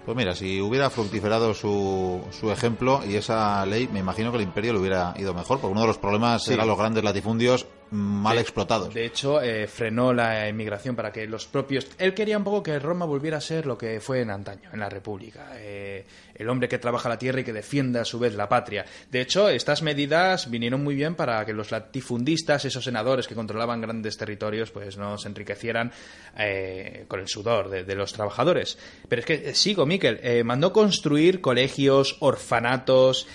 Pues mira, si hubiera fructiferado su, su ejemplo y esa ley, me imagino que el imperio le hubiera ido mejor, porque uno de los problemas eran los grandes latifundios mal explotados. De hecho, eh, frenó la inmigración para que los propios... Él quería un poco que Roma volviera a ser lo que fue en antaño, en la República. Eh, el hombre que trabaja la tierra y que defienda a su vez la patria. De hecho, estas medidas vinieron muy bien para que los latifundistas, esos senadores que controlaban grandes territorios, pues no se enriquecieran eh, con el sudor de, los trabajadores. Pero es que, sigo, Miquel, mandó construir colegios, orfanatos...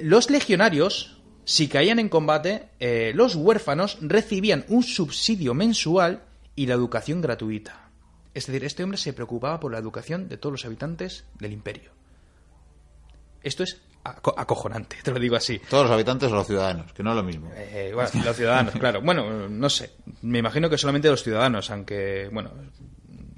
los legionarios si caían en combate, eh, los huérfanos recibían un subsidio mensual y la educación gratuita. Es decir, este hombre se preocupaba por la educación de todos los habitantes del imperio. Esto es acojonante, [laughs] te lo digo así. Todos los habitantes o los ciudadanos, que no es lo mismo. Eh, bueno, los ciudadanos, [laughs] claro. Bueno, no sé. Me imagino que solamente los ciudadanos, aunque, bueno,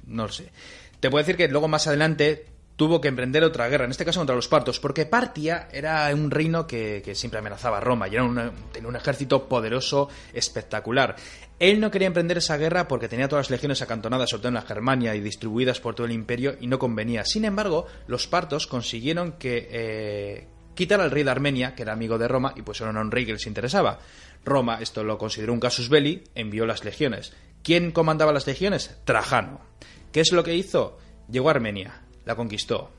no lo sé. Te puedo decir que luego más adelante tuvo que emprender otra guerra, en este caso contra los partos, porque Partia era un reino que, siempre amenazaba a Roma y era tenía un ejército poderoso, espectacular. Él no quería emprender esa guerra porque tenía todas las legiones acantonadas sobre todo en la Germania y distribuidas por todo el imperio y no convenía. Sin embargo, los partos consiguieron que eh, quitar al rey de Armenia, que era amigo de Roma, y pues era un rey que les interesaba. Roma, esto lo consideró un casus belli, envió las legiones. ¿Quién comandaba las legiones? Trajano. ¿Qué es lo que hizo? Llegó a Armenia, la conquistó,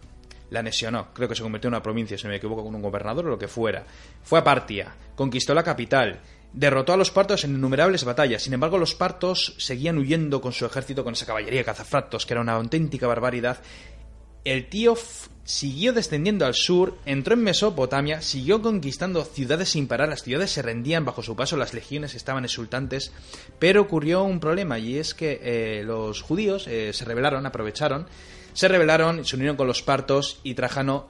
la anexionó, creo que se convirtió en una provincia, si no me equivoco, con un gobernador o lo que fuera. Fue a Partia, conquistó la capital, derrotó a los partos en innumerables batallas. Sin embargo, los partos seguían huyendo con su ejército, con esa caballería cazafractos, que era una auténtica barbaridad. El tío siguió descendiendo al sur, entró en Mesopotamia, siguió conquistando ciudades sin parar, las ciudades se rendían bajo su paso, las legiones estaban exultantes, pero ocurrió un problema y es que eh, los judíos eh, se rebelaron, aprovecharon se rebelaron, se unieron con los partos y Trajano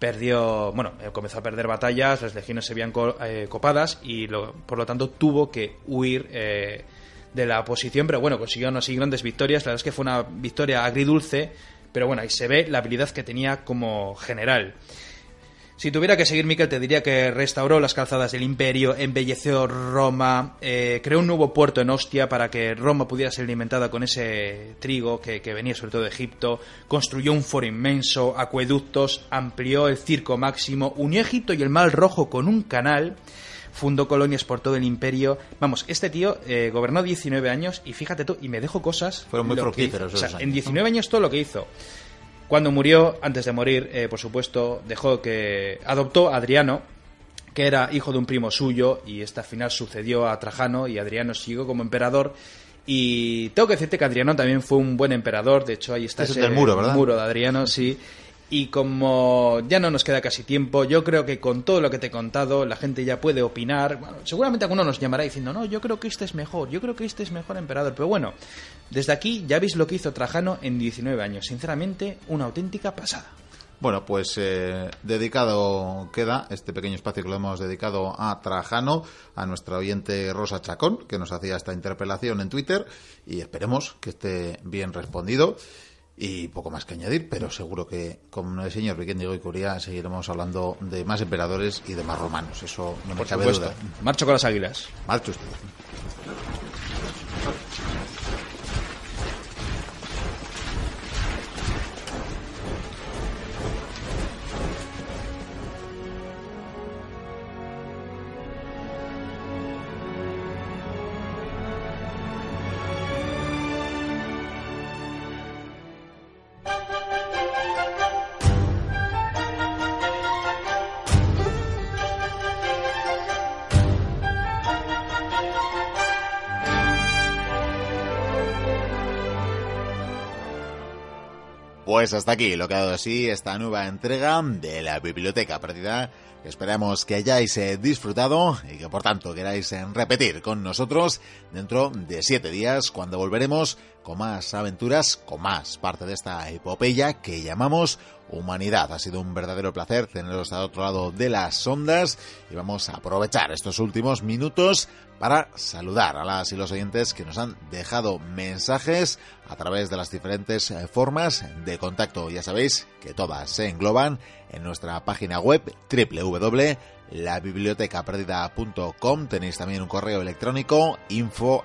perdió, bueno, eh, comenzó a perder batallas, las legiones se habían eh, copadas y por lo tanto tuvo que huir eh, de la oposición, pero bueno, consiguió así grandes victorias, la verdad es que fue una victoria agridulce, pero bueno, ahí se ve la habilidad que tenía como general. Si tuviera que seguir Miquel, te diría que restauró las calzadas del imperio, embelleció Roma, eh, creó un nuevo puerto en Ostia para que Roma pudiera ser alimentada con ese trigo que, venía sobre todo de Egipto, construyó un foro inmenso, acueductos, amplió el circo máximo, unió Egipto y el Mar Rojo con un canal, fundó colonias por todo el imperio. Vamos, este tío eh, gobernó 19 años y fíjate tú, y me dejó cosas. Fueron muy fructíferos. O sea, en 19 años todo lo que hizo. Cuando murió, antes de morir, eh, por supuesto, dejó que adoptó a Adriano, que era hijo de un primo suyo, y esta final sucedió a Trajano y Adriano siguió como emperador. Y tengo que decirte que Adriano también fue un buen emperador, de hecho ahí está ese muro, ¿verdad? muro de Adriano, sí. Y como ya no nos queda casi tiempo, yo creo que con todo lo que te he contado, la gente ya puede opinar. Bueno, seguramente alguno nos llamará diciendo, no, yo creo que este es mejor, yo creo que este es mejor emperador. Pero bueno, desde aquí ya veis lo que hizo Trajano en 19 años. Sinceramente, una auténtica pasada. Bueno, pues eh, dedicado queda este pequeño espacio que lo hemos dedicado a Trajano, a nuestra oyente Rosa Chacón, que nos hacía esta interpelación en Twitter, y esperemos que esté bien respondido. Y poco más que añadir, pero seguro que con el señor Viquendigo y Curia seguiremos hablando de más emperadores y de más romanos. Eso no me cabe duda. Marcho con las águilas. Marcho usted. Pues hasta aquí lo que ha dado así esta nueva entrega de la Biblioteca Perdida. Esperamos que hayáis eh, disfrutado y que por tanto queráis eh, repetir con nosotros dentro de siete días cuando volveremos con más aventuras, con más parte de esta epopeya que llamamos humanidad. Ha sido un verdadero placer teneros al otro lado de las ondas y vamos a aprovechar estos últimos minutos para saludar a las y los oyentes que nos han dejado mensajes a través de las diferentes eh, formas de contacto. Ya sabéis que todas se engloban en nuestra página web www.labibliotecaperdida.com. Tenéis también un correo electrónico info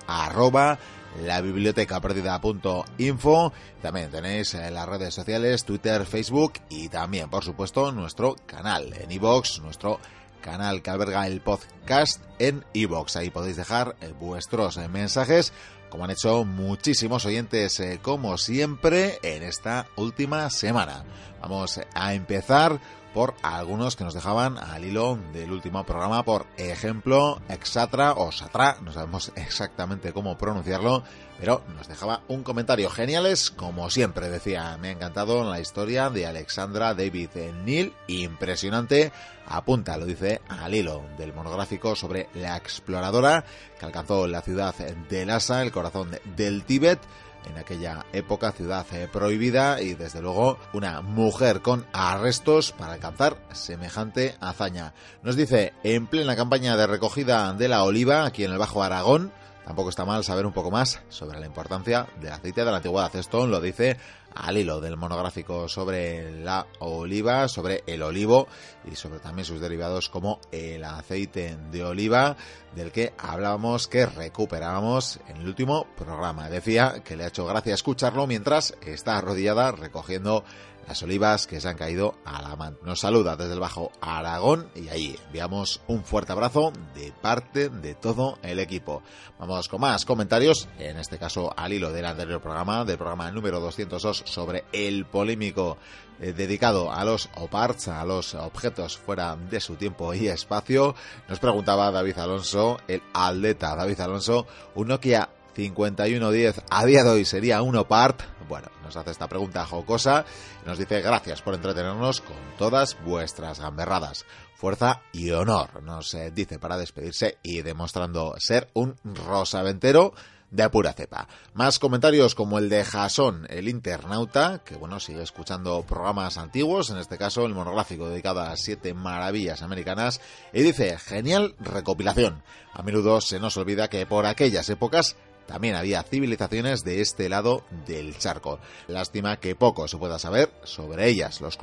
la biblioteca perdida.info. También tenéis en las redes sociales, Twitter, Facebook y también, por supuesto, nuestro canal en iVoox, nuestro canal que alberga el podcast en iVoox. Ahí podéis dejar eh, vuestros eh, mensajes, como han hecho muchísimos oyentes, eh, como siempre, en esta última semana. Vamos a empezar por algunos que nos dejaban al hilo del último programa, por ejemplo, Exatra o Satra, no sabemos [laughs] exactamente cómo pronunciarlo, pero nos dejaba un comentario. Geniales, como siempre decía, me ha encantado la historia de Alexandra David Neal, impresionante, apunta, lo dice al hilo del monográfico sobre la exploradora que alcanzó la ciudad de Lhasa, el corazón del Tíbet, en aquella época ciudad eh, prohibida y desde luego una mujer con arrestos para alcanzar semejante hazaña. Nos dice, en plena campaña de recogida de la oliva aquí en el Bajo Aragón, tampoco está mal saber un poco más sobre la importancia del aceite de la antigüedad. Esto lo dice al hilo del monográfico sobre la oliva, sobre el olivo y sobre también sus derivados como el aceite de oliva del que hablábamos, que recuperábamos en el último programa. Decía que le ha hecho gracia escucharlo mientras está arrodillada recogiendo las olivas que se han caído a la mano. Nos saluda desde el Bajo Aragón y ahí enviamos un fuerte abrazo de parte de todo el equipo. Vamos con más comentarios, en este caso al hilo del anterior programa, del programa número 202 sobre el polémico eh, dedicado a los OPARTS, a los objetos fuera de su tiempo y espacio. Nos preguntaba David Alonso, el aldeta David Alonso, un Nokia 5110 a día de hoy sería un OPART. Bueno, nos hace esta pregunta jocosa nos dice gracias por entretenernos con todas vuestras gamberradas. Fuerza y honor, nos eh, dice para despedirse y demostrando ser un rosaventero de pura cepa. Más comentarios como el de Jason, el internauta, que bueno, sigue escuchando programas antiguos, en este caso el monográfico dedicado a siete maravillas americanas, y dice, genial recopilación. A menudo se nos olvida que por aquellas épocas también había civilizaciones de este lado del charco. Lástima que poco se pueda saber sobre ellas. Los,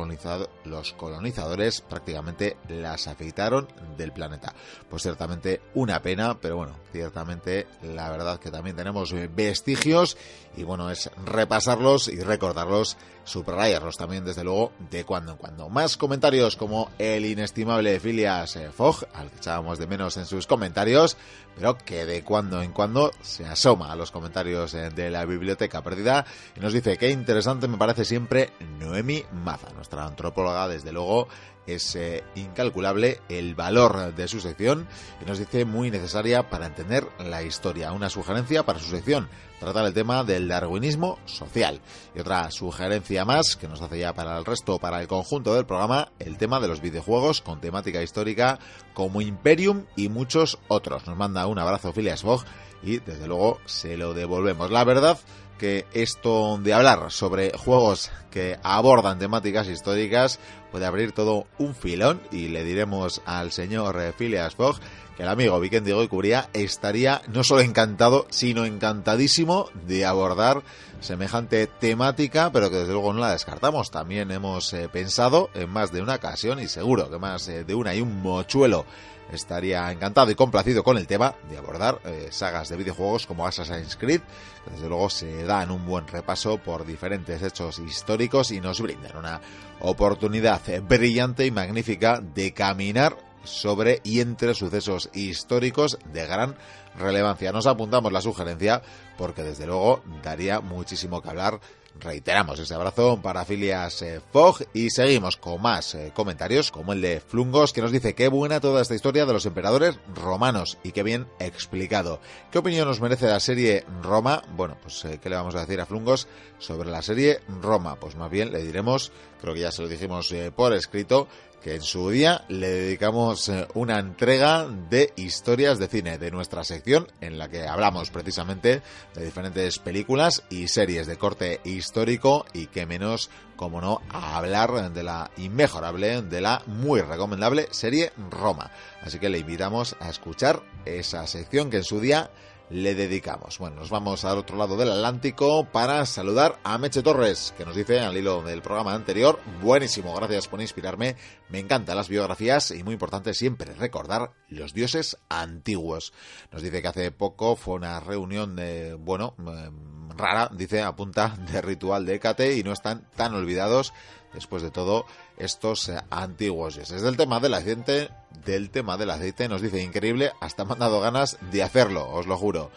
colonizadores prácticamente las afeitaron del planeta. Pues ciertamente una pena, pero bueno, ciertamente la verdad que también tenemos vestigios y bueno, es repasarlos y recordarlos, subrayarlos también desde luego de cuando en cuando. Más comentarios como el inestimable eh, Fogg, al que echábamos de menos en sus comentarios, pero que de cuando en cuando se asoma a los comentarios eh, de la biblioteca perdida y nos dice que interesante me parece siempre Noemi Maza, nuestra antropóloga desde luego es eh, incalculable el valor de su sección y nos dice muy necesaria para entender la historia. Una sugerencia para su sección, tratar el tema del darwinismo social. Y otra sugerencia más que nos hace ya para el resto, para el conjunto del programa, el tema de los videojuegos con temática histórica como Imperium y muchos otros. Nos manda un abrazo Phileas Fogg y desde luego se lo devolvemos. La verdad que esto de hablar sobre juegos que abordan temáticas históricas puede abrir todo un filón y le diremos al señor Phileas Fogg que el amigo Vikendigo y Curia estaría no solo encantado, sino encantadísimo de abordar semejante temática, pero que desde luego no la descartamos. También hemos eh, pensado en más de una ocasión y seguro que más eh, de una y un mochuelo estaría encantado y complacido con el tema de abordar eh, sagas de videojuegos como Assassin's Creed, que desde luego se dan un buen repaso por diferentes hechos históricos y nos brindan una oportunidad brillante y magnífica de caminar sobre y entre sucesos históricos de gran relevancia. Nos apuntamos la sugerencia porque desde luego daría muchísimo que hablar reiteramos ese abrazo para Filias eh, Fogg y seguimos con más eh, comentarios como el de Flungos que nos dice qué buena toda esta historia de los emperadores romanos y qué bien explicado. ¿Qué opinión nos merece la serie Roma? Bueno, pues eh, qué le vamos a decir a Flungos sobre la serie Roma. Pues más bien le diremos, creo que ya se lo dijimos por escrito, que en su día le dedicamos eh, una entrega de historias de cine de nuestra sección en la que hablamos precisamente de diferentes películas y series de corte histórico y que menos, como no, a hablar de la inmejorable, de la muy recomendable serie Roma. Así que le invitamos a escuchar esa sección que en su día le dedicamos. Bueno, nos vamos al otro lado del Atlántico para saludar a Meche Torres, que nos dice al hilo del programa anterior, buenísimo, gracias por inspirarme, me encantan las biografías y muy importante siempre recordar los dioses antiguos. Nos dice que hace poco fue una reunión de, bueno, em, rara, dice, apunta de ritual de Hécate y no están tan olvidados después de todo estos eh, antiguos dioses. Del tema del aceite, del tema del aceite nos dice increíble, hasta me han dado ganas de hacerlo, os lo juro.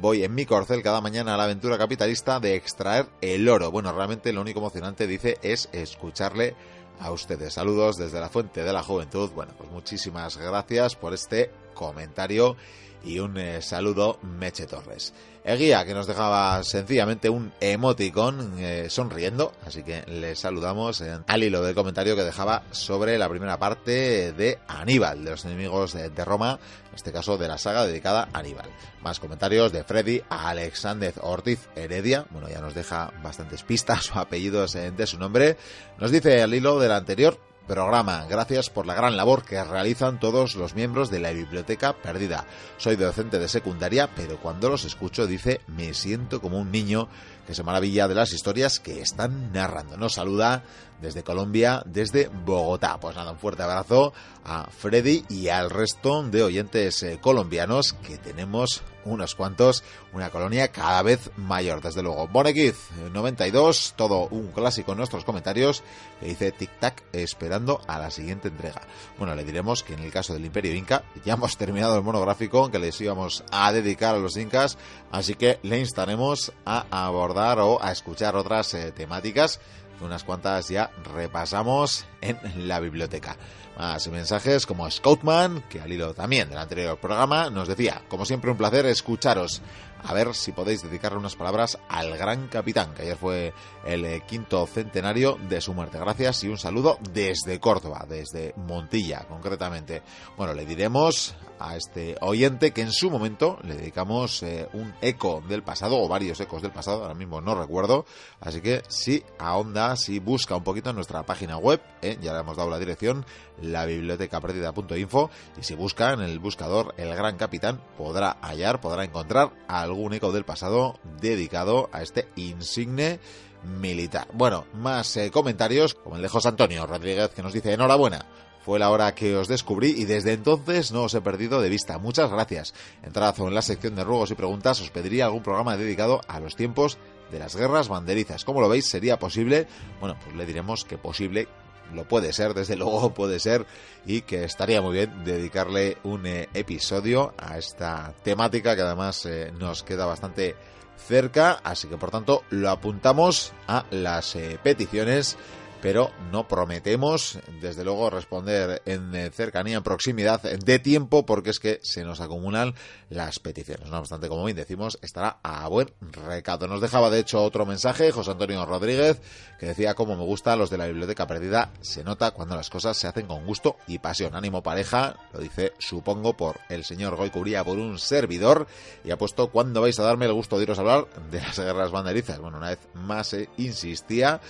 Voy en mi corcel cada mañana a la aventura capitalista de extraer el oro. Bueno, realmente lo único emocionante, dice, es escucharle a ustedes. Saludos desde la fuente de la juventud. Bueno, pues muchísimas gracias por este comentario y un eh, saludo Meche Torres. El guía que nos dejaba sencillamente un emoticón eh, sonriendo, así que le saludamos eh, al hilo del comentario que dejaba sobre la primera parte de Aníbal, de los enemigos de, Roma, en este caso de la saga dedicada a Aníbal. Más comentarios de Freddy Alexander Ortiz Heredia, bueno, ya nos deja bastantes pistas o apellidos de su nombre. Nos dice al hilo del anterior, programa. Gracias por la gran labor que realizan todos los miembros de la Biblioteca Perdida. Soy docente de secundaria, pero cuando los escucho dice me siento como un niño que se maravilla de las historias que están narrando. Nos saluda desde Colombia, desde Bogotá. Pues nada, un fuerte abrazo a Freddy y al resto de oyentes eh, colombianos que tenemos unos cuantos, una colonia cada vez mayor, desde luego. Bonequiz 92, todo un clásico en nuestros comentarios, que dice tic-tac esperando a la siguiente entrega. Bueno, le diremos que en el caso del Imperio Inca ya hemos [laughs] terminado el monográfico que les íbamos a dedicar a los incas, así que le instaremos a abordar o a escuchar otras eh, temáticas unas cuantas ya repasamos en la biblioteca. Más mensajes como Scoutman, que al hilo también del anterior programa nos decía, como siempre un placer escucharos. A ver si podéis dedicarle unas palabras al gran capitán, que ayer fue el eh, quinto centenario de su muerte. Gracias y un saludo desde Córdoba, desde Montilla concretamente. Bueno, le diremos a este oyente que en su momento le dedicamos eh, un eco del pasado o varios ecos del pasado, ahora mismo no recuerdo, así que si ahonda, si busca un poquito en nuestra página web, eh, ya le hemos dado la dirección, la biblioteca perdida.info y si busca en el buscador El Gran Capitán podrá hallar, podrá encontrar algún eco del pasado dedicado a este insigne militar. Bueno, más eh, comentarios como el de José Antonio Rodríguez que nos dice enhorabuena fue la hora que os descubrí y desde entonces no os he perdido de vista. Muchas gracias. Entrad en la sección de ruegos y preguntas, os pediría algún programa dedicado a los tiempos de las guerras banderizas. ¿Cómo lo veis? ¿Sería posible? Bueno, pues le diremos que posible lo puede ser, desde [laughs] luego puede ser, y que estaría muy bien dedicarle un eh, episodio a esta temática que además eh, nos queda bastante cerca, así que por tanto lo apuntamos a las eh, peticiones pero no prometemos, desde luego, responder en eh, cercanía, en proximidad de tiempo, porque es que se nos acumulan las peticiones. No obstante, como bien decimos, estará a buen recado. Nos dejaba, de hecho, otro mensaje, José Antonio Rodríguez, que decía, como me gusta los de la biblioteca perdida, se nota cuando las cosas se hacen con gusto y pasión. Ánimo pareja, lo dice, supongo, por el señor Goy Curía, por un servidor, y ha puesto, ¿cuándo vais a darme el gusto de iros a hablar de las guerras banderizas? Bueno, una vez más insistía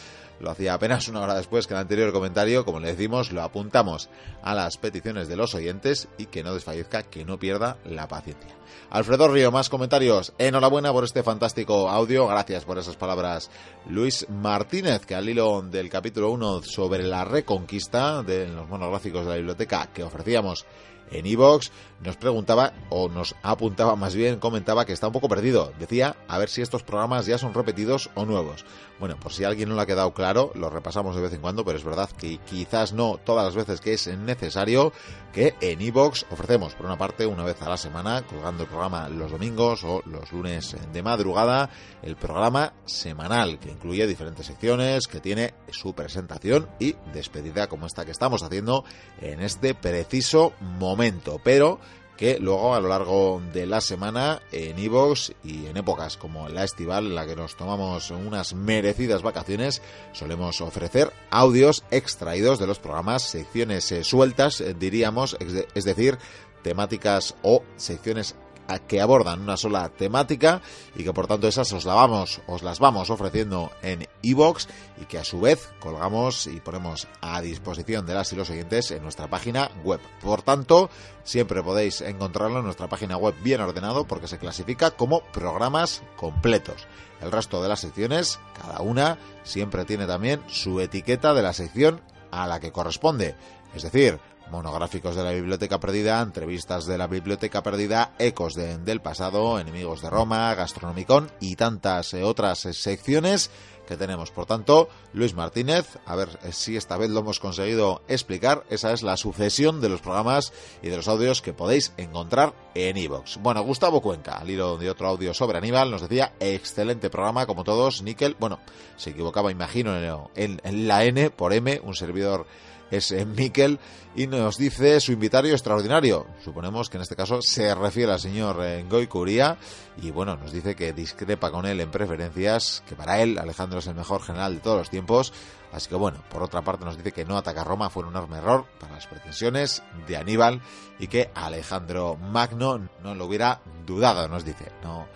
lo hacía apenas una hora después que el anterior comentario, como le decimos, lo apuntamos a las peticiones de los oyentes y que no desfallezca, que no pierda la paciencia. Alfredo Río, más comentarios. Enhorabuena por este fantástico audio. Gracias por esas palabras. Luis Martínez, que al hilo del capítulo 1 sobre la reconquista de los monográficos de la biblioteca que ofrecíamos en Evox, nos preguntaba, o nos apuntaba más bien, comentaba que está un poco perdido. Decía, a ver si estos programas ya son repetidos o nuevos. Bueno, por si alguien no le ha quedado claro, lo repasamos de vez en cuando, pero es verdad que quizás no todas las veces que es necesario que en iBox ofrecemos, por una parte, una vez a la semana, colgando el programa los domingos o los lunes de madrugada, el programa semanal, que incluye diferentes secciones, que tiene su presentación y despedida como esta que estamos haciendo en este preciso momento. Pero que luego a lo largo de la semana en Evox y en épocas como la estival en la que nos tomamos unas merecidas vacaciones solemos ofrecer audios extraídos de los programas, secciones eh, sueltas eh, diríamos, es decir, temáticas o secciones que abordan una sola temática y que por tanto esas os, la vamos, os las vamos ofreciendo en iVoox y que a su vez colgamos y ponemos a disposición de las y los oyentes en nuestra página web. Por tanto, siempre podéis encontrarlo en nuestra página web bien ordenado porque se clasifica como programas completos. El resto de las secciones, cada una, siempre tiene también su etiqueta de la sección a la que corresponde. Es decir, monográficos de la Biblioteca Perdida, entrevistas de la Biblioteca Perdida, ecos del pasado, enemigos de Roma, gastronomicón y tantas eh, otras eh, secciones que tenemos. Por tanto, Luis Martínez, a ver eh, si esta vez lo hemos conseguido explicar, esa es la sucesión de los programas y de los audios que podéis encontrar en iVoox. Bueno, Gustavo Cuenca, al hilo de otro audio sobre Aníbal, nos decía, excelente programa, como todos, Níquel, bueno, se equivocaba, imagino, en la N por M, un servidor es Miquel y nos dice su invitario extraordinario. Suponemos que en este caso se refiere al señor eh, Goy Curía y bueno, nos dice que discrepa con él en preferencias, que para él Alejandro es el mejor general de todos los tiempos. Así que bueno, por otra parte nos dice que no atacar Roma fue un enorme error para las pretensiones de Aníbal y que Alejandro Magno no lo hubiera dudado, nos dice. No,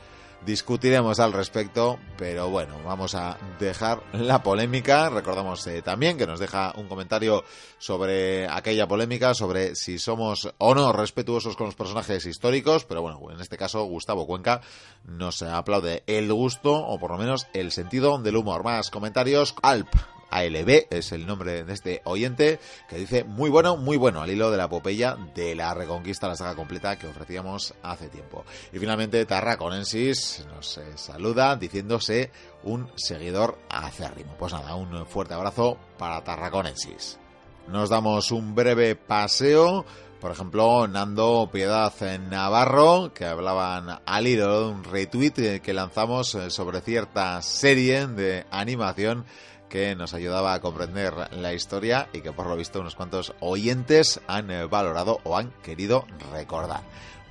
discutiremos al respecto, pero bueno, vamos a dejar la polémica. Recordamos eh, también que nos deja un comentario sobre aquella polémica, sobre si somos o no respetuosos con los personajes históricos, pero bueno, en este caso Gustavo Cuenca nos aplaude el gusto o por lo menos el sentido del humor. Más comentarios. Alp ALB es el nombre de este oyente, que dice muy bueno, muy bueno, al hilo de la epopeya de la Reconquista, la saga completa que ofrecíamos hace tiempo. Y finalmente Tarraconensis nos eh, saluda diciéndose un seguidor acérrimo. Pues nada, un fuerte abrazo para Tarraconensis. Nos damos un breve paseo por ejemplo, Nando Piedad en Navarro, que hablaban al hilo de un retweet que lanzamos sobre cierta serie de animación que nos ayudaba a comprender la historia y que por lo visto unos cuantos oyentes han eh, valorado o han querido recordar.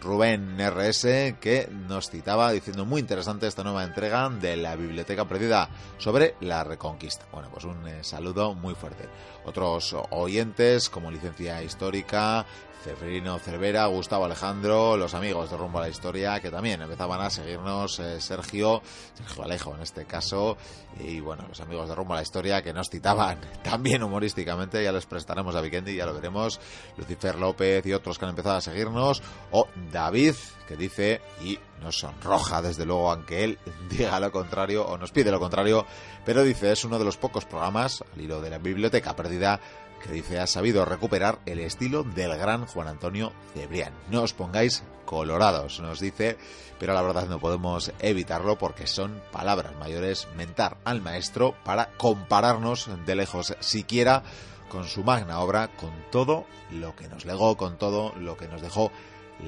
Rubén RS que nos citaba diciendo muy interesante esta nueva entrega de la Biblioteca Perdida sobre la Reconquista. Bueno, pues un eh, saludo muy fuerte. Otros oyentes como Licencia Histórica, Ceferino Cervera, Gustavo Alejandro, los amigos de Rumbo a la Historia, que también empezaban a seguirnos, eh, Sergio, Sergio Alejo en este caso, y bueno, los amigos de Rumbo a la Historia que nos citaban [laughs] también humorísticamente, ya les prestaremos a Vikendi, ya lo veremos, Lucifer López y otros que han empezado a seguirnos, o David, que dice, y nos sonroja desde luego, aunque él [laughs] diga lo contrario o nos pide lo contrario, pero dice, es uno de los pocos programas, al hilo de la biblioteca perdida, que dice ha sabido recuperar el estilo del gran Juan Antonio Cebrián. No os pongáis colorados, nos dice, pero la verdad no podemos evitarlo porque son palabras mayores mentar al maestro para compararnos de lejos siquiera con su magna obra, con todo lo que nos legó, con todo lo que nos dejó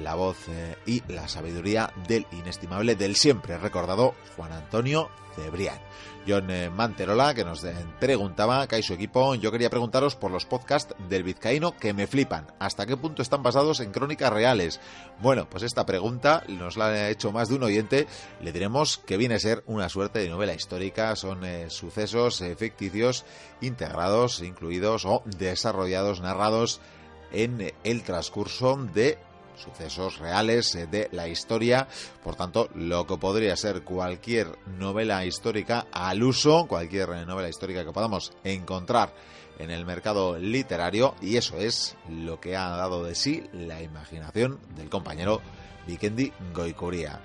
la voz eh, y la sabiduría del inestimable, del siempre recordado Juan Antonio Cebrián. John eh, Manterola, que nos preguntaba, que hay su equipo, yo quería preguntaros por los podcasts del vizcaíno que me flipan. ¿Hasta qué punto están basados en crónicas reales? Bueno, pues esta pregunta nos la ha hecho más de un oyente. Le diremos que viene a ser una suerte de novela histórica. Son eh, sucesos ficticios integrados, incluidos o desarrollados, narrados en el transcurso de sucesos reales eh, de la historia. Por tanto, lo que podría ser cualquier novela histórica al uso, cualquier novela histórica que podamos encontrar en el mercado literario, y eso es lo que ha dado de sí la imaginación del compañero Vikendi Goikuria.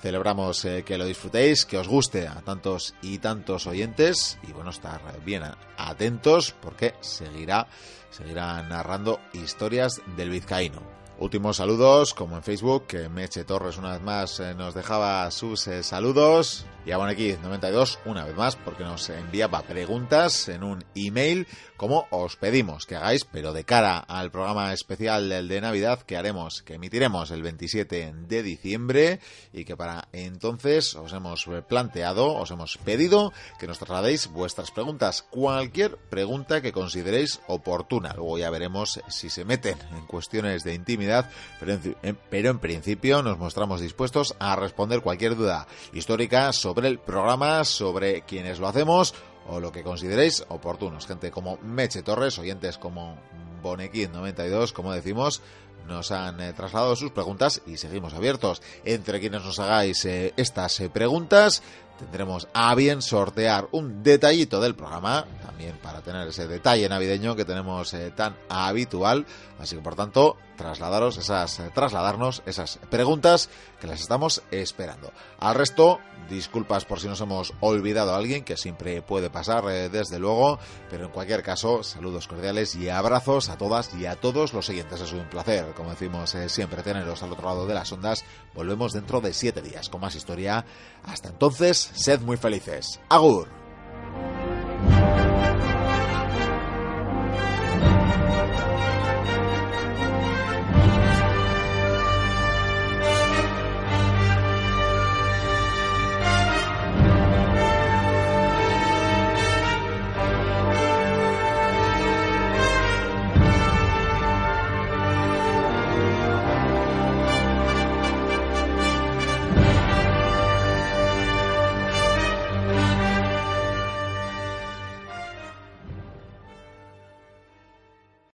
Celebramos eh, que lo disfrutéis, que os guste a tantos y tantos oyentes y bueno, estar bien atentos porque seguirá, seguirá narrando historias del vizcaíno. Últimos saludos, como en Facebook, que Meche Torres una vez más eh, nos dejaba sus eh, saludos. Y a aquí 92 una vez más, porque nos enviaba preguntas en un email, como os pedimos que hagáis, pero de cara al programa especial del de Navidad que haremos, que emitiremos el 27 de diciembre, y que para entonces os hemos planteado, os hemos pedido que nos trasladéis vuestras preguntas, cualquier pregunta que consideréis oportuna. Luego ya veremos si se meten en cuestiones de intimidad pero en, principio nos mostramos dispuestos a responder cualquier duda histórica sobre el programa, sobre quienes lo hacemos o lo que consideréis oportunos. Gente como Meche Torres, oyentes como Bonequín92, como decimos, nos han eh, trasladado sus preguntas y seguimos abiertos. Entre quienes nos hagáis eh, estas eh, preguntas, tendremos a bien sortear un detallito del programa, también para tener ese detalle navideño que tenemos tan habitual. Así que, por tanto, trasladaros esas, eh, trasladarnos esas preguntas que las estamos esperando. Al resto, disculpas por si nos hemos olvidado a alguien, que siempre puede pasar, eh, desde luego, pero en cualquier caso, saludos cordiales y abrazos a todas y a todos los siguientes. Es un placer, como decimos eh, siempre, teneros al otro lado de las ondas. Volvemos dentro de siete días con más historia. Hasta entonces, sed muy felices. Agur.